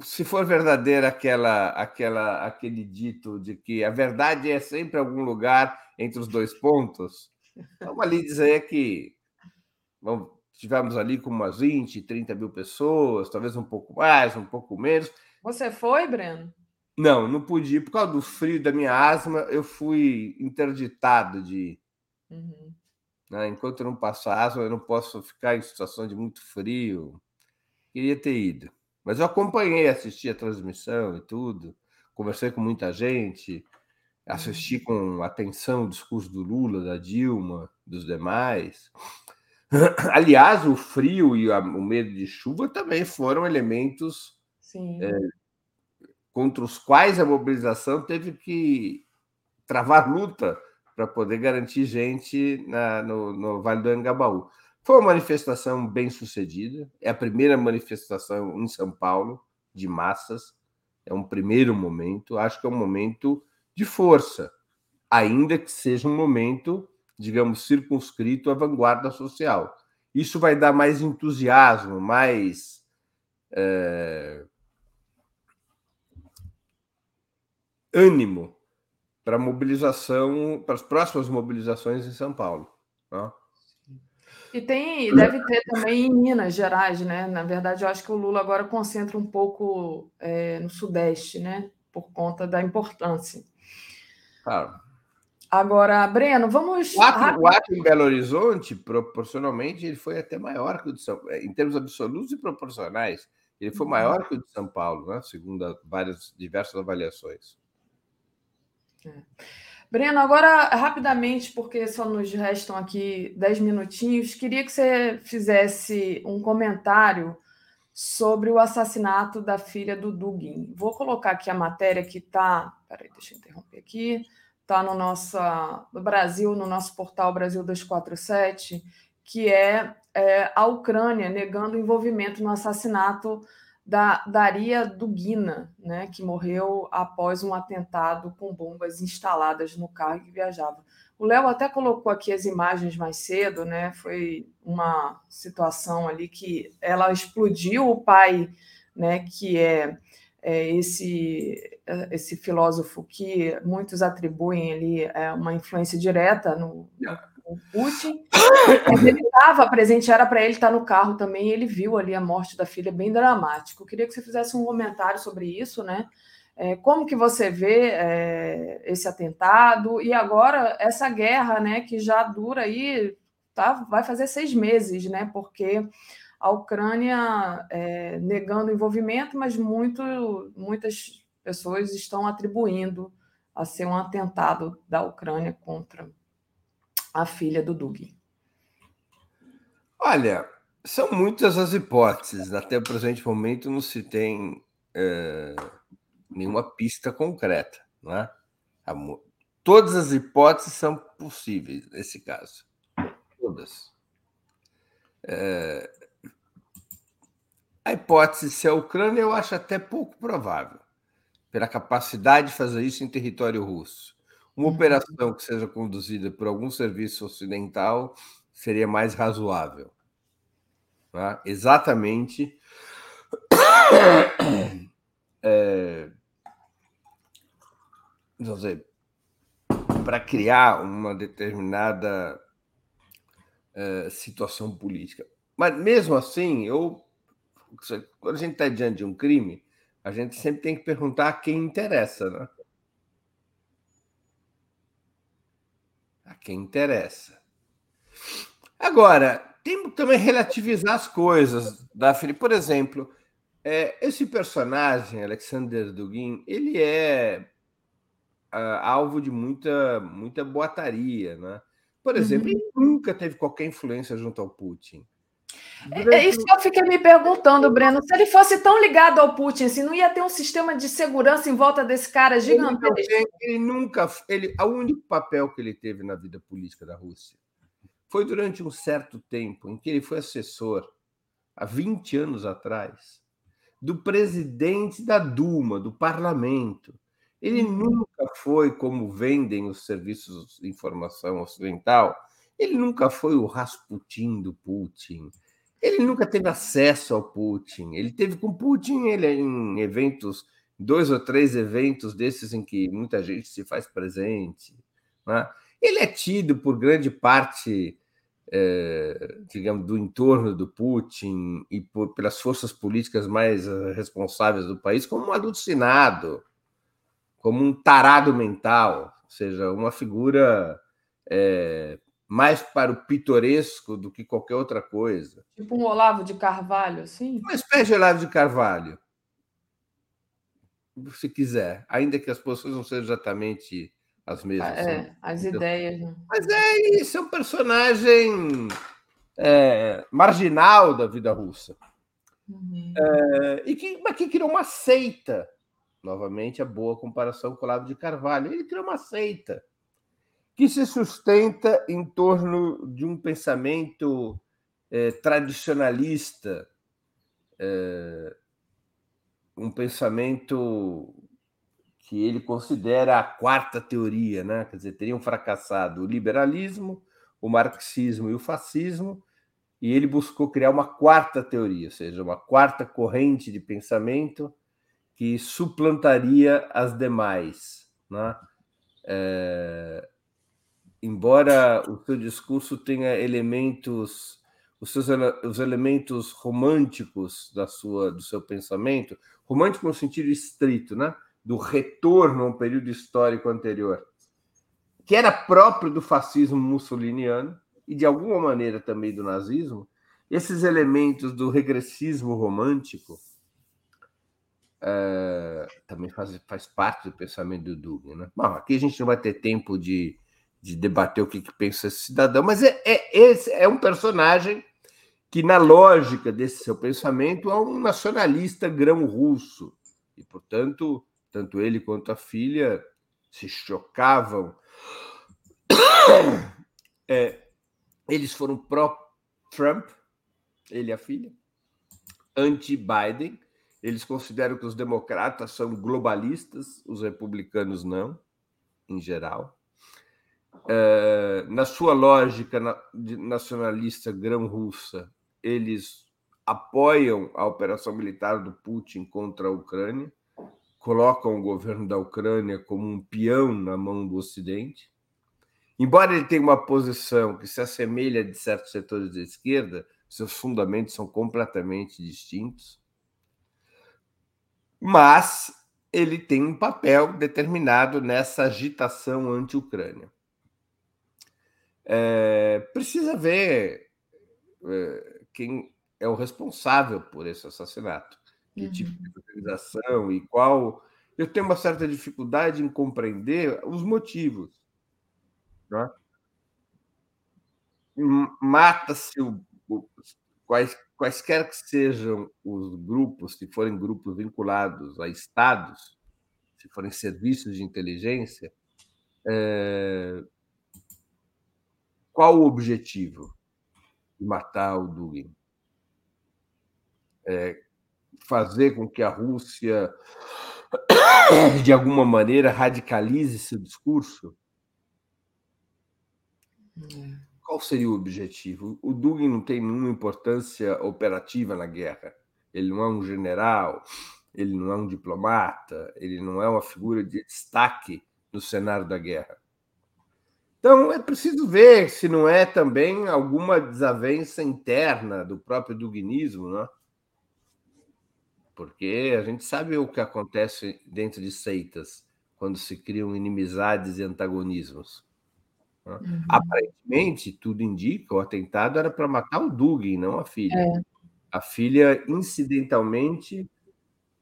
se for verdadeira aquela, aquela, aquele dito de que a verdade é sempre algum lugar entre os dois pontos, vamos ali dizer que vamos, tivemos ali com umas 20, 30 mil pessoas, talvez um pouco mais, um pouco menos. Você foi, Breno? Não, não pude ir. Por causa do frio da minha asma, eu fui interditado de ir. Uhum. Né? Enquanto eu não passo asma, eu não posso ficar em situação de muito frio. Queria ter ido. Mas eu acompanhei, assisti a transmissão e tudo. Conversei com muita gente, assisti uhum. com atenção o discurso do Lula, da Dilma, dos demais. Aliás, o frio e o medo de chuva também foram elementos é, contra os quais a mobilização teve que travar luta para poder garantir gente na, no, no, Vale do Angabaú. Foi uma manifestação bem sucedida, é a primeira manifestação em São Paulo de massas, é um primeiro momento, acho que é um momento de força, ainda que seja um momento digamos, circunscrito à vanguarda social. Isso vai dar mais entusiasmo, mais. É, ânimo para mobilização, para as próximas mobilizações em São Paulo. Né? E tem, deve ter também em Minas Gerais, né? Na verdade, eu acho que o Lula agora concentra um pouco é, no Sudeste, né? Por conta da importância. Claro. Agora, Breno, vamos. O ato, o ato, em Belo Horizonte, proporcionalmente, ele foi até maior que o de São Paulo, em termos absolutos e proporcionais, ele foi maior que o de São Paulo, né? segundo várias diversas avaliações. É. Breno, agora rapidamente, porque só nos restam aqui dez minutinhos, queria que você fizesse um comentário sobre o assassinato da filha do Dugin. Vou colocar aqui a matéria que está. Peraí, deixa eu interromper aqui. Está no nosso no Brasil, no nosso portal Brasil 247, que é, é a Ucrânia negando envolvimento no assassinato da Daria Dugina, né, que morreu após um atentado com bombas instaladas no carro que viajava. O Léo até colocou aqui as imagens mais cedo, né? Foi uma situação ali que ela explodiu o pai, né? Que é, é esse esse filósofo que muitos atribuem ali é, uma influência direta no, Putin. ele estava presente, era para ele estar no carro também, ele viu ali a morte da filha bem dramático. Eu queria que você fizesse um comentário sobre isso, né? É, como que você vê é, esse atentado e agora essa guerra, né, que já dura aí, tá, vai fazer seis meses, né? Porque a Ucrânia é, negando envolvimento, mas muito, muitas pessoas estão atribuindo a ser um atentado da Ucrânia contra a filha do Dug? Olha, são muitas as hipóteses. Até o presente momento não se tem é, nenhuma pista concreta. Não é? Todas as hipóteses são possíveis nesse caso. Todas. É, a hipótese de ser a Ucrânia eu acho até pouco provável, pela capacidade de fazer isso em território russo. Uma operação que seja conduzida por algum serviço ocidental seria mais razoável. Tá? Exatamente. É, para criar uma determinada é, situação política. Mas mesmo assim, eu, quando a gente está diante de um crime, a gente sempre tem que perguntar a quem interessa, né? a quem interessa. Agora, tem que também relativizar as coisas, Daphne. Por exemplo, é, esse personagem, Alexander Dugin, ele é alvo de muita, muita boataria, né? Por exemplo, uhum. ele nunca teve qualquer influência junto ao Putin. É. É isso que eu fiquei me perguntando, Breno. Se ele fosse tão ligado ao Putin, assim, não ia ter um sistema de segurança em volta desse cara gigantesco? Ele, ele nunca. Ele, o único papel que ele teve na vida política da Rússia foi durante um certo tempo em que ele foi assessor, há 20 anos atrás, do presidente da Duma, do parlamento. Ele uhum. nunca foi, como vendem os serviços de informação ocidental, ele nunca foi o Rasputin do Putin. Ele nunca teve acesso ao Putin. Ele teve com Putin ele é em eventos, dois ou três eventos desses em que muita gente se faz presente. Né? Ele é tido por grande parte, é, digamos, do entorno do Putin e por, pelas forças políticas mais eh, responsáveis do país como um alucinado, como um tarado mental, ou seja, uma figura é, mais para o pitoresco do que qualquer outra coisa. Tipo um Olavo de Carvalho, assim? Uma espécie de Olavo de Carvalho, se quiser, ainda que as posições não sejam exatamente as mesmas. É, né? as então, ideias. Né? Mas é isso, é um personagem é, marginal da vida russa. Uhum. É, e que, mas que criou uma seita. Novamente, a boa comparação com o Olavo de Carvalho. Ele criou uma seita que se sustenta em torno de um pensamento é, tradicionalista, é, um pensamento que ele considera a quarta teoria, né? Quer dizer, teriam fracassado o liberalismo, o marxismo e o fascismo, e ele buscou criar uma quarta teoria, ou seja, uma quarta corrente de pensamento que suplantaria as demais. Né? É... Embora o seu discurso tenha elementos, os seus os elementos românticos da sua, do seu pensamento, romântico no sentido estrito, né? do retorno a um período histórico anterior, que era próprio do fascismo mussoliniano e de alguma maneira também do nazismo, esses elementos do regressismo romântico é, também faz, faz parte do pensamento do Dugin. Né? Bom, aqui a gente não vai ter tempo de, de debater o que, que pensa esse cidadão, mas é, é, esse é um personagem que, na lógica desse seu pensamento, é um nacionalista grão-russo. E, portanto, tanto ele quanto a filha se chocavam. É, eles foram pró-Trump, ele e a filha, anti-Biden. Eles consideram que os democratas são globalistas, os republicanos não, em geral. É, na sua lógica nacionalista grão-russa, eles apoiam a operação militar do Putin contra a Ucrânia colocam o governo da Ucrânia como um peão na mão do Ocidente. Embora ele tenha uma posição que se assemelha de certos setores da esquerda, seus fundamentos são completamente distintos. Mas ele tem um papel determinado nessa agitação anti-Ucrânia. É, precisa ver é, quem é o responsável por esse assassinato que uhum. tipo de organização e qual. Eu tenho uma certa dificuldade em compreender os motivos. Né? Mata-se o, o, quais, quaisquer que sejam os grupos, se forem grupos vinculados a estados, se forem serviços de inteligência, é... qual o objetivo de matar o Dugin? É, fazer com que a Rússia, de alguma maneira, radicalize seu discurso? É. Qual seria o objetivo? O Dugin não tem nenhuma importância operativa na guerra. Ele não é um general, ele não é um diplomata, ele não é uma figura de destaque no cenário da guerra. Então é preciso ver se não é também alguma desavença interna do próprio duguinismo, né? porque a gente sabe o que acontece dentro de seitas quando se criam inimizades e antagonismos. Né? Uhum. Aparentemente, tudo indica, o atentado era para matar o Dugin, não a filha. É. A filha, incidentalmente,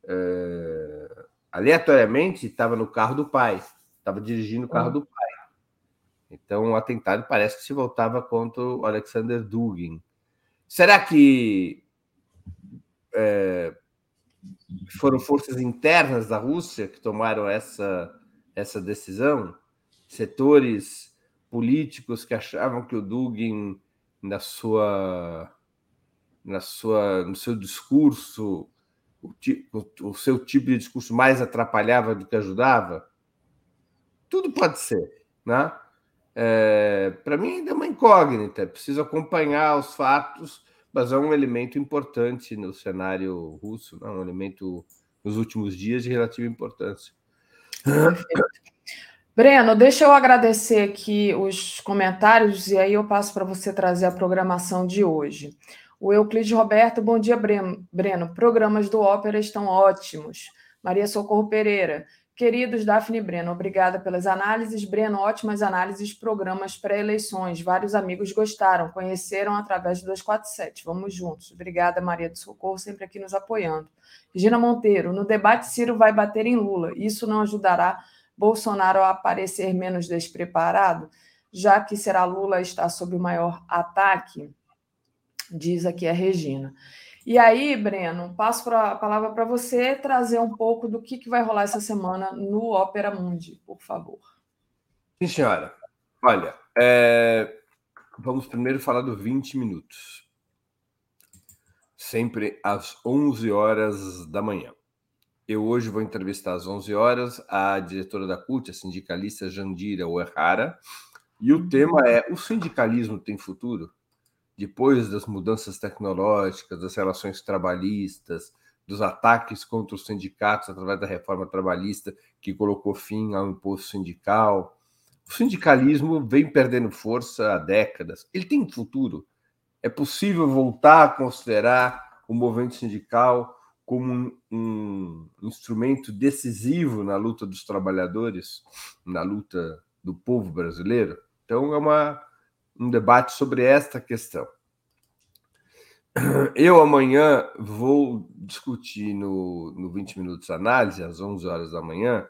é... aleatoriamente, estava no carro do pai, estava dirigindo o carro uhum. do pai. Então, o atentado parece que se voltava contra o Alexander Dugin. Será que é, foram forças internas da Rússia que tomaram essa, essa decisão, setores políticos que achavam que o Dugin, na sua, na sua, no seu discurso, o, o seu tipo de discurso mais atrapalhava do que ajudava. Tudo pode ser, né? É, Para mim ainda é uma incógnita. Preciso acompanhar os fatos mas é um elemento importante no cenário russo, né? um elemento nos últimos dias de relativa importância. Breno, deixa eu agradecer aqui os comentários e aí eu passo para você trazer a programação de hoje. O Euclides Roberto, bom dia, Breno. Breno, programas do Ópera estão ótimos. Maria Socorro Pereira, Queridos Daphne e Breno, obrigada pelas análises. Breno, ótimas análises, programas pré-eleições. Vários amigos gostaram, conheceram através do 247. Vamos juntos. Obrigada, Maria do Socorro, sempre aqui nos apoiando. Regina Monteiro, no debate, Ciro vai bater em Lula. Isso não ajudará Bolsonaro a aparecer menos despreparado, já que será Lula está sob o maior ataque? Diz aqui a Regina. E aí, Breno, passo a palavra para você trazer um pouco do que, que vai rolar essa semana no Ópera Mundi, por favor. Sim, senhora. Olha, é... vamos primeiro falar do 20 minutos. Sempre às 11 horas da manhã. Eu hoje vou entrevistar às 11 horas a diretora da CUT, a sindicalista Jandira Uehara, E o tema é: o sindicalismo tem futuro? Depois das mudanças tecnológicas, das relações trabalhistas, dos ataques contra os sindicatos através da reforma trabalhista que colocou fim ao imposto sindical. O sindicalismo vem perdendo força há décadas. Ele tem futuro. É possível voltar a considerar o movimento sindical como um, um instrumento decisivo na luta dos trabalhadores, na luta do povo brasileiro? Então, é uma, um debate sobre esta questão. Eu amanhã vou discutir no, no 20 Minutos Análise, às 11 horas da manhã,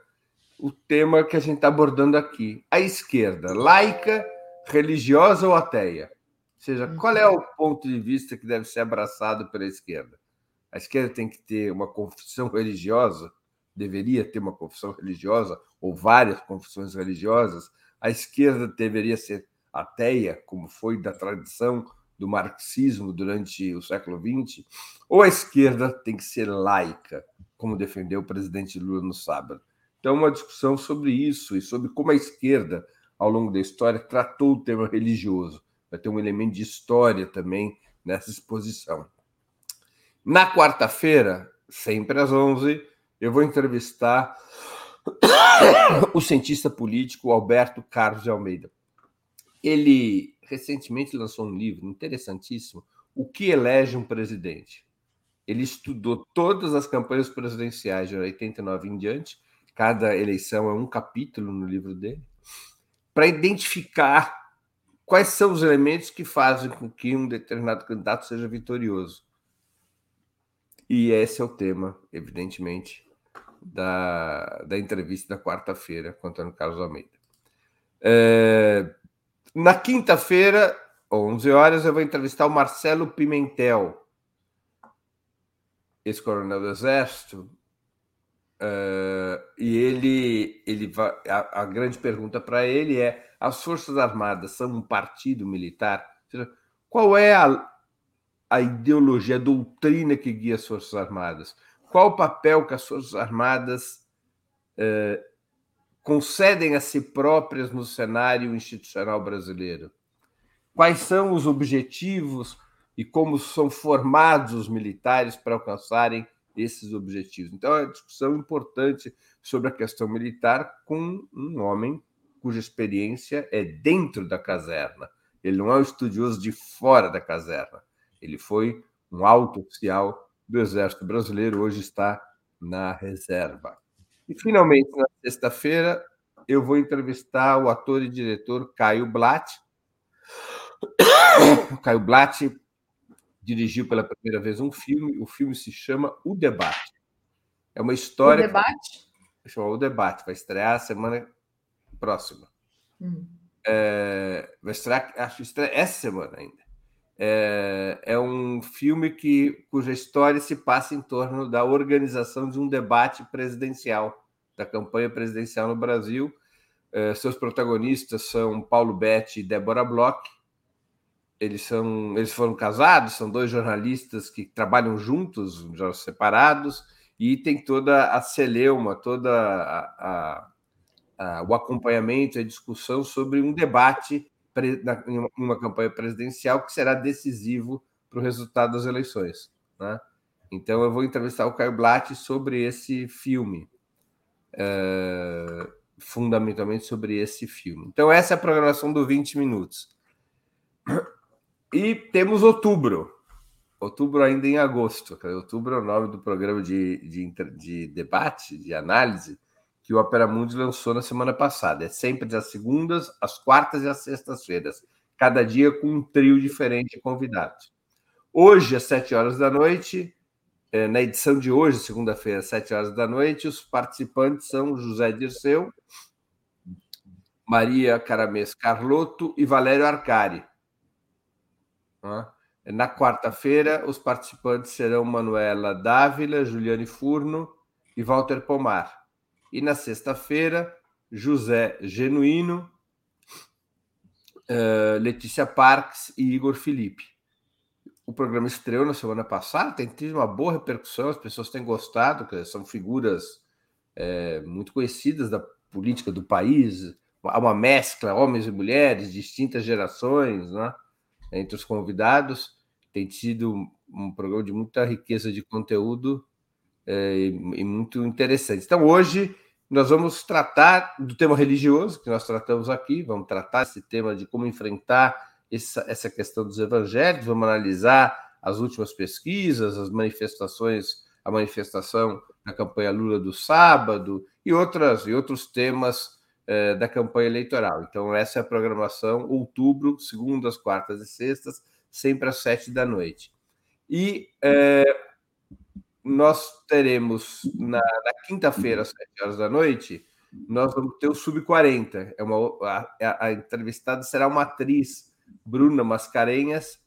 o tema que a gente está abordando aqui. A esquerda, laica, religiosa ou ateia? Ou seja, qual é o ponto de vista que deve ser abraçado pela esquerda? A esquerda tem que ter uma confissão religiosa, deveria ter uma confissão religiosa, ou várias confissões religiosas. A esquerda deveria ser ateia, como foi da tradição do marxismo durante o século XX, ou a esquerda tem que ser laica, como defendeu o presidente Lula no sábado. Então, uma discussão sobre isso e sobre como a esquerda, ao longo da história, tratou o tema religioso. Vai ter um elemento de história também nessa exposição. Na quarta-feira, sempre às 11, eu vou entrevistar o cientista político Alberto Carlos de Almeida. Ele recentemente lançou um livro interessantíssimo, O que elege um presidente. Ele estudou todas as campanhas presidenciais de 89 em diante, cada eleição é um capítulo no livro dele, para identificar quais são os elementos que fazem com que um determinado candidato seja vitorioso. E esse é o tema, evidentemente, da, da entrevista da quarta-feira com Antônio Carlos Almeida. É, na quinta-feira, 11 horas, eu vou entrevistar o Marcelo Pimentel, ex-coronel do Exército, uh, e ele, ele vai, a, a grande pergunta para ele é: as Forças Armadas são um partido militar? Qual é a, a ideologia, a doutrina que guia as Forças Armadas? Qual o papel que as Forças Armadas uh, concedem a si próprias no cenário institucional brasileiro? Quais são os objetivos e como são formados os militares para alcançarem esses objetivos? Então, é uma discussão importante sobre a questão militar com um homem cuja experiência é dentro da caserna. Ele não é um estudioso de fora da caserna. Ele foi um alto oficial do Exército Brasileiro, hoje está na reserva. E, finalmente, na sexta-feira, eu vou entrevistar o ator e diretor Caio Blatt. Caio Blatt dirigiu pela primeira vez um filme. O filme se chama O Debate. É uma história. O Debate? Chama O Debate. Vai estrear semana próxima. Hum. É, vai estrear, acho que estreia essa semana ainda. É, é, um filme que, cuja história se passa em torno da organização de um debate presidencial, da campanha presidencial no Brasil. É, seus protagonistas são Paulo Betti e Débora Bloch. Eles, são, eles foram casados, são dois jornalistas que trabalham juntos, já separados, e tem toda a celeuma, toda a, a, a, o acompanhamento, a discussão sobre um debate na, em, uma, campanha presidencial que será decisivo para o resultado das eleições. Né? Então, eu vou entrevistar o Caio Blatt sobre esse filme, é, fundamentalmente sobre esse filme. Então, essa é a programação do 20 Minutos. E temos outubro. Outubro ainda em agosto. Outubro é o nome do programa de, de, de debate, de análise, que o Opera Mundi lançou na semana passada. É sempre das segundas, às quartas e às sextas-feiras, cada dia com um trio diferente de convidados. Hoje, às sete horas da noite, é, na edição de hoje, segunda-feira, às sete horas da noite, os participantes são José Dirceu, Maria Caramês Carlotto e Valério Arcari. Na quarta-feira, os participantes serão Manuela Dávila, Juliane Furno e Walter Pomar. E na sexta-feira, José Genuíno, uh, Letícia Parques e Igor Felipe. O programa estreou na semana passada, tem tido uma boa repercussão, as pessoas têm gostado, são figuras é, muito conhecidas da política do país, há uma mescla, homens e mulheres, distintas gerações, né? entre os convidados. Tem sido um programa de muita riqueza de conteúdo é, e muito interessante. Então, hoje, nós vamos tratar do tema religioso, que nós tratamos aqui, vamos tratar esse tema de como enfrentar essa, essa questão dos evangelhos, vamos analisar as últimas pesquisas, as manifestações, a manifestação da campanha Lula do sábado e outras e outros temas eh, da campanha eleitoral. Então, essa é a programação, outubro, segundas, quartas e sextas, sempre às sete da noite. E eh, nós teremos na, na quinta-feira, às sete horas da noite, nós vamos ter o Sub-40. É uma, a, a entrevistada será uma atriz, Bruna Mascarenhas,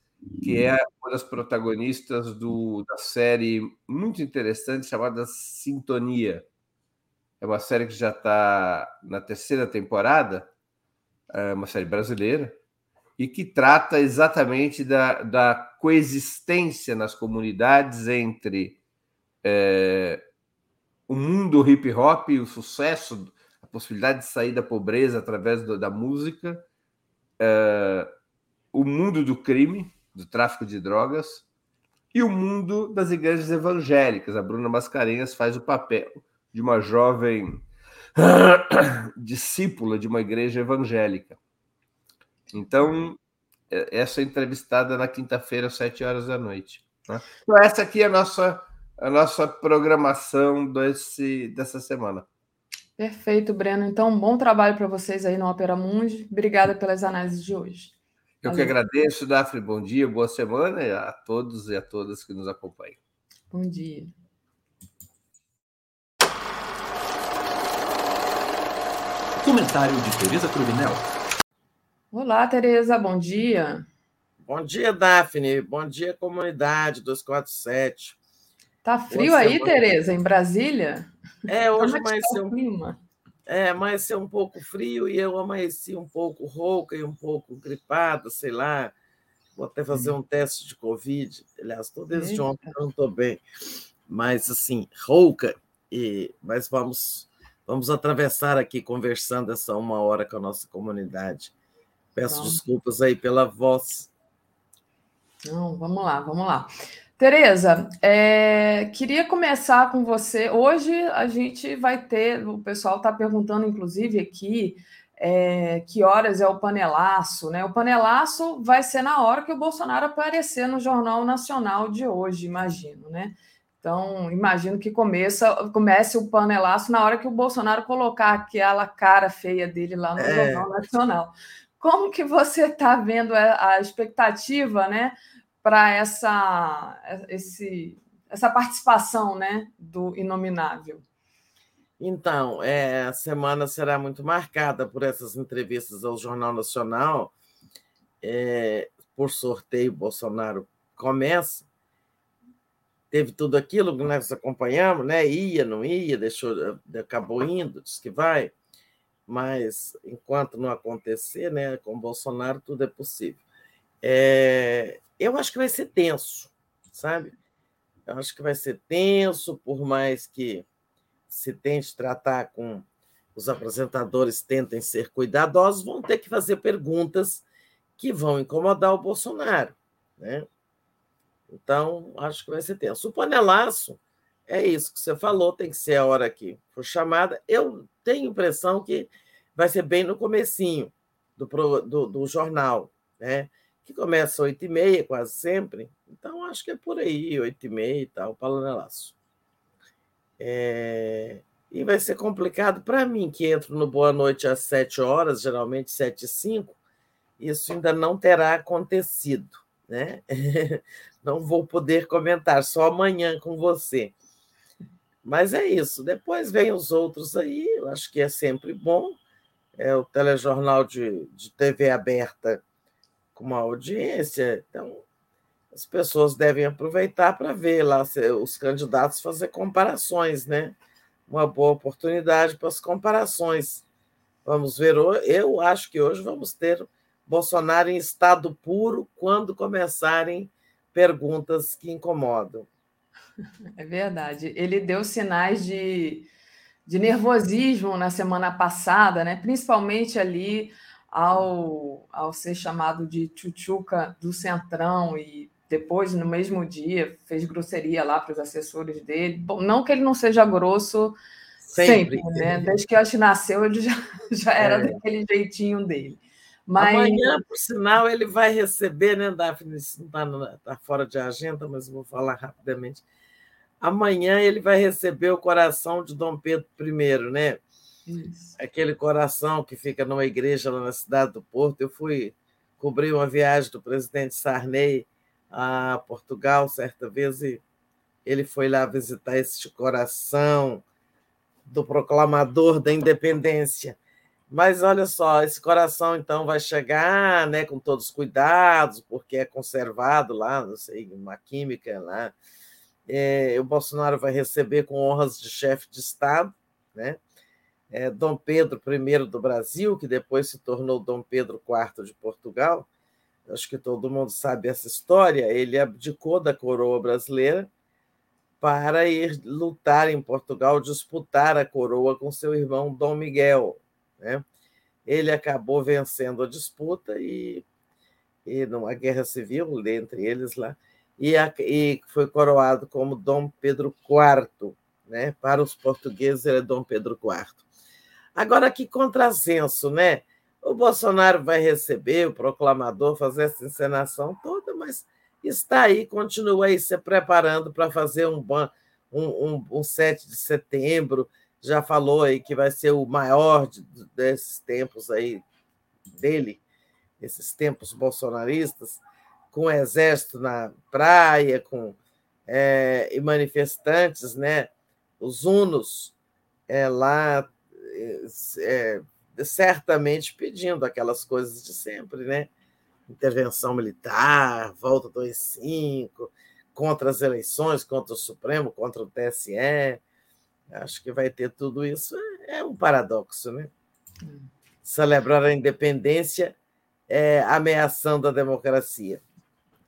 que é uma das protagonistas do, da série muito interessante chamada Sintonia. É uma série que já está na terceira temporada, é uma série brasileira, e que trata exatamente da, da coexistência nas comunidades entre é, o mundo hip hop, o sucesso, a possibilidade de sair da pobreza através do, da música, é, o mundo do crime, do tráfico de drogas, e o mundo das igrejas evangélicas. A Bruna Mascarenhas faz o papel de uma jovem discípula de uma igreja evangélica. Então, é, essa é entrevistada na quinta-feira, às sete horas da noite. Né? Então, essa aqui é a nossa, a nossa programação desse, dessa semana. Perfeito, Breno. Então, bom trabalho para vocês aí no Opera Mundi. Obrigada pelas análises de hoje. Eu que agradeço, Dafne. Bom dia, boa semana a todos e a todas que nos acompanham. Bom dia. Comentário de Tereza Cruvinel. Olá, Tereza, bom dia. Bom dia, Daphne. Bom dia, comunidade 247. Tá frio Boa aí, semana. Tereza, em Brasília? É, hoje é vai ser um clima. É, amanheceu um pouco frio e eu amanheci um pouco rouca e um pouco gripada, sei lá. Vou até fazer um teste de Covid. Aliás, estou desde Eita. ontem, não estou bem. Mas, assim, rouca. E, mas vamos, vamos atravessar aqui conversando essa uma hora com a nossa comunidade. Peço desculpas aí pela voz. Não, vamos lá, vamos lá. Tereza, é, queria começar com você. Hoje a gente vai ter, o pessoal está perguntando, inclusive, aqui, é, que horas é o panelaço, né? O panelaço vai ser na hora que o Bolsonaro aparecer no Jornal Nacional de hoje, imagino, né? Então, imagino que começa, comece o panelaço na hora que o Bolsonaro colocar aquela cara feia dele lá no é. Jornal Nacional. Como que você está vendo a, a expectativa, né? Para essa, esse, essa participação né, do Inominável? Então, é, a semana será muito marcada por essas entrevistas ao Jornal Nacional. É, por sorteio, Bolsonaro começa. Teve tudo aquilo que nós acompanhamos, né? Ia, não ia, deixou, acabou indo, disse que vai. Mas enquanto não acontecer, né, com Bolsonaro tudo é possível. É, eu acho que vai ser tenso, sabe? Eu acho que vai ser tenso, por mais que se tente tratar com os apresentadores tentem ser cuidadosos, vão ter que fazer perguntas que vão incomodar o Bolsonaro, né? Então, acho que vai ser tenso. O panelaço é isso que você falou, tem que ser a hora que for chamada. Eu tenho impressão que vai ser bem no comecinho do, do, do jornal, né? Que começa às 8h30 quase sempre. Então, acho que é por aí, 8h30 e tal, panelaço. É... E vai ser complicado para mim, que entro no Boa Noite às 7 horas, geralmente 7 e 5, isso ainda não terá acontecido. Né? não vou poder comentar, só amanhã com você. Mas é isso. Depois vem os outros aí, eu acho que é sempre bom. É o telejornal de, de TV aberta com uma audiência. Então, as pessoas devem aproveitar para ver lá os candidatos fazer comparações, né? Uma boa oportunidade para as comparações. Vamos ver, eu acho que hoje vamos ter Bolsonaro em estado puro quando começarem perguntas que incomodam. É verdade. Ele deu sinais de de nervosismo na semana passada, né? principalmente ali ao, ao ser chamado de tchutchuca do Centrão e depois, no mesmo dia, fez grosseria lá para os assessores dele. Bom, não que ele não seja grosso sempre, sempre né? Desde que eu acho nasceu, ele já, já era é. daquele jeitinho dele. Mas... Amanhã, por sinal, ele vai receber, né, Daphne? Não está tá fora de agenda, mas vou falar rapidamente. Amanhã ele vai receber o coração de Dom Pedro I, né? Isso. Aquele coração que fica numa igreja lá na cidade do Porto. Eu fui cobrir uma viagem do presidente Sarney a Portugal certa vez e ele foi lá visitar esse coração do proclamador da independência. Mas olha só, esse coração então vai chegar, né, com todos os cuidados, porque é conservado lá, não sei, uma química lá. É, o Bolsonaro vai receber com honras de chefe de Estado, né? É, Dom Pedro I do Brasil, que depois se tornou Dom Pedro IV de Portugal. Acho que todo mundo sabe essa história. Ele abdicou da coroa brasileira para ir lutar em Portugal, disputar a coroa com seu irmão Dom Miguel, né? Ele acabou vencendo a disputa e, e numa guerra civil entre eles lá, e, a, e foi coroado como Dom Pedro IV. Né? Para os portugueses, ele é Dom Pedro IV. Agora, que contrassenso, né? O Bolsonaro vai receber o proclamador, fazer essa encenação toda, mas está aí, continua aí se preparando para fazer um, um, um, um 7 de setembro, já falou aí que vai ser o maior de, desses tempos aí dele, esses tempos bolsonaristas, com o exército na praia, com é, e manifestantes, né? Os unos é, lá é, certamente pedindo aquelas coisas de sempre, né? Intervenção militar, volta do E5, contra as eleições, contra o Supremo, contra o TSE. Acho que vai ter tudo isso. É, é um paradoxo, né? Hum. Celebrar a independência é, ameaçando a democracia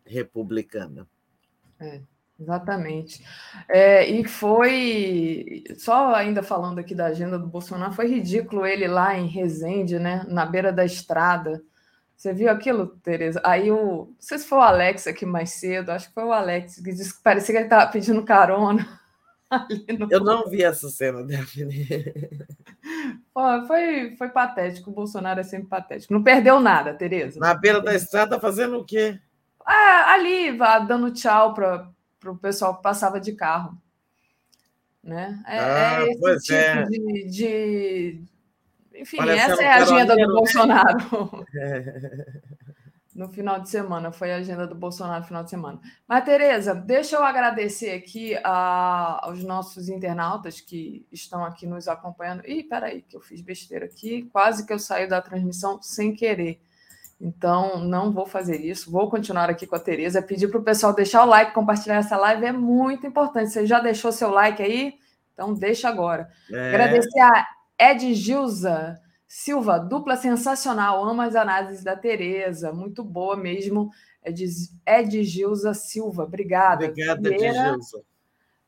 republicana. É, exatamente. É, e foi, só ainda falando aqui da agenda do Bolsonaro, foi ridículo ele lá em Resende, né, na beira da estrada. Você viu aquilo, Tereza? Aí o. Não sei se foi o Alex aqui mais cedo, acho que foi o Alex que disse que parecia que ele estava pedindo carona. No... Eu não vi essa cena, Daphne. Foi, foi patético. O Bolsonaro é sempre patético. Não perdeu nada, Tereza. Na beira da estrada, fazendo o quê? Ah, ali, dando tchau para o pessoal que passava de carro. Né? É, é ah, é esse tipo é. De, de, Enfim, Parece essa é a agenda do Bolsonaro. no final de semana, foi a agenda do Bolsonaro no final de semana. Mas, Tereza, deixa eu agradecer aqui a, aos nossos internautas que estão aqui nos acompanhando. Ih, peraí, que eu fiz besteira aqui, quase que eu saí da transmissão sem querer. Então, não vou fazer isso. Vou continuar aqui com a Tereza. Pedir para o pessoal deixar o like, compartilhar essa live é muito importante. Você já deixou seu like aí? Então, deixa agora. É. Agradecer a Ed Gilza Silva, dupla sensacional. Amo as análises da Tereza. Muito boa mesmo. Ed, Ed Gilza Silva. Obrigada. Obrigada, Ed Gilza.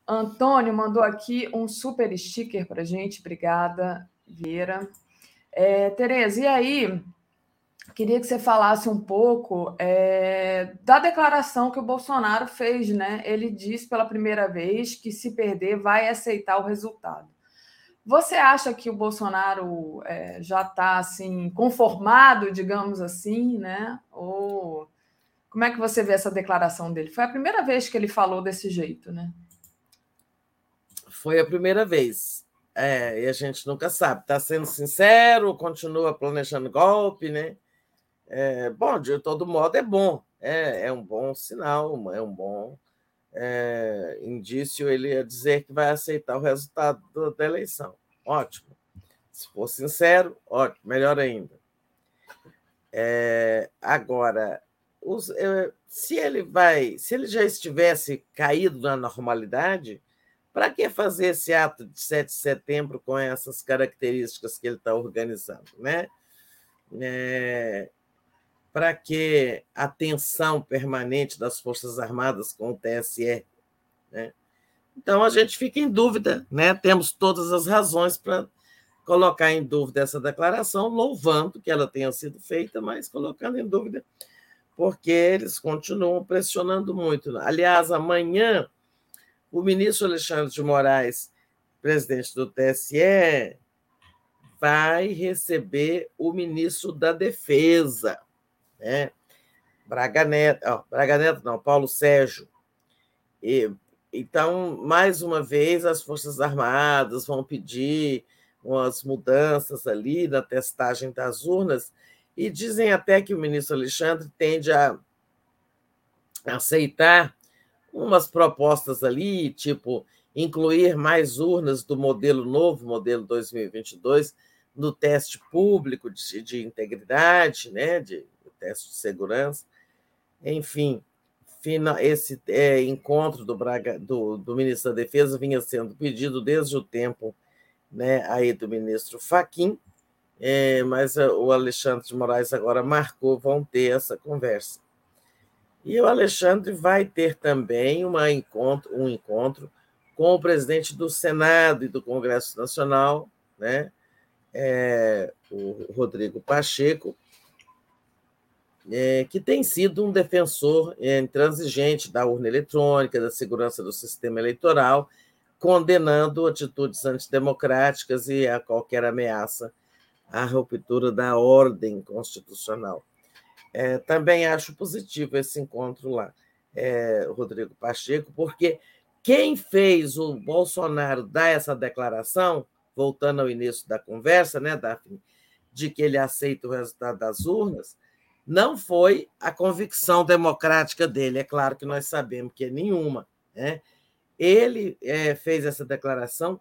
Antônio mandou aqui um super sticker para gente. Obrigada, Vieira. É, Tereza, e aí? Queria que você falasse um pouco é, da declaração que o Bolsonaro fez, né? Ele disse pela primeira vez que se perder vai aceitar o resultado. Você acha que o Bolsonaro é, já está assim conformado, digamos assim, né? Ou como é que você vê essa declaração dele? Foi a primeira vez que ele falou desse jeito, né? Foi a primeira vez. É, e a gente nunca sabe. Está sendo sincero, continua planejando golpe, né? É, bom, de todo modo, é bom, é, é um bom sinal, é um bom é, indício ele ia dizer que vai aceitar o resultado da eleição. Ótimo. Se for sincero, ótimo, melhor ainda. É, agora, os, se ele vai, se ele já estivesse caído na normalidade, para que fazer esse ato de 7 de setembro com essas características que ele está organizando, né? É, para que a tensão permanente das Forças Armadas com o TSE? Né? Então a gente fica em dúvida, né? Temos todas as razões para colocar em dúvida essa declaração, louvando que ela tenha sido feita, mas colocando em dúvida porque eles continuam pressionando muito. Aliás, amanhã o ministro Alexandre de Moraes, presidente do TSE, vai receber o ministro da Defesa, né? Braga Neto, Braga Neto não, Paulo Sérgio. E, então, mais uma vez, as Forças Armadas vão pedir umas mudanças ali na testagem das urnas, e dizem até que o ministro Alexandre tende a aceitar umas propostas ali, tipo incluir mais urnas do modelo novo, modelo 2022, no teste público de, de integridade, né, de teste de segurança. Enfim, esse é, encontro do, Braga, do, do, ministro da Defesa vinha sendo pedido desde o tempo né, aí do ministro Faquim, é, mas o Alexandre de Moraes agora marcou, vão ter essa conversa. E o Alexandre vai ter também uma encontro, um encontro com o presidente do Senado e do Congresso Nacional, né? É, o Rodrigo Pacheco, é, que tem sido um defensor é, intransigente da urna eletrônica, da segurança do sistema eleitoral, condenando atitudes antidemocráticas e a qualquer ameaça à ruptura da ordem constitucional. É, também acho positivo esse encontro lá, é, Rodrigo Pacheco, porque quem fez o Bolsonaro dar essa declaração, voltando ao início da conversa, né, Daphne, de que ele aceita o resultado das urnas, não foi a convicção democrática dele. É claro que nós sabemos que é nenhuma. Né? Ele é, fez essa declaração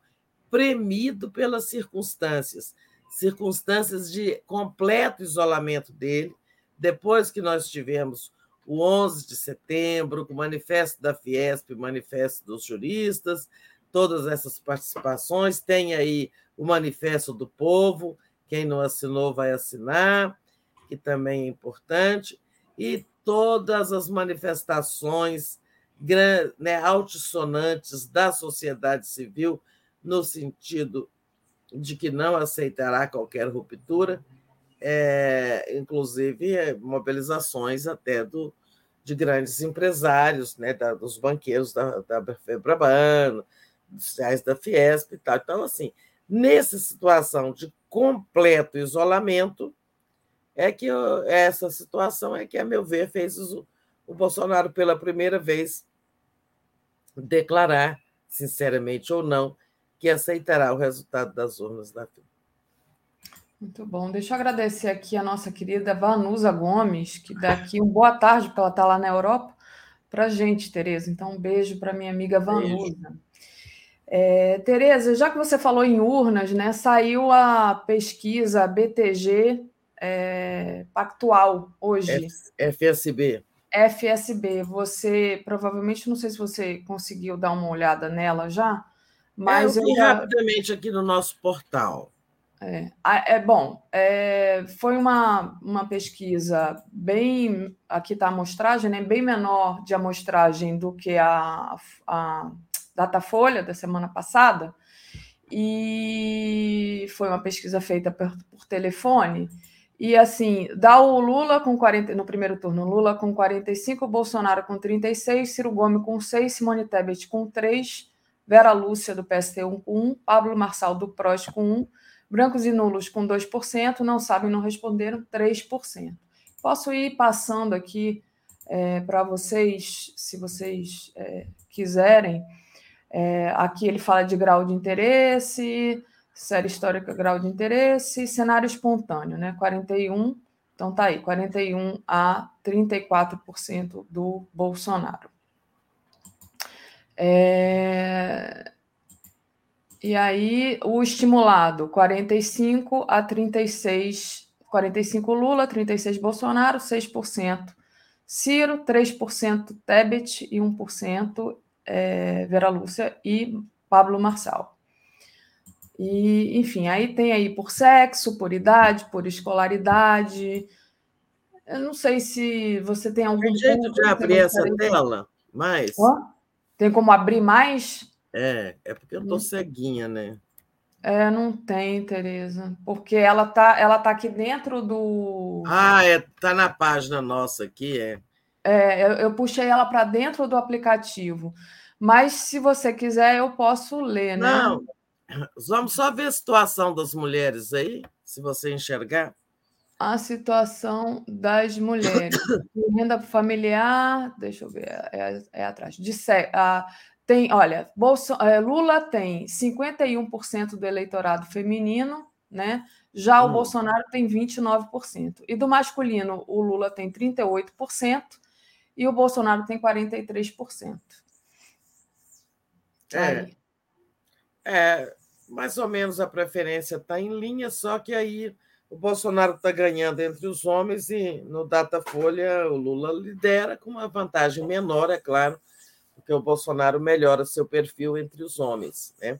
premido pelas circunstâncias circunstâncias de completo isolamento dele, depois que nós tivemos o 11 de setembro, o manifesto da Fiesp, o manifesto dos juristas, todas essas participações, tem aí o manifesto do povo, quem não assinou vai assinar, que também é importante, e todas as manifestações né, altissonantes da sociedade civil no sentido de que não aceitará qualquer ruptura, é, inclusive é, mobilizações até do, de grandes empresários, né, da, dos banqueiros da, da Febraban, dos reais da Fiesp e tal. Então, assim, nessa situação de completo isolamento, é que eu, essa situação é que, a meu ver, fez o, o Bolsonaro pela primeira vez declarar, sinceramente ou não, que aceitará o resultado das urnas da FIA. Muito bom. Deixa eu agradecer aqui a nossa querida Vanusa Gomes, que dá aqui um boa tarde, porque ela está lá na Europa, para a gente, Tereza. Então, um beijo para minha amiga Vanusa. É, Tereza, já que você falou em urnas, né, saiu a pesquisa BTG é, Pactual hoje. FSB. FSB. Você provavelmente, não sei se você conseguiu dar uma olhada nela já, mas é, eu eu... rapidamente aqui no nosso portal. É, é bom, é, foi uma, uma pesquisa bem. Aqui está a amostragem, né, bem menor de amostragem do que a, a Datafolha da semana passada, e foi uma pesquisa feita por, por telefone. E assim, dá o Lula com 40, no primeiro turno, Lula com 45, Bolsonaro com 36, Ciro Gomes com 6, Simone Tebet com 3, Vera Lúcia, do PST1 com 1, Pablo Marçal, do PROS, com 1, brancos e nulos com 2%, não sabem, não responderam, 3%. Posso ir passando aqui é, para vocês, se vocês é, quiserem. É, aqui ele fala de grau de interesse, série histórica, grau de interesse, cenário espontâneo, né? 41, então tá aí, 41 a 34% do Bolsonaro. É... E aí, o estimulado, 45 a 36, 45 Lula, 36 Bolsonaro, 6% Ciro, 3% Tebet e 1% é, Vera Lúcia e Pablo Marçal. E, enfim, aí tem aí por sexo, por idade, por escolaridade. Eu não sei se você tem algum. Tem jeito de abrir essa tela mais? Oh? Tem como abrir mais? É, é porque eu tô ceguinha, né? É, não tem, Tereza, porque ela tá, ela tá aqui dentro do. Ah, é, tá na página nossa aqui, é. É, eu, eu puxei ela para dentro do aplicativo. Mas se você quiser, eu posso ler, né? Não, vamos só ver a situação das mulheres aí, se você enxergar. A situação das mulheres. Renda familiar, deixa eu ver, é, é atrás. De, a, tem, olha, Bolso, é, Lula tem 51% do eleitorado feminino, né? Já o hum. Bolsonaro tem 29%. E do masculino, o Lula tem 38% e o Bolsonaro tem 43%. É, é, mais ou menos a preferência está em linha, só que aí o Bolsonaro está ganhando entre os homens e no Datafolha o Lula lidera com uma vantagem menor, é claro, porque o Bolsonaro melhora seu perfil entre os homens. Né?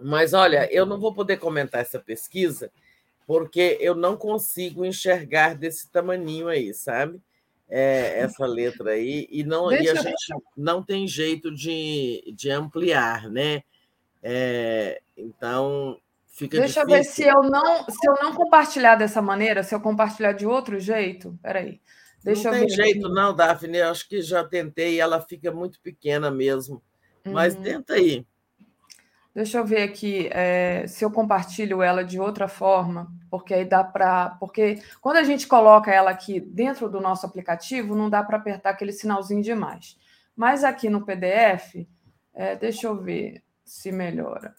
Mas olha, eu não vou poder comentar essa pesquisa porque eu não consigo enxergar desse tamaninho aí, sabe? É, essa letra aí, e, não, e a gente não tem jeito de, de ampliar, né? É, então, fica Deixa difícil. eu ver se eu não se eu não compartilhar dessa maneira, se eu compartilhar de outro jeito. Peraí. Deixa não tem jeito, aqui. não, Daphne. Eu acho que já tentei e ela fica muito pequena mesmo. Mas uhum. tenta aí. Deixa eu ver aqui é, se eu compartilho ela de outra forma, porque aí dá para. Porque quando a gente coloca ela aqui dentro do nosso aplicativo, não dá para apertar aquele sinalzinho demais. Mas aqui no PDF, é, deixa eu ver se melhora.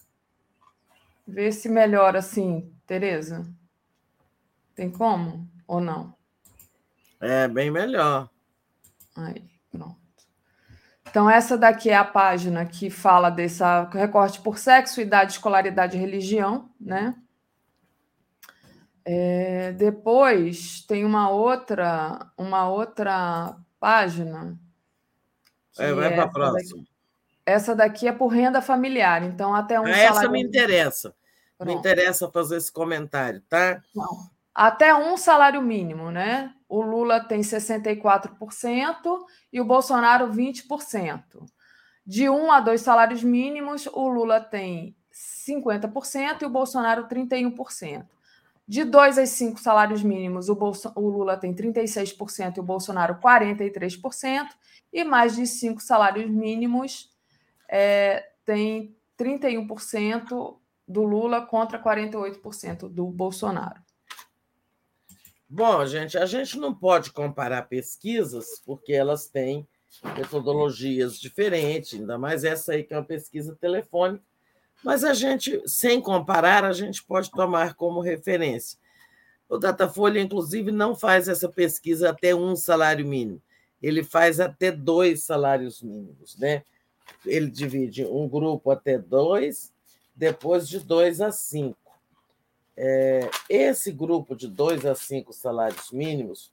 Ver se melhora assim, Tereza. Tem como ou não? É bem melhor. Aí, pronto. Então, essa daqui é a página que fala desse recorte por sexo, idade, escolaridade e religião, né? É, depois tem uma outra, uma outra página. É, vai é para a próxima. Daqui. Essa daqui é por renda familiar, então até um ah, Essa me interessa. Pronto. Me interessa fazer esse comentário, tá? Não. Até um salário mínimo, né? O Lula tem 64% e o Bolsonaro 20%. De um a dois salários mínimos, o Lula tem 50% e o Bolsonaro 31%. De dois a cinco salários mínimos, o, Bolso o Lula tem 36% e o Bolsonaro 43%. E mais de cinco salários mínimos, é, tem 31% do Lula contra 48% do Bolsonaro. Bom, gente, a gente não pode comparar pesquisas porque elas têm metodologias diferentes, ainda mais essa aí que é uma pesquisa telefônica. Mas a gente, sem comparar, a gente pode tomar como referência. O Datafolha, inclusive, não faz essa pesquisa até um salário mínimo. Ele faz até dois salários mínimos, né? Ele divide um grupo até dois, depois de dois a cinco. É, esse grupo de 2 a 5 salários mínimos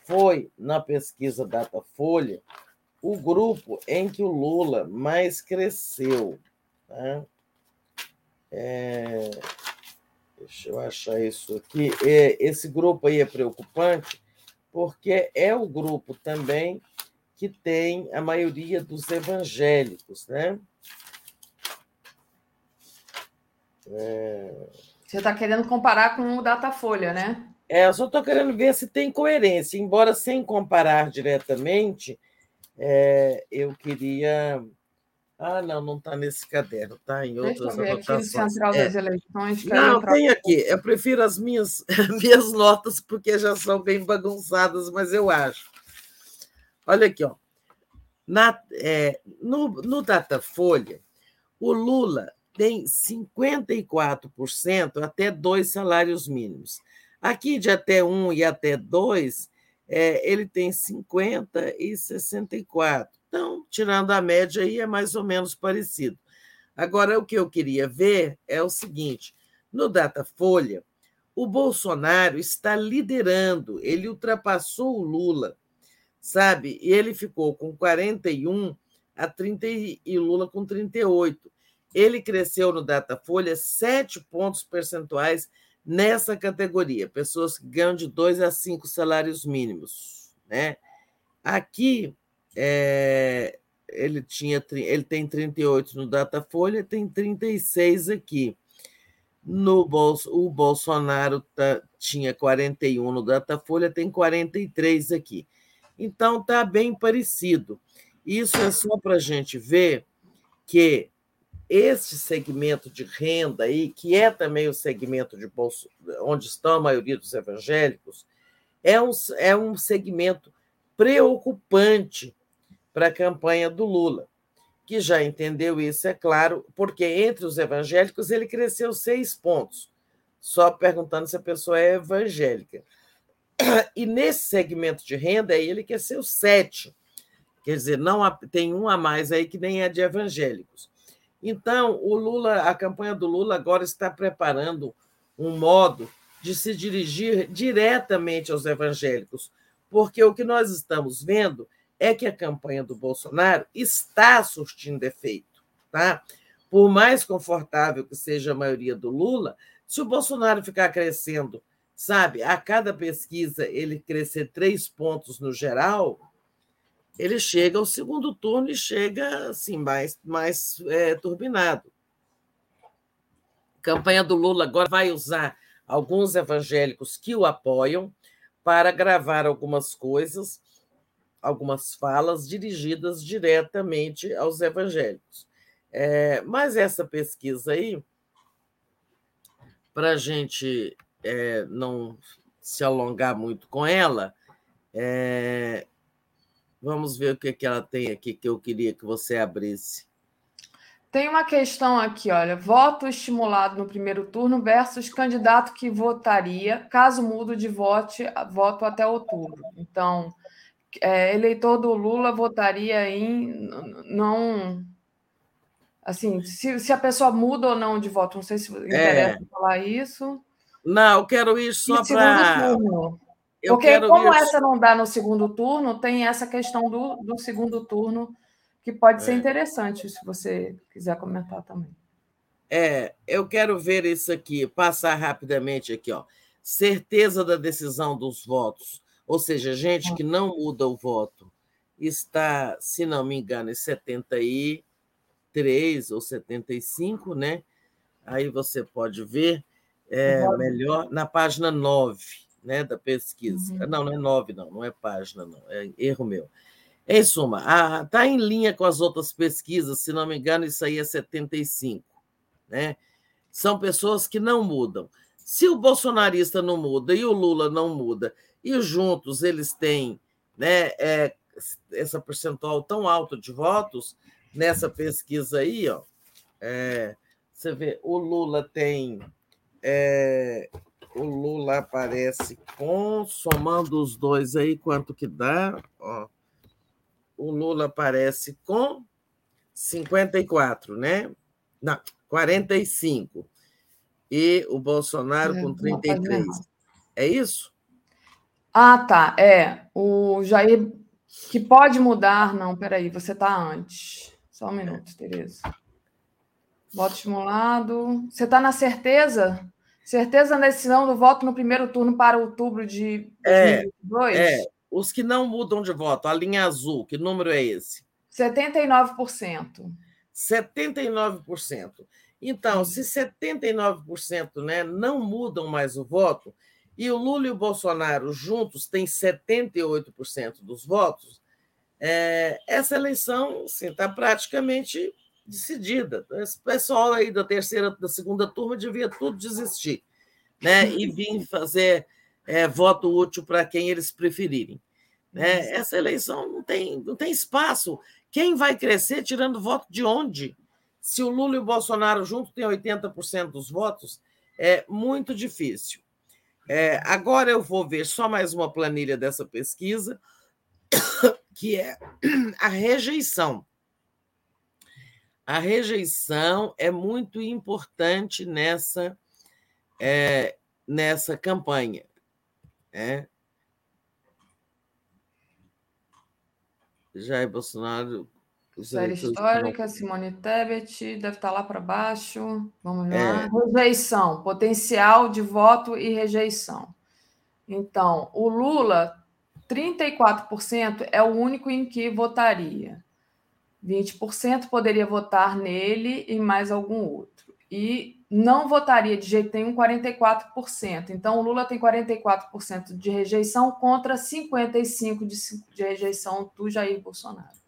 foi, na pesquisa Datafolha, o grupo em que o Lula mais cresceu. Tá? É, deixa eu achar isso aqui. É, esse grupo aí é preocupante porque é o grupo também que tem a maioria dos evangélicos, né? É... Você está querendo comparar com o Datafolha, né? É, eu só estou querendo ver se tem coerência. Embora sem comparar diretamente, é, eu queria. Ah, não, não está nesse caderno, está em outras Deixa eu ver anotações. Aqui, Central é. das Eleições. Não, tem aqui. Eu prefiro as minhas, minhas notas, porque já são bem bagunçadas, mas eu acho. Olha aqui, ó. Na, é, no, no Datafolha, o Lula tem 54% até dois salários mínimos. Aqui, de até um e até dois, é, ele tem 50 e 64. Então, tirando a média aí, é mais ou menos parecido. Agora, o que eu queria ver é o seguinte: no Datafolha, o Bolsonaro está liderando, ele ultrapassou o Lula, sabe? E ele ficou com 41 a 30 e Lula com 38 ele cresceu no Datafolha sete pontos percentuais nessa categoria, pessoas que ganham de dois a cinco salários mínimos. Né? Aqui, é, ele tinha ele tem 38 no Datafolha, tem 36 aqui. No o Bolsonaro tá, tinha 41 no Datafolha, tem 43 aqui. Então está bem parecido. Isso é só para a gente ver que esse segmento de renda aí, que é também o segmento de bolso, onde estão a maioria dos evangélicos, é um, é um segmento preocupante para a campanha do Lula, que já entendeu isso, é claro, porque entre os evangélicos ele cresceu seis pontos, só perguntando se a pessoa é evangélica. E nesse segmento de renda, ele cresceu sete. Quer dizer, não tem um a mais aí que nem é de evangélicos. Então, o Lula, a campanha do Lula agora está preparando um modo de se dirigir diretamente aos evangélicos, porque o que nós estamos vendo é que a campanha do Bolsonaro está surtindo efeito, tá? Por mais confortável que seja a maioria do Lula, se o Bolsonaro ficar crescendo, sabe, a cada pesquisa ele crescer três pontos no geral, ele chega ao segundo turno e chega assim mais, mais é, turbinado. A campanha do Lula agora vai usar alguns evangélicos que o apoiam para gravar algumas coisas, algumas falas dirigidas diretamente aos evangélicos. É, mas essa pesquisa aí, para a gente é, não se alongar muito com ela, é, Vamos ver o que, que ela tem aqui que eu queria que você abrisse. Tem uma questão aqui, olha. Voto estimulado no primeiro turno versus candidato que votaria caso mudo de voto, voto até outubro. Então, é, eleitor do Lula votaria em não. Assim, se, se a pessoa muda ou não de voto, não sei se é. interessa é. falar isso. Não, eu quero ir só para. Eu Porque como essa não dá no segundo turno, tem essa questão do, do segundo turno que pode é. ser interessante, se você quiser comentar também. É, eu quero ver isso aqui, passar rapidamente aqui, ó. Certeza da decisão dos votos, ou seja, gente que não muda o voto, está, se não me engano, em 73 ou 75, né? Aí você pode ver é, melhor na página 9 né, da pesquisa. Uhum. Não, não é nove, não, não é página, não, é erro meu. Em suma, está em linha com as outras pesquisas, se não me engano, isso aí é 75. Né? São pessoas que não mudam. Se o bolsonarista não muda e o Lula não muda, e juntos eles têm né, é, essa percentual tão alta de votos, nessa pesquisa aí, ó, é, você vê, o Lula tem é, o Lula aparece com, somando os dois aí, quanto que dá? Ó, o Lula aparece com 54, né? Não, 45. E o Bolsonaro é, com 33. É isso? Ah, tá. É. O Jair, que pode mudar. Não, peraí, você está antes. Só um minuto, Tereza. Voto estimulado. Você está na certeza? Certeza na decisão do voto no primeiro turno para outubro de 2022? É, é, os que não mudam de voto, a linha azul, que número é esse? 79%. 79%. Então, se 79% né, não mudam mais o voto, e o Lula e o Bolsonaro juntos têm 78% dos votos, é, essa eleição está assim, tá praticamente decidida. Esse pessoal aí da terceira, da segunda turma devia tudo desistir, né? E vir fazer é, voto útil para quem eles preferirem. Né? Essa eleição não tem, não tem espaço. Quem vai crescer tirando voto de onde? Se o Lula e o Bolsonaro juntos têm 80% dos votos, é muito difícil. É, agora eu vou ver só mais uma planilha dessa pesquisa, que é a rejeição. A rejeição é muito importante nessa, é, nessa campanha. É. Jair Bolsonaro. Série histórica, Simone Tebet, deve estar lá para baixo. Vamos lá. É. Rejeição, potencial de voto e rejeição. Então, o Lula, 34% é o único em que votaria. 20% poderia votar nele e mais algum outro. E não votaria de jeito nenhum 44%. Então, o Lula tem 44% de rejeição contra 55% de, de rejeição do Jair Bolsonaro.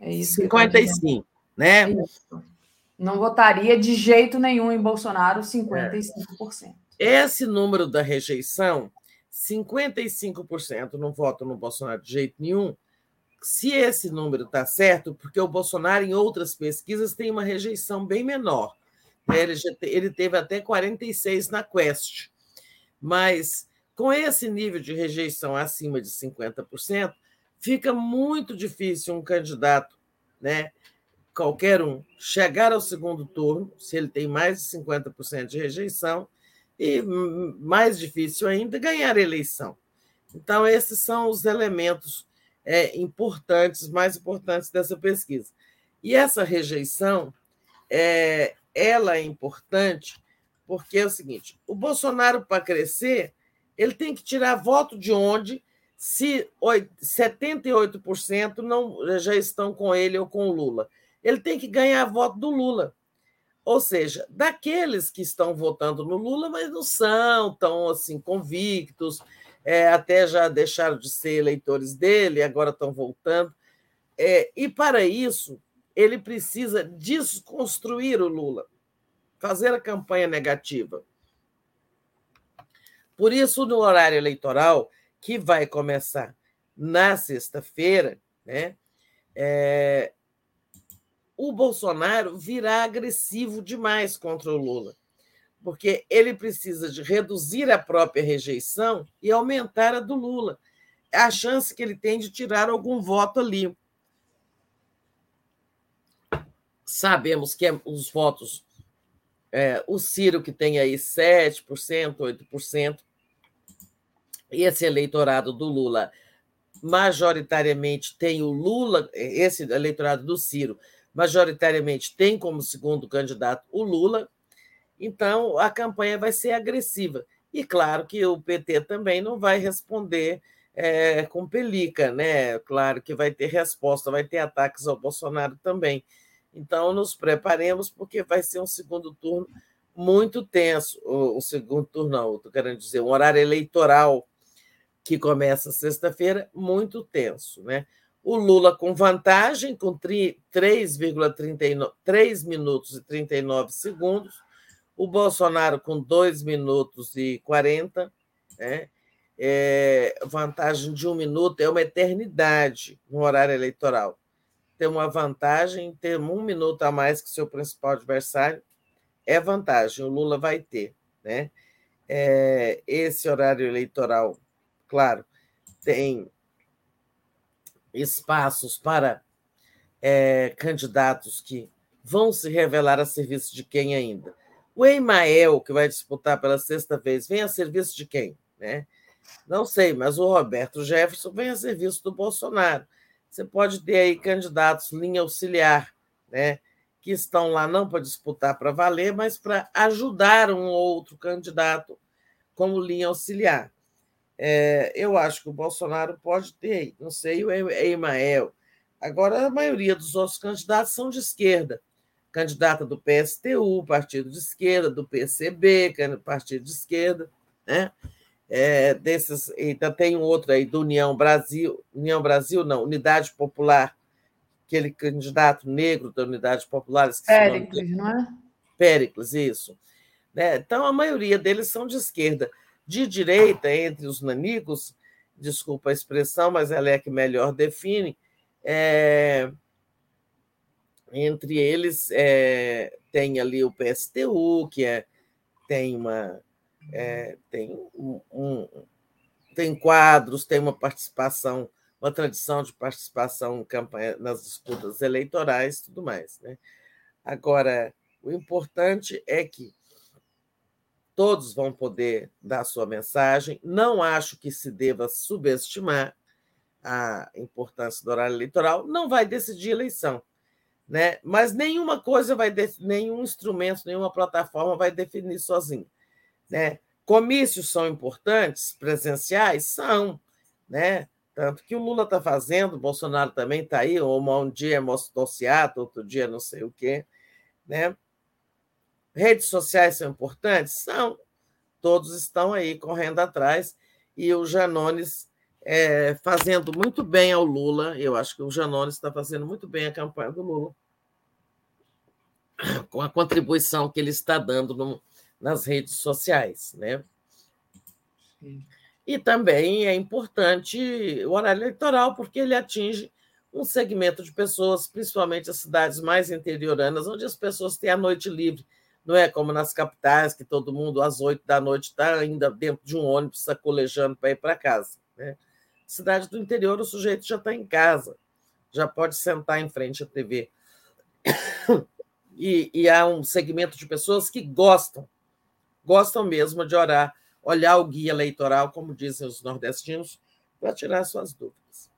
É isso 55, né? É isso. Não votaria de jeito nenhum em Bolsonaro 55%. É. Esse número da rejeição, 55% não votam no Bolsonaro de jeito nenhum. Se esse número está certo, porque o Bolsonaro, em outras pesquisas, tem uma rejeição bem menor. Né? Ele, ele teve até 46 na Quest. Mas com esse nível de rejeição acima de 50%, fica muito difícil um candidato, né, qualquer um, chegar ao segundo turno, se ele tem mais de 50% de rejeição, e mais difícil ainda ganhar a eleição. Então, esses são os elementos é, importantes, mais importantes dessa pesquisa. E essa rejeição, é, ela é importante porque é o seguinte: o Bolsonaro, para crescer, ele tem que tirar voto de onde se 78% não já estão com ele ou com o Lula. Ele tem que ganhar voto do Lula. Ou seja, daqueles que estão votando no Lula, mas não são tão assim convictos, é, até já deixaram de ser eleitores dele, agora estão voltando. É, e para isso, ele precisa desconstruir o Lula, fazer a campanha negativa. Por isso, no horário eleitoral, que vai começar na sexta-feira, né, é, o Bolsonaro virá agressivo demais contra o Lula, porque ele precisa de reduzir a própria rejeição e aumentar a do Lula. É a chance que ele tem de tirar algum voto ali. Sabemos que é os votos, é, o Ciro, que tem aí 7%, 8%, esse eleitorado do Lula majoritariamente tem o Lula, esse eleitorado do Ciro, majoritariamente tem como segundo candidato o Lula, então a campanha vai ser agressiva. E claro que o PT também não vai responder é, com pelica, né? Claro que vai ter resposta, vai ter ataques ao Bolsonaro também. Então nos preparemos, porque vai ser um segundo turno muito tenso. O, o segundo turno, não, estou querendo dizer, um horário eleitoral que começa sexta-feira, muito tenso. Né? O Lula com vantagem, com 3,39 minutos e 39 segundos, o Bolsonaro com 2 minutos e 40, né? É, vantagem de um minuto é uma eternidade no horário eleitoral. Ter uma vantagem, ter um minuto a mais que seu principal adversário é vantagem, o Lula vai ter. Né? É, esse horário eleitoral claro, tem espaços para é, candidatos que vão se revelar a serviço de quem ainda. O Emael, que vai disputar pela sexta vez, vem a serviço de quem? Né? Não sei, mas o Roberto Jefferson vem a serviço do Bolsonaro. Você pode ter aí candidatos linha auxiliar, né? que estão lá não para disputar para valer, mas para ajudar um ou outro candidato como linha auxiliar. É, eu acho que o Bolsonaro pode ter, não sei, o Emael. Agora, a maioria dos outros candidatos são de esquerda. Candidata do PSTU, partido de esquerda, do PCB, partido de esquerda, né? É, desses, ainda tem um outro aí do União Brasil, União Brasil, não, Unidade Popular, aquele candidato negro da Unidade Popular. Péricles, não é? Péricles, isso. Né? Então, a maioria deles são de esquerda de direita entre os nanicos, desculpa a expressão, mas ela é a que melhor define, é, entre eles é, tem ali o PSTU, que é, tem uma é, tem um, um, tem quadros, tem uma participação, uma tradição de participação campanha, nas disputas eleitorais e tudo mais. Né? Agora, o importante é que todos vão poder dar sua mensagem. Não acho que se deva subestimar a importância do horário eleitoral. Não vai decidir a eleição, né? Mas nenhuma coisa vai, nenhum instrumento, nenhuma plataforma vai definir sozinho, né? Comícios são importantes, presenciais são, né? Tanto que o Lula está fazendo, o Bolsonaro também está aí, um dia é mostociato, outro dia não sei o quê. Né? Redes sociais são importantes? São. Todos estão aí correndo atrás. E o Janones é, fazendo muito bem ao Lula. Eu acho que o Janones está fazendo muito bem a campanha do Lula, com a contribuição que ele está dando no, nas redes sociais. Né? Sim. E também é importante o horário eleitoral, porque ele atinge um segmento de pessoas, principalmente as cidades mais interioranas, onde as pessoas têm a noite livre. Não é como nas capitais, que todo mundo às oito da noite está ainda dentro de um ônibus sacolejando para ir para casa. Né? Cidade do interior, o sujeito já está em casa, já pode sentar em frente à TV. E, e há um segmento de pessoas que gostam, gostam mesmo de orar olhar o guia eleitoral, como dizem os nordestinos, para tirar suas dúvidas.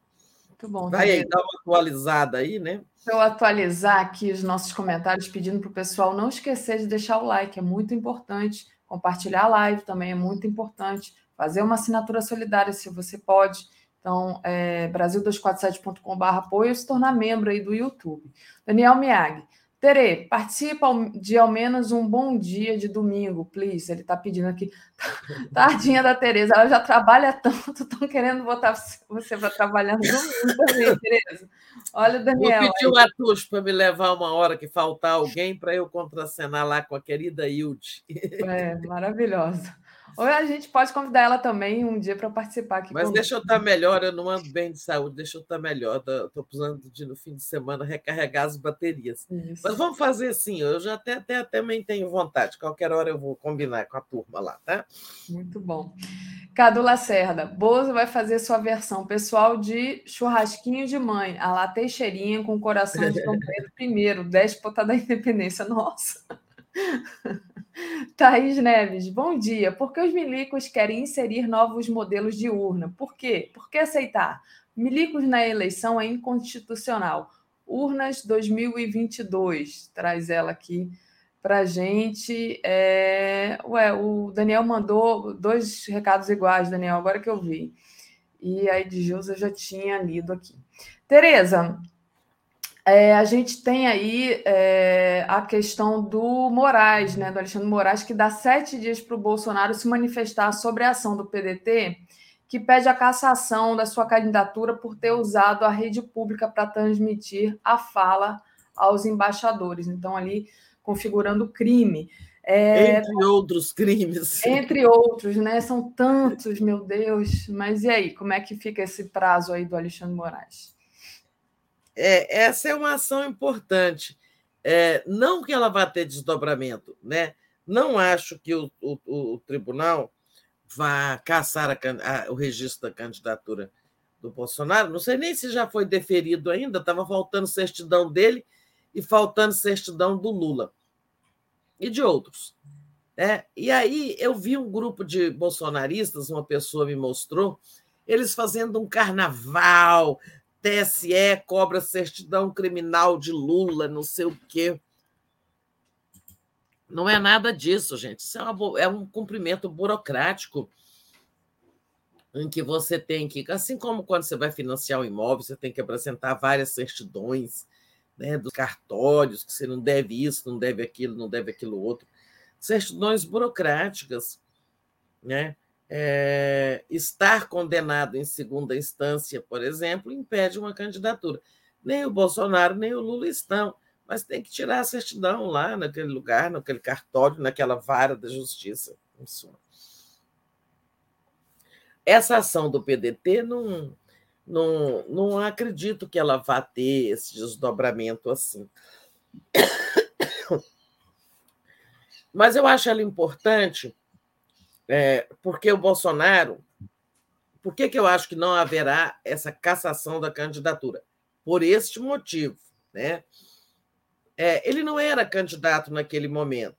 Muito bom. Vai aí, dar uma atualizada aí, né? eu atualizar aqui os nossos comentários, pedindo para o pessoal não esquecer de deixar o like, é muito importante. Compartilhar a live também é muito importante. Fazer uma assinatura solidária, se você pode. Então, é, brasil247.com.br apoio e se tornar membro aí do YouTube. Daniel Miag. Tere, participa de ao menos um bom dia de domingo, please. Ele está pedindo aqui. Tadinha da Tereza, ela já trabalha tanto, estão querendo botar você para trabalhar no domingo também, Tereza. Olha o Daniel. Vou pedir o Atush para me levar uma hora que faltar alguém para eu contracenar lá com a querida Hilde. É, maravilhosa. Ou a gente pode convidar ela também um dia para participar aqui. Mas deixa eu estar tá melhor, eu não ando bem de saúde, deixa eu estar tá melhor. Estou precisando de, no fim de semana, recarregar as baterias. Isso. Mas vamos fazer assim, eu já até, até, até também tenho vontade. Qualquer hora eu vou combinar com a turma lá, tá? Muito bom. Cadu Lacerda, Bozo vai fazer sua versão pessoal de churrasquinho de mãe, a lá Teixeirinha com coração de Dom Pedro I, déspota da independência. Nossa! Thaís Neves, bom dia. Por que os milicos querem inserir novos modelos de urna? Por quê? Por que aceitar? Milicos na eleição é inconstitucional. Urnas 2022, traz ela aqui para gente. É... Ué, o Daniel mandou dois recados iguais, Daniel, agora que eu vi. E aí de Gilza já tinha lido aqui. Tereza, é, a gente tem aí é, a questão do Moraes, né, do Alexandre Moraes, que dá sete dias para o Bolsonaro se manifestar sobre a ação do PDT, que pede a cassação da sua candidatura por ter usado a rede pública para transmitir a fala aos embaixadores. Então, ali configurando crime. É, entre outros crimes. Entre outros, né? São tantos, meu Deus. Mas e aí, como é que fica esse prazo aí do Alexandre Moraes? É, essa é uma ação importante. É, não que ela vá ter desdobramento, né? Não acho que o, o, o tribunal vá caçar a, a, o registro da candidatura do Bolsonaro. Não sei nem se já foi deferido ainda, estava faltando certidão dele e faltando certidão do Lula e de outros. Né? E aí eu vi um grupo de bolsonaristas, uma pessoa me mostrou, eles fazendo um carnaval, TSE cobra certidão criminal de Lula, não sei o quê. Não é nada disso, gente. Isso é, uma, é um cumprimento burocrático em que você tem que, assim como quando você vai financiar um imóvel, você tem que apresentar várias certidões né, dos cartórios, que você não deve isso, não deve aquilo, não deve aquilo outro. Certidões burocráticas, né? É, estar condenado em segunda instância, por exemplo, impede uma candidatura. Nem o Bolsonaro, nem o Lula estão, mas tem que tirar a certidão lá naquele lugar, naquele cartório, naquela vara da justiça. Essa ação do PDT não, não, não acredito que ela vá ter esse desdobramento assim. Mas eu acho ela importante é, porque o Bolsonaro. Por que, que eu acho que não haverá essa cassação da candidatura? Por este motivo. Né? É, ele não era candidato naquele momento.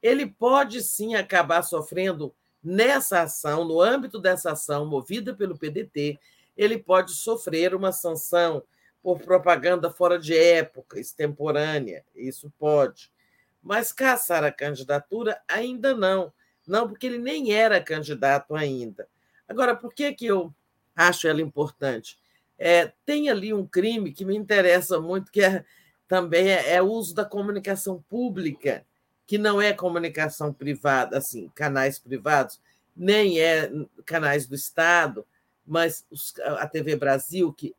Ele pode sim acabar sofrendo nessa ação, no âmbito dessa ação movida pelo PDT, ele pode sofrer uma sanção por propaganda fora de época, extemporânea, isso pode. Mas caçar a candidatura ainda não. Não, porque ele nem era candidato ainda. Agora, por que, que eu acho ela importante. É, tem ali um crime que me interessa muito, que é, também é, é o uso da comunicação pública, que não é comunicação privada, assim, canais privados, nem é canais do Estado, mas os, a TV Brasil, que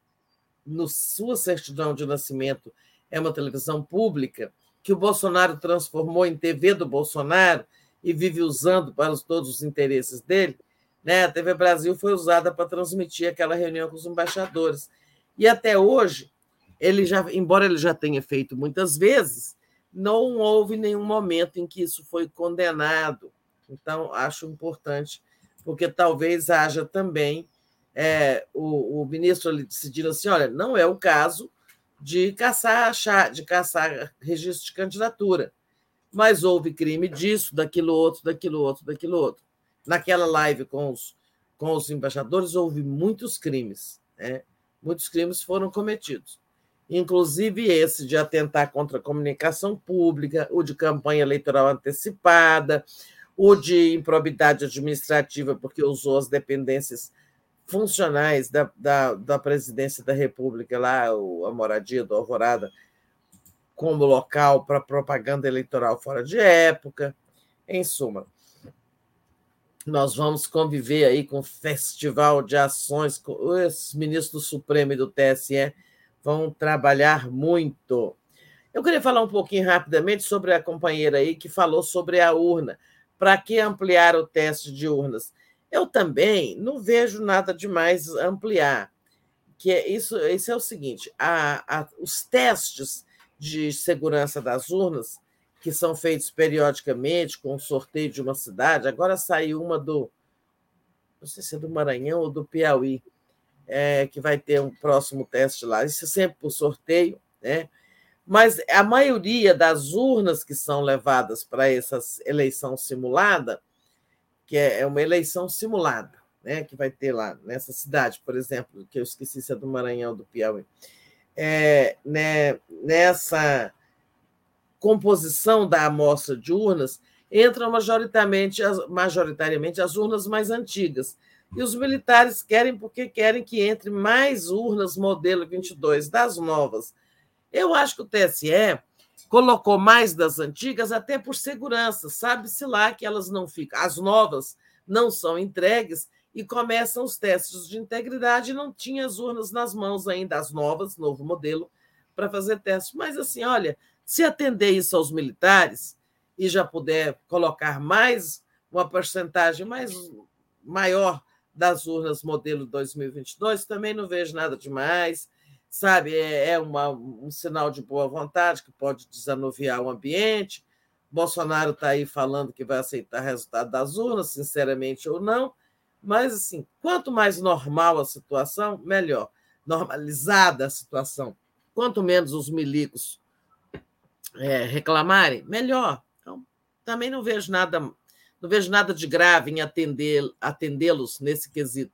no sua certidão de nascimento é uma televisão pública, que o Bolsonaro transformou em TV do Bolsonaro e vive usando para todos os interesses dele, né? A TV Brasil foi usada para transmitir aquela reunião com os embaixadores. E até hoje, ele já, embora ele já tenha feito muitas vezes, não houve nenhum momento em que isso foi condenado. Então, acho importante, porque talvez haja também é, o, o ministro decidindo assim: olha, não é o caso de caçar, de caçar registro de candidatura, mas houve crime disso, daquilo outro, daquilo outro, daquilo outro. Naquela live com os, com os embaixadores, houve muitos crimes, né? muitos crimes foram cometidos, inclusive esse de atentar contra a comunicação pública, o de campanha eleitoral antecipada, o de improbidade administrativa, porque usou as dependências funcionais da, da, da presidência da República, lá, a moradia do Alvorada, como local para propaganda eleitoral fora de época. Em suma, nós vamos conviver aí com o festival de ações, os ministros do Supremo e do TSE vão trabalhar muito. Eu queria falar um pouquinho rapidamente sobre a companheira aí que falou sobre a urna. Para que ampliar o teste de urnas? Eu também não vejo nada demais ampliar. Que é isso, isso é o seguinte: a, a, os testes de segurança das urnas, que são feitos periodicamente com o sorteio de uma cidade, agora saiu uma do. Não sei se é do Maranhão ou do Piauí, é, que vai ter um próximo teste lá. Isso é sempre por sorteio, né? Mas a maioria das urnas que são levadas para essa eleição simulada que é, é uma eleição simulada, né, que vai ter lá nessa cidade, por exemplo, que eu esqueci se é do Maranhão do Piauí. É, né, nessa composição da amostra de urnas, entram majoritariamente as, majoritariamente as urnas mais antigas. E os militares querem porque querem que entre mais urnas modelo 22 das novas. Eu acho que o TSE colocou mais das antigas até por segurança, sabe-se lá que elas não ficam, as novas não são entregues e começam os testes de integridade, não tinha as urnas nas mãos ainda, as novas, novo modelo, para fazer testes. Mas assim, olha, se atender isso aos militares e já puder colocar mais uma porcentagem mais maior das urnas modelo 2022, também não vejo nada demais sabe? É, é uma, um sinal de boa vontade que pode desanuviar o ambiente. Bolsonaro está aí falando que vai aceitar o resultado das urnas, sinceramente ou não. Mas, assim, quanto mais normal a situação, melhor. Normalizada a situação. Quanto menos os milicos é, reclamarem, melhor. Então, também não vejo nada, não vejo nada de grave em atender, atendê-los nesse quesito.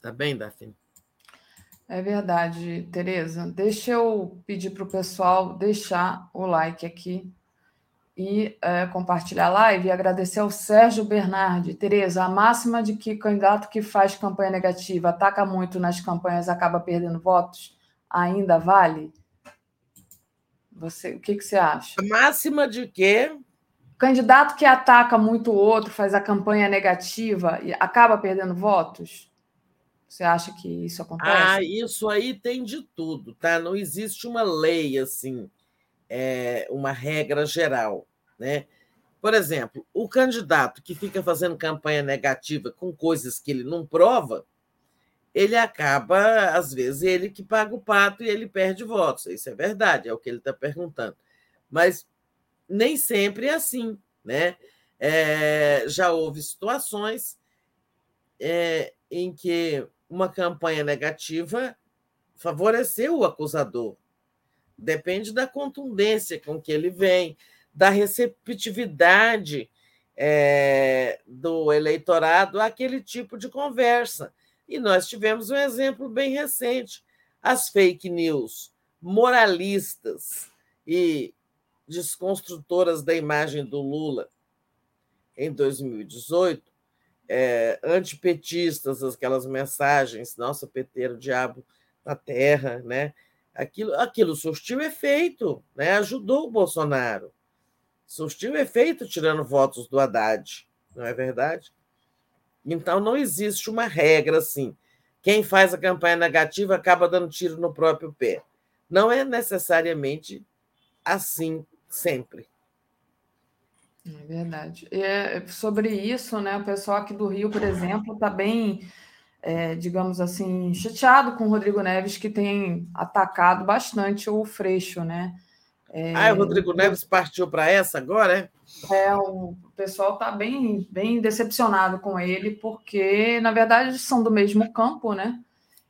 Tá bem, Daphne? É verdade, Tereza. Deixa eu pedir para o pessoal deixar o like aqui e é, compartilhar a live e agradecer ao Sérgio Bernardi. Tereza, a máxima de que candidato que faz campanha negativa ataca muito nas campanhas acaba perdendo votos ainda vale? Você, o que, que você acha? A máxima de que candidato que ataca muito o outro, faz a campanha negativa e acaba perdendo votos? Você acha que isso acontece? Ah, isso aí tem de tudo, tá? Não existe uma lei assim, é, uma regra geral, né? Por exemplo, o candidato que fica fazendo campanha negativa com coisas que ele não prova, ele acaba, às vezes, ele que paga o pato e ele perde votos. Isso é verdade, é o que ele está perguntando. Mas nem sempre é assim, né? É, já houve situações é, em que uma campanha negativa favoreceu o acusador. Depende da contundência com que ele vem, da receptividade é, do eleitorado àquele tipo de conversa. E nós tivemos um exemplo bem recente: as fake news moralistas e desconstrutoras da imagem do Lula em 2018 é, antipetistas, aquelas mensagens, nossa, PT o diabo na terra, né? Aquilo, aquilo surtiu efeito, né? ajudou o Bolsonaro. Surtiu efeito tirando votos do Haddad, não é verdade? Então, não existe uma regra assim. Quem faz a campanha negativa acaba dando tiro no próprio pé. Não é necessariamente assim sempre. É verdade. É, sobre isso, né, o pessoal aqui do Rio, por exemplo, está bem, é, digamos assim, chateado com o Rodrigo Neves, que tem atacado bastante o Freixo, né? É, ah, o Rodrigo Neves partiu para essa agora, é? É, o pessoal está bem, bem decepcionado com ele, porque, na verdade, são do mesmo campo, né?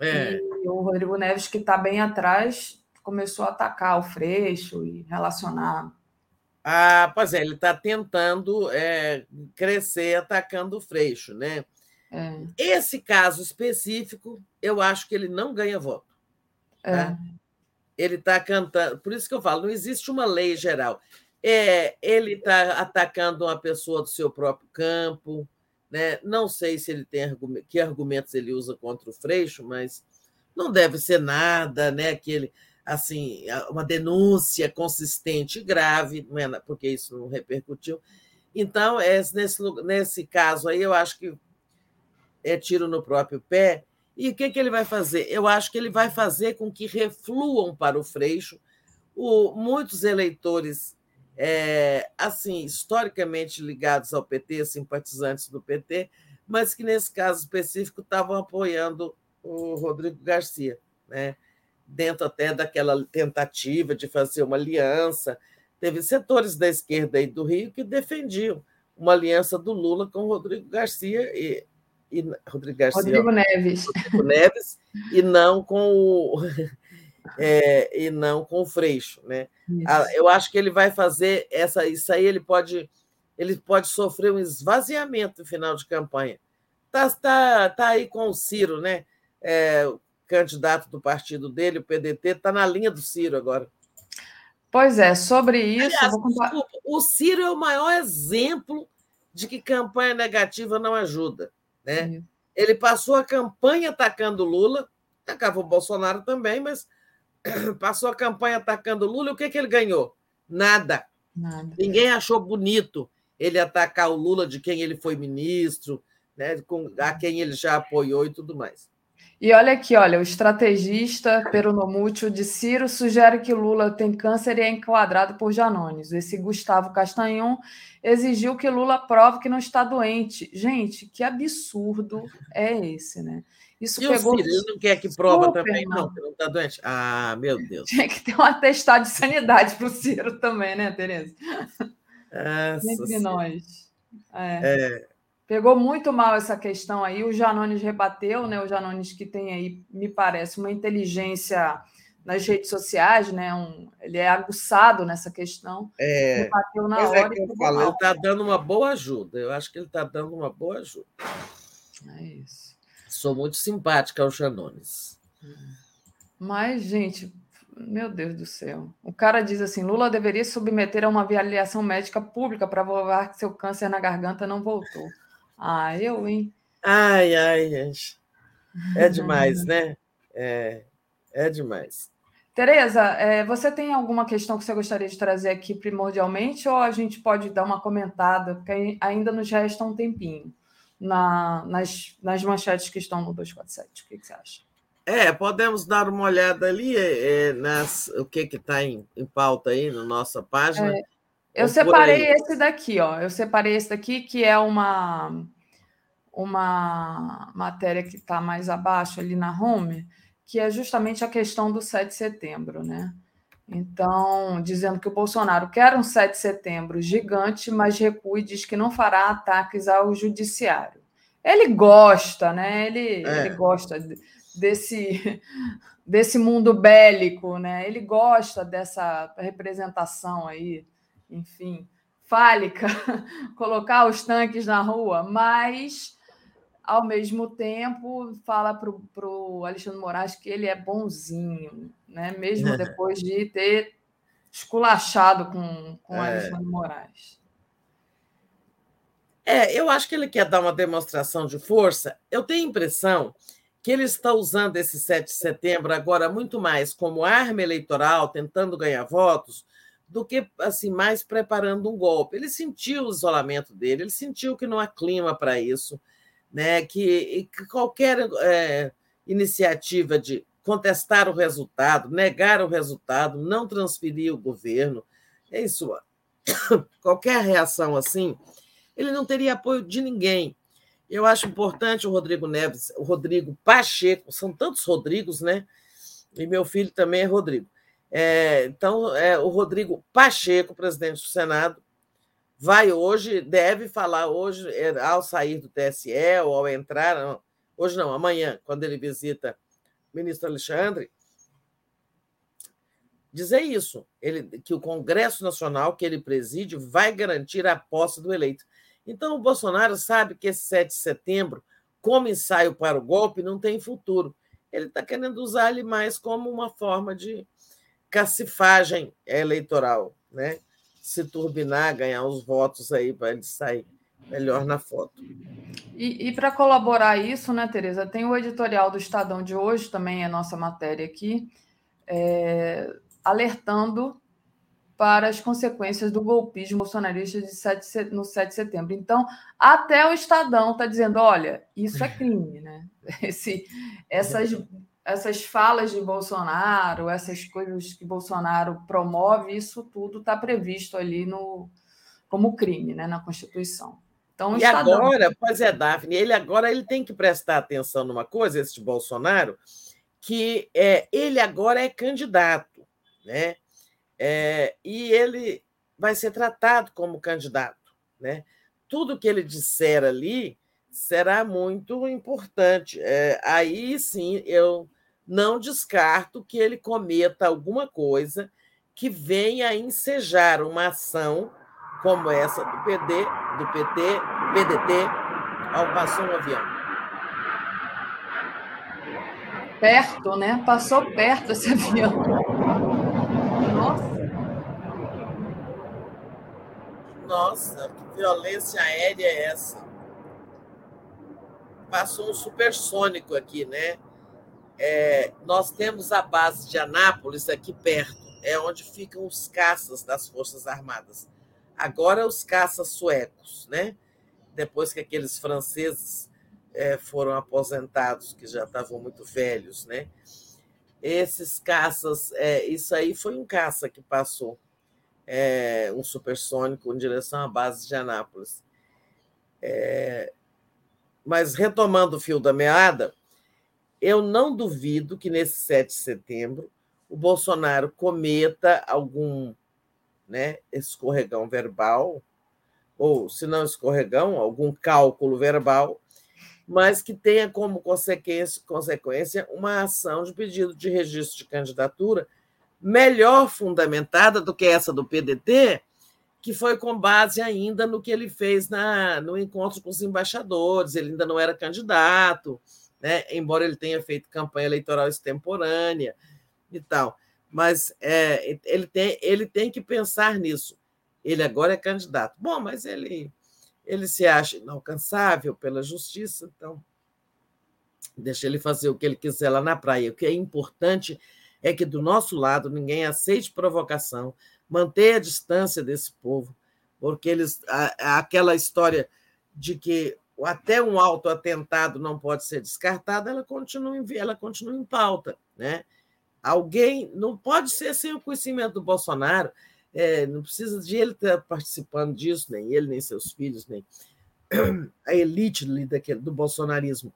É. E o Rodrigo Neves, que está bem atrás, começou a atacar o Freixo e relacionar ah, pois é, ele está tentando é, crescer atacando o Freixo, né? É. Esse caso específico, eu acho que ele não ganha voto. Tá? É. Ele está cantando, por isso que eu falo, não existe uma lei geral. É, ele está atacando uma pessoa do seu próprio campo, né? Não sei se ele tem que argumentos ele usa contra o Freixo, mas não deve ser nada, né? Que ele assim, uma denúncia consistente e grave, é porque isso não repercutiu. Então, é, nesse, nesse caso aí, eu acho que é tiro no próprio pé. E o que, que ele vai fazer? Eu acho que ele vai fazer com que refluam para o Freixo o, muitos eleitores, é, assim, historicamente ligados ao PT, simpatizantes do PT, mas que nesse caso específico estavam apoiando o Rodrigo Garcia. Né? dentro até daquela tentativa de fazer uma aliança. Teve setores da esquerda aí do Rio que defendiam uma aliança do Lula com Rodrigo Garcia e, e Rodrigo Garcia, Rodrigo Neves, Rodrigo Neves e não com o é, e não com o Freixo, né? Isso. Eu acho que ele vai fazer essa isso aí ele pode ele pode sofrer um esvaziamento no final de campanha. Tá, tá, tá aí com o Ciro, né? É, candidato do partido dele, o PDT, está na linha do Ciro agora. Pois é, sobre isso. Aliás, desculpa, o Ciro é o maior exemplo de que campanha negativa não ajuda. Né? Ele passou a campanha atacando Lula, atacava o Bolsonaro também, mas passou a campanha atacando Lula e o que, que ele ganhou? Nada. Nada. Ninguém achou bonito ele atacar o Lula de quem ele foi ministro, né, com, a quem ele já apoiou e tudo mais. E olha aqui, olha, o estrategista peronomútil de Ciro sugere que Lula tem câncer e é enquadrado por Janones. Esse Gustavo Castanhon exigiu que Lula prove que não está doente. Gente, que absurdo é esse, né? Isso e pegou o Ciro, ele não quer que prova também, não, que não está doente? Ah, meu Deus. Tinha que ter um atestado de sanidade para o Ciro também, né, Tereza? Entre nós. É. é. Pegou muito mal essa questão aí. O Janones rebateu, né? O Janones que tem aí, me parece, uma inteligência nas redes sociais, né? Um, ele é aguçado nessa questão. É, rebateu na é hora. É que eu falo, ele está dando uma boa ajuda. Eu acho que ele está dando uma boa ajuda. É isso. Sou muito simpática ao Janones. Mas, gente, meu Deus do céu. O cara diz assim: Lula deveria submeter a uma avaliação médica pública para provar que seu câncer na garganta não voltou. Ah, eu, hein? Ai, ai, gente. É demais, né? É, é demais. Tereza, é, você tem alguma questão que você gostaria de trazer aqui primordialmente, ou a gente pode dar uma comentada, porque ainda nos resta um tempinho na, nas, nas manchetes que estão no 247. O que, que você acha? É, podemos dar uma olhada ali é, nas, o que está em, em pauta aí na nossa página. É, eu separei esse daqui, ó. Eu separei esse daqui, que é uma, uma matéria que está mais abaixo ali na home, que é justamente a questão do 7 de setembro, né? Então, dizendo que o Bolsonaro quer um 7 de setembro gigante, mas recua e diz que não fará ataques ao judiciário. Ele gosta, né? Ele, é. ele gosta desse, desse mundo bélico, né? Ele gosta dessa representação aí enfim, fálica, colocar os tanques na rua, mas ao mesmo tempo fala para o Alexandre Moraes que ele é bonzinho, né? mesmo é. depois de ter esculachado com, com é. Alexandre Moraes. É, eu acho que ele quer dar uma demonstração de força. Eu tenho a impressão que ele está usando esse 7 de setembro agora muito mais como arma eleitoral, tentando ganhar votos, do que assim mais preparando um golpe. Ele sentiu o isolamento dele, ele sentiu que não há clima para isso, né? que, que qualquer é, iniciativa de contestar o resultado, negar o resultado, não transferir o governo, é isso. Qualquer reação assim, ele não teria apoio de ninguém. Eu acho importante o Rodrigo Neves, o Rodrigo Pacheco, são tantos Rodrigos, né? E meu filho também é Rodrigo. É, então, é, o Rodrigo Pacheco, presidente do Senado, vai hoje, deve falar hoje, é, ao sair do TSE ou ao entrar, não, hoje não, amanhã, quando ele visita o ministro Alexandre, dizer isso, ele, que o Congresso Nacional que ele preside vai garantir a posse do eleito. Então, o Bolsonaro sabe que esse 7 de setembro, como ensaio para o golpe, não tem futuro. Ele está querendo usar ele mais como uma forma de cacifagem eleitoral, né? se turbinar, ganhar os votos aí para ele sair melhor na foto. E, e para colaborar isso, né, Tereza, tem o editorial do Estadão de hoje, também é nossa matéria aqui, é, alertando para as consequências do golpismo bolsonarista de 7, no 7 de setembro. Então, até o Estadão está dizendo: olha, isso é crime, né? Esse, essas, essas falas de Bolsonaro, essas coisas que Bolsonaro promove, isso tudo está previsto ali no, como crime, né, na Constituição. Então, e Estadão... agora, pois é, Daphne, ele agora ele tem que prestar atenção numa coisa, esse Bolsonaro, que é, ele agora é candidato, né? É, e ele vai ser tratado como candidato. Né? Tudo que ele disser ali será muito importante. É, aí sim eu não descarto que ele cometa alguma coisa que venha a ensejar uma ação como essa do PD, do PT, PDT, ao passou um avião. Perto, né? Passou perto esse avião. Nossa, que violência aérea é essa? Passou um supersônico aqui, né? É, nós temos a base de Anápolis aqui perto, é onde ficam os caças das Forças Armadas. Agora os caças suecos, né? Depois que aqueles franceses é, foram aposentados, que já estavam muito velhos, né? Esses caças, é, isso aí foi um caça que passou é, um supersônico em direção à base de Anápolis. É, mas retomando o fio da meada, eu não duvido que nesse 7 de setembro o Bolsonaro cometa algum né, escorregão verbal, ou se não escorregão, algum cálculo verbal, mas que tenha como consequência, consequência uma ação de pedido de registro de candidatura melhor fundamentada do que essa do PDT, que foi com base ainda no que ele fez na, no encontro com os embaixadores. Ele ainda não era candidato, né? embora ele tenha feito campanha eleitoral extemporânea e tal. Mas é, ele, tem, ele tem que pensar nisso. Ele agora é candidato. Bom, mas ele, ele se acha inalcançável pela justiça, então deixa ele fazer o que ele quiser lá na praia. O que é importante é que do nosso lado ninguém aceite provocação, mantenha a distância desse povo, porque eles aquela história de que até um autoatentado não pode ser descartado, ela continua em, ela continua em pauta, né? Alguém não pode ser sem o conhecimento do Bolsonaro, é, não precisa de ele estar participando disso, nem ele, nem seus filhos, nem a elite daquele, do bolsonarismo.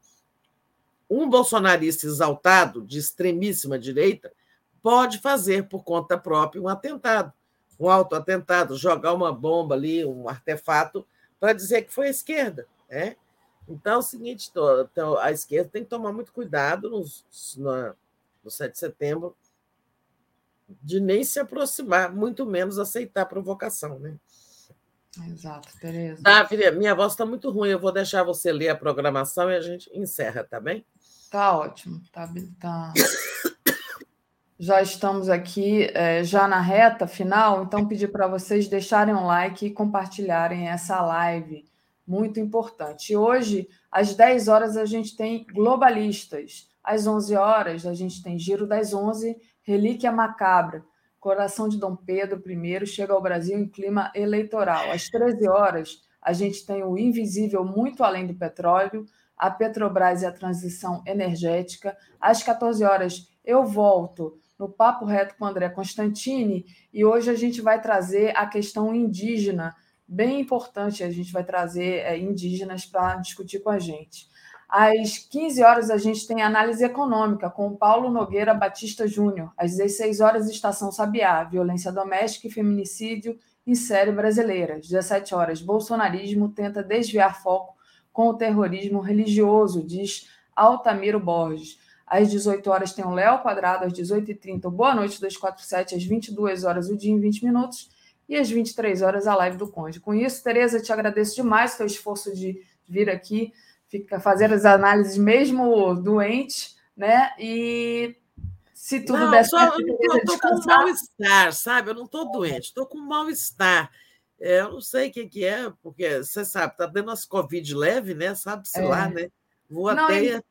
Um bolsonarista exaltado, de extremíssima direita, pode fazer por conta própria um atentado, um autoatentado, jogar uma bomba ali, um artefato, para dizer que foi a esquerda. Né? Então é o seguinte: então, a esquerda tem que tomar muito cuidado no, no, no 7 de setembro de nem se aproximar, muito menos aceitar a provocação. Né? Exato, Tereza. Tá, filha, minha voz está muito ruim, eu vou deixar você ler a programação e a gente encerra, tá bem? Tá ótimo, tá, tá, já estamos aqui é, já na reta final, então pedir para vocês deixarem um like e compartilharem essa live muito importante. Hoje, às 10 horas, a gente tem globalistas. Às 11 horas, a gente tem Giro das 11, Relíquia Macabra. Coração de Dom Pedro I chega ao Brasil em clima eleitoral. Às 13 horas, a gente tem o Invisível Muito Além do Petróleo, a Petrobras e a Transição Energética. Às 14 horas, eu volto no Papo Reto com André Constantini e hoje a gente vai trazer a questão indígena, bem importante, a gente vai trazer é, indígenas para discutir com a gente. Às 15 horas, a gente tem análise econômica com Paulo Nogueira Batista Júnior. Às 16 horas, Estação Sabiá, violência doméstica e feminicídio em série brasileira. Às 17 horas, bolsonarismo tenta desviar foco com o terrorismo religioso, diz Altamiro Borges. Às 18 horas tem o Léo Quadrado, às 18h30 o Boa Noite 247, às 22 horas o Dia em 20 Minutos e às 23 horas a live do Conde. Com isso, Tereza, te agradeço demais o seu esforço de vir aqui, fica fazer as análises mesmo doente, né? E se tudo não, der certo, eu estou com mal-estar, sabe? Eu não estou doente, estou com mal-estar. É, eu não sei o que, que é, porque você sabe, está dando as Covid leve, né? Sabe-se é. lá, né? Vou não, até. E...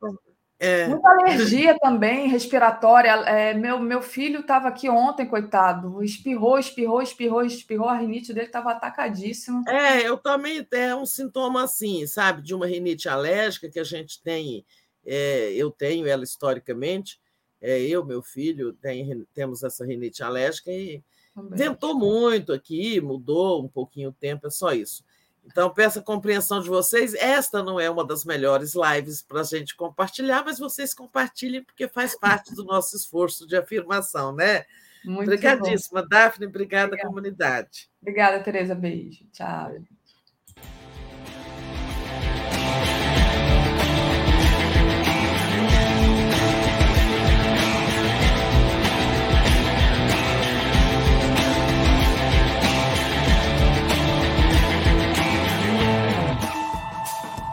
É. Muita alergia também, respiratória. É, meu, meu filho estava aqui ontem, coitado. Espirrou, espirrou, espirrou, espirrou. A rinite dele estava atacadíssima. É, eu também tenho um sintoma assim, sabe? De uma rinite alérgica que a gente tem. É, eu tenho ela historicamente. É, eu, meu filho, tem, temos essa rinite alérgica e também. ventou muito aqui, mudou um pouquinho o tempo, é só isso. Então, peço a compreensão de vocês. Esta não é uma das melhores lives para a gente compartilhar, mas vocês compartilhem, porque faz parte do nosso esforço de afirmação, né? Muito Obrigadíssima, bom. Daphne. Obrigada, Obrigada, comunidade. Obrigada, Tereza. Beijo. Tchau.